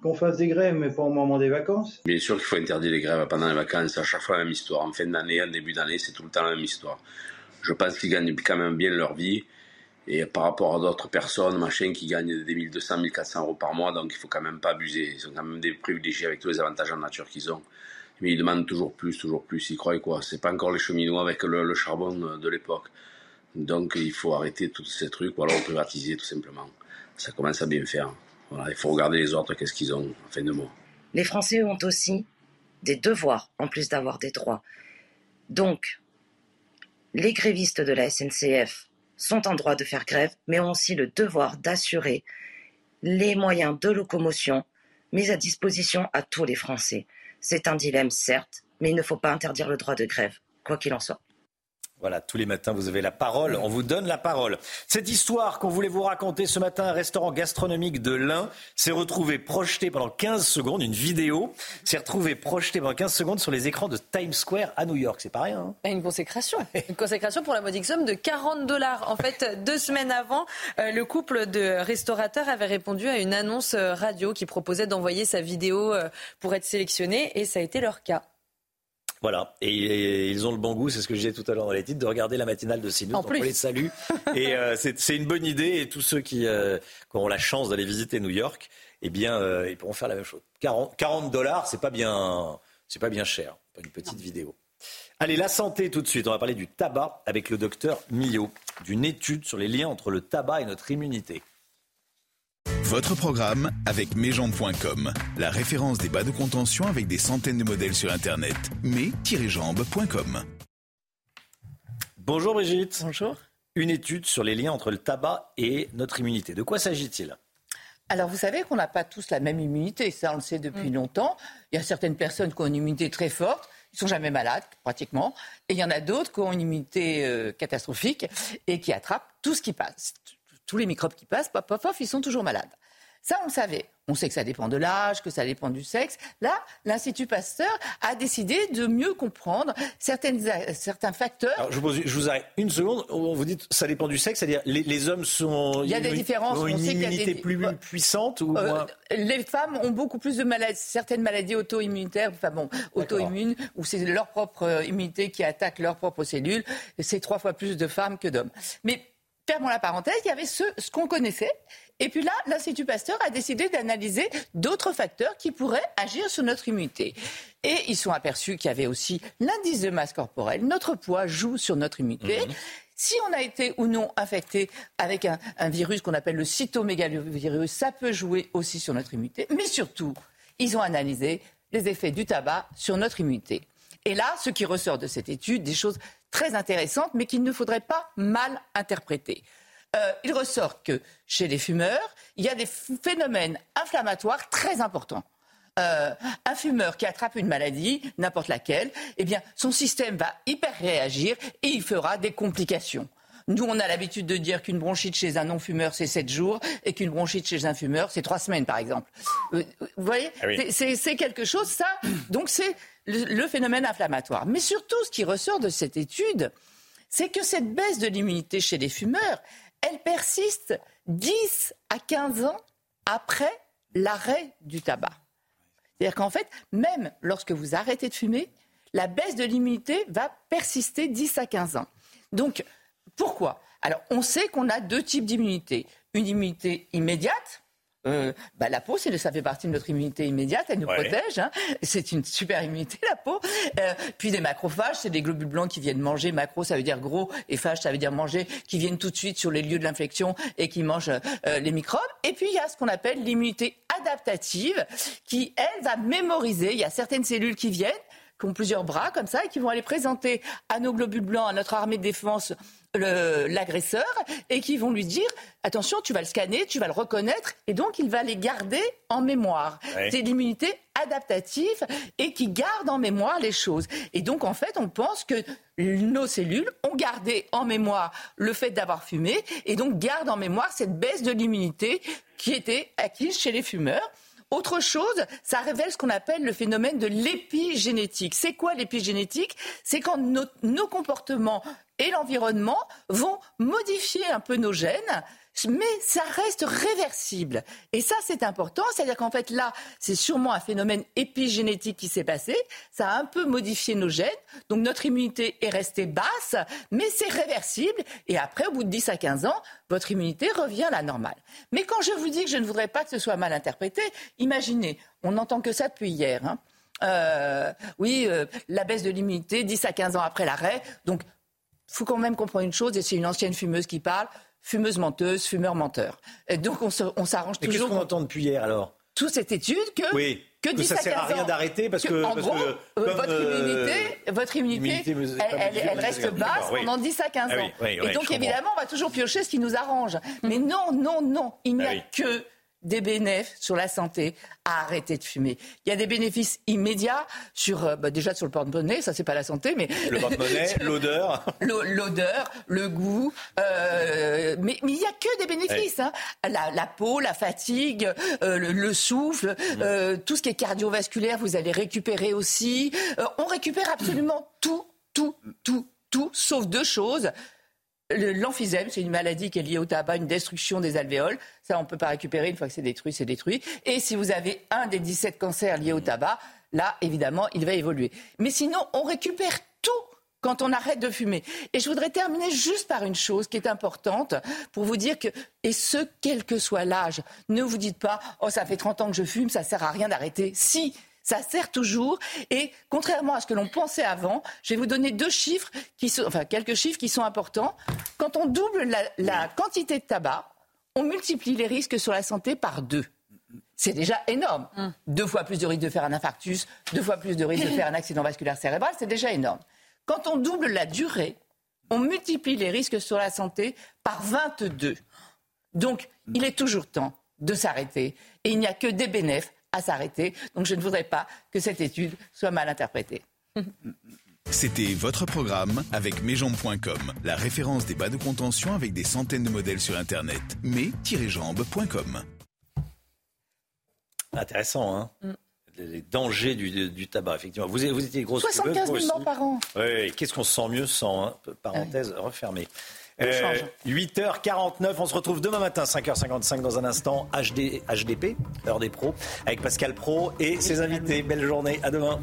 qu'on fasse des grèves, mais pas au moment des vacances. Bien sûr qu'il faut interdire les grèves pendant les vacances. À chaque fois la même histoire. En fin d'année, en début d'année, c'est tout le temps la même histoire. Je pense qu'ils gagnent quand même bien leur vie. Et par rapport à d'autres personnes, machin, qui gagnent des 1200, 1400 euros par mois, donc il faut quand même pas abuser. Ils sont quand même des privilégiés avec tous les avantages en nature qu'ils ont. Mais ils demandent toujours plus, toujours plus. Ils croient quoi? C'est pas encore les cheminots avec le, charbon de l'époque. Donc il faut arrêter tous ces trucs, ou alors privatiser tout simplement. Ça commence à bien faire. Il faut regarder les autres, qu'est-ce qu'ils ont en fin de mois. Les Français ont aussi des devoirs, en plus d'avoir des droits. Donc, les grévistes de la SNCF sont en droit de faire grève, mais ont aussi le devoir d'assurer les moyens de locomotion mis à disposition à tous les Français. C'est un dilemme, certes, mais il ne faut pas interdire le droit de grève, quoi qu'il en soit. Voilà, tous les matins, vous avez la parole. On vous donne la parole. Cette histoire qu'on voulait vous raconter ce matin, un restaurant gastronomique de l'Ain s'est retrouvé projeté pendant 15 secondes, une vidéo s'est retrouvée projetée pendant 15 secondes sur les écrans de Times Square à New York. C'est pas rien. Hein une consécration. Une consécration pour la modique somme de 40 dollars. En fait, deux semaines avant, euh, le couple de restaurateurs avait répondu à une annonce euh, radio qui proposait d'envoyer sa vidéo euh, pour être sélectionné et ça a été leur cas. Voilà, et, ils ont le bon goût, c'est ce que je disais tout à l'heure dans les titres, de regarder la matinale de CNews. Donc on les salue. [laughs] et euh, c'est une bonne idée, et tous ceux qui, euh, auront la chance d'aller visiter New York, eh bien, euh, ils pourront faire la même chose. 40 dollars, c'est pas bien, c'est pas bien cher, pas une petite vidéo. Allez, la santé tout de suite. On va parler du tabac avec le docteur Millot, d'une étude sur les liens entre le tabac et notre immunité. Votre programme avec mesjambes.com, la référence des bas de contention avec des centaines de modèles sur Internet. mes-jambes.com. Bonjour Brigitte. Bonjour. une étude sur les liens entre le tabac et notre immunité. De quoi s'agit-il? Alors, vous savez qu'on n'a pas tous la même immunité, ça on le sait depuis mm. longtemps. Il y a certaines personnes qui ont une immunité très forte, ils sont jamais malades pratiquement, et il y en a d'autres qui ont une immunité euh, catastrophique et qui attrapent tout ce qui passe, tous les microbes qui passent, paf, paf, paf, ils sont toujours malades. Ça, on le savait. On sait que ça dépend de l'âge, que ça dépend du sexe. Là, l'Institut Pasteur a décidé de mieux comprendre certaines, certains facteurs. je, vous je, vous arrête une seconde. Vous dites ça dépend du sexe, c'est-à-dire les, les, hommes sont. Il y a des différences. Ont une immunité plus puissante ou euh, Les femmes ont beaucoup plus de maladies, certaines maladies auto-immunitaires, enfin bon, auto-immunes, où c'est leur propre euh, immunité qui attaque leurs propres cellules. C'est trois fois plus de femmes que d'hommes. Mais fermons la parenthèse, il y avait ce, ce qu'on connaissait. Et puis là, l'Institut Pasteur a décidé d'analyser d'autres facteurs qui pourraient agir sur notre immunité. Et ils sont aperçus qu'il y avait aussi l'indice de masse corporelle. Notre poids joue sur notre immunité. Mhm. Si on a été ou non infecté avec un, virus qu'on appelle le cytomégalovirus, ça peut jouer aussi sur notre immunité. Mais surtout, ils ont analysé les effets du tabac sur notre immunité. Et là, ce qui ressort de cette étude, des choses très intéressantes, mais qu'il ne faudrait pas mal interpréter. Euh, il ressort que chez les fumeurs, il y a des phénomènes inflammatoires très importants. Euh, un fumeur qui attrape une maladie, n'importe laquelle, eh bien, son système va hyper réagir et il fera des complications. Nous, on a l'habitude de dire qu'une bronchite chez un non-fumeur, c'est 7 jours, et qu'une bronchite chez un fumeur, c'est 3 semaines, par exemple. Euh, vous voyez ah C'est quelque chose, ça. Donc, c'est le, phénomène inflammatoire. Mais surtout, ce qui ressort de cette étude, c'est que cette baisse de l'immunité chez les fumeurs, elle persiste 10 à 15 ans après l'arrêt du tabac. C'est-à-dire qu'en fait, même lorsque vous arrêtez de fumer, la baisse de l'immunité va persister 10 à 15 ans. Donc, pourquoi? Alors, on sait qu'on a deux types d'immunité. Une immunité immédiate, euh, bah, la peau, ça fait partie de notre immunité immédiate, elle nous protège. Hein. C'est une super immunité, la peau. Euh, puis des macrophages, c'est des globules blancs qui viennent manger. Macro, ça veut dire gros, et phage, ça veut dire manger, qui viennent tout de suite sur les lieux de l'infection et qui mangent euh, les microbes. Et puis il y a ce qu'on appelle l'immunité adaptative, qui elle va mémoriser. Il y a certaines cellules qui viennent, qui ont plusieurs bras comme ça, et qui vont aller présenter à nos globules blancs, à notre armée de défense l'agresseur et qui vont lui dire attention, tu vas le scanner, tu vas le reconnaître et donc il va les garder en mémoire. C'est l'immunité adaptative et qui garde en mémoire les choses. Et donc en fait, on pense que nos cellules ont gardé en mémoire le fait d'avoir fumé et donc gardent en mémoire cette baisse de l'immunité qui était acquise chez les fumeurs. Autre chose, ça révèle ce qu'on appelle le phénomène de l'épigénétique. C'est quoi l'épigénétique? C'est quand nos, comportements et l'environnement vont modifier un peu nos gènes mais ça reste réversible. Et ça, c'est important. C'est-à-dire qu'en fait, là, c'est sûrement un phénomène épigénétique qui s'est passé. Ça a un peu modifié nos gènes. Donc, notre immunité est restée basse, mais c'est réversible. Et après, au bout de 10 à 15 ans, votre immunité revient à la normale. Mais quand je vous dis que je ne voudrais pas que ce soit mal interprété, imaginez, on n'entend que ça depuis hier. Hein. Euh, oui, euh, la baisse de l'immunité 10 à 15 ans après l'arrêt. Donc, faut quand même comprendre une chose, et c'est une ancienne fumeuse qui parle, fumeuse menteuse, fumeur menteur. Et donc on s'arrange toujours. Qu'est-ce qu'on entend depuis hier alors? Toute cette étude que. Oui. Que, que ça sert à rien d'arrêter parce que, en gros, euh, votre, immunité, votre immunité, elle, reste basse pendant 10 à 15 ah ans. et donc évidemment, on va toujours piocher ce qui nous arrange. Mais non, non, non, il n'y a ah que des bénéfices sur la santé à arrêter de fumer. Il y a des bénéfices immédiats sur euh, bah, déjà sur le porte-monnaie, ça c'est pas la santé, mais le porte-monnaie, [laughs] l'odeur, l'odeur, le goût, euh, mais, mais il y a que des bénéfices. Hein. La, peau, la fatigue, euh, le, souffle, mm. tout ce qui est cardiovasculaire, vous allez récupérer aussi. on récupère absolument tout, tout, tout, tout, sauf deux choses L'emphysème, c'est une maladie qui est liée au tabac, une destruction des alvéoles. Ça, on ne peut pas récupérer. Une fois que c'est détruit, c'est détruit. Et si vous avez un des 17 cancers liés au tabac, là, évidemment, il va évoluer. Mais sinon, on récupère tout quand on arrête de fumer. Et je voudrais terminer juste par une chose qui est importante pour vous dire que, et ce, quel que soit l'âge, ne vous dites pas, oh, ça fait 30 ans que je fume, ça sert à rien d'arrêter. Si, ça sert toujours. Et contrairement à ce que l'on pensait avant, je vais vous donner deux chiffres, qui sont, enfin quelques chiffres qui sont importants. Quand on double la, quantité de tabac, on multiplie les risques sur la santé par deux. C'est déjà énorme. Hum. Deux fois plus de risque de faire un infarctus, deux fois plus de risque de [laughs] faire un accident vasculaire cérébral, c'est déjà énorme. Quand on double la durée, on multiplie les risques sur la santé par 22. Donc, il est toujours temps de s'arrêter. Et il n'y a que des bénéfices à s'arrêter. Donc, je ne voudrais pas que cette étude soit mal interprétée. C'était votre programme avec mesjambes.com, la référence des bas de contention avec des centaines de modèles sur Internet. mais-jambes.com. Intéressant, hein Mm. Les dangers du, du tabac, effectivement. Vous, vous étiez grosse 75 000 fumeuse, moi morts par an. Oui, qu'est-ce qu'on se sent mieux sans hein Parenthèse refermée. On change. 8h49, on se retrouve demain matin, 5h55 dans un instant, HD, HDP, heure des pros, avec Pascal Pro et ses invités. Belle journée, à demain.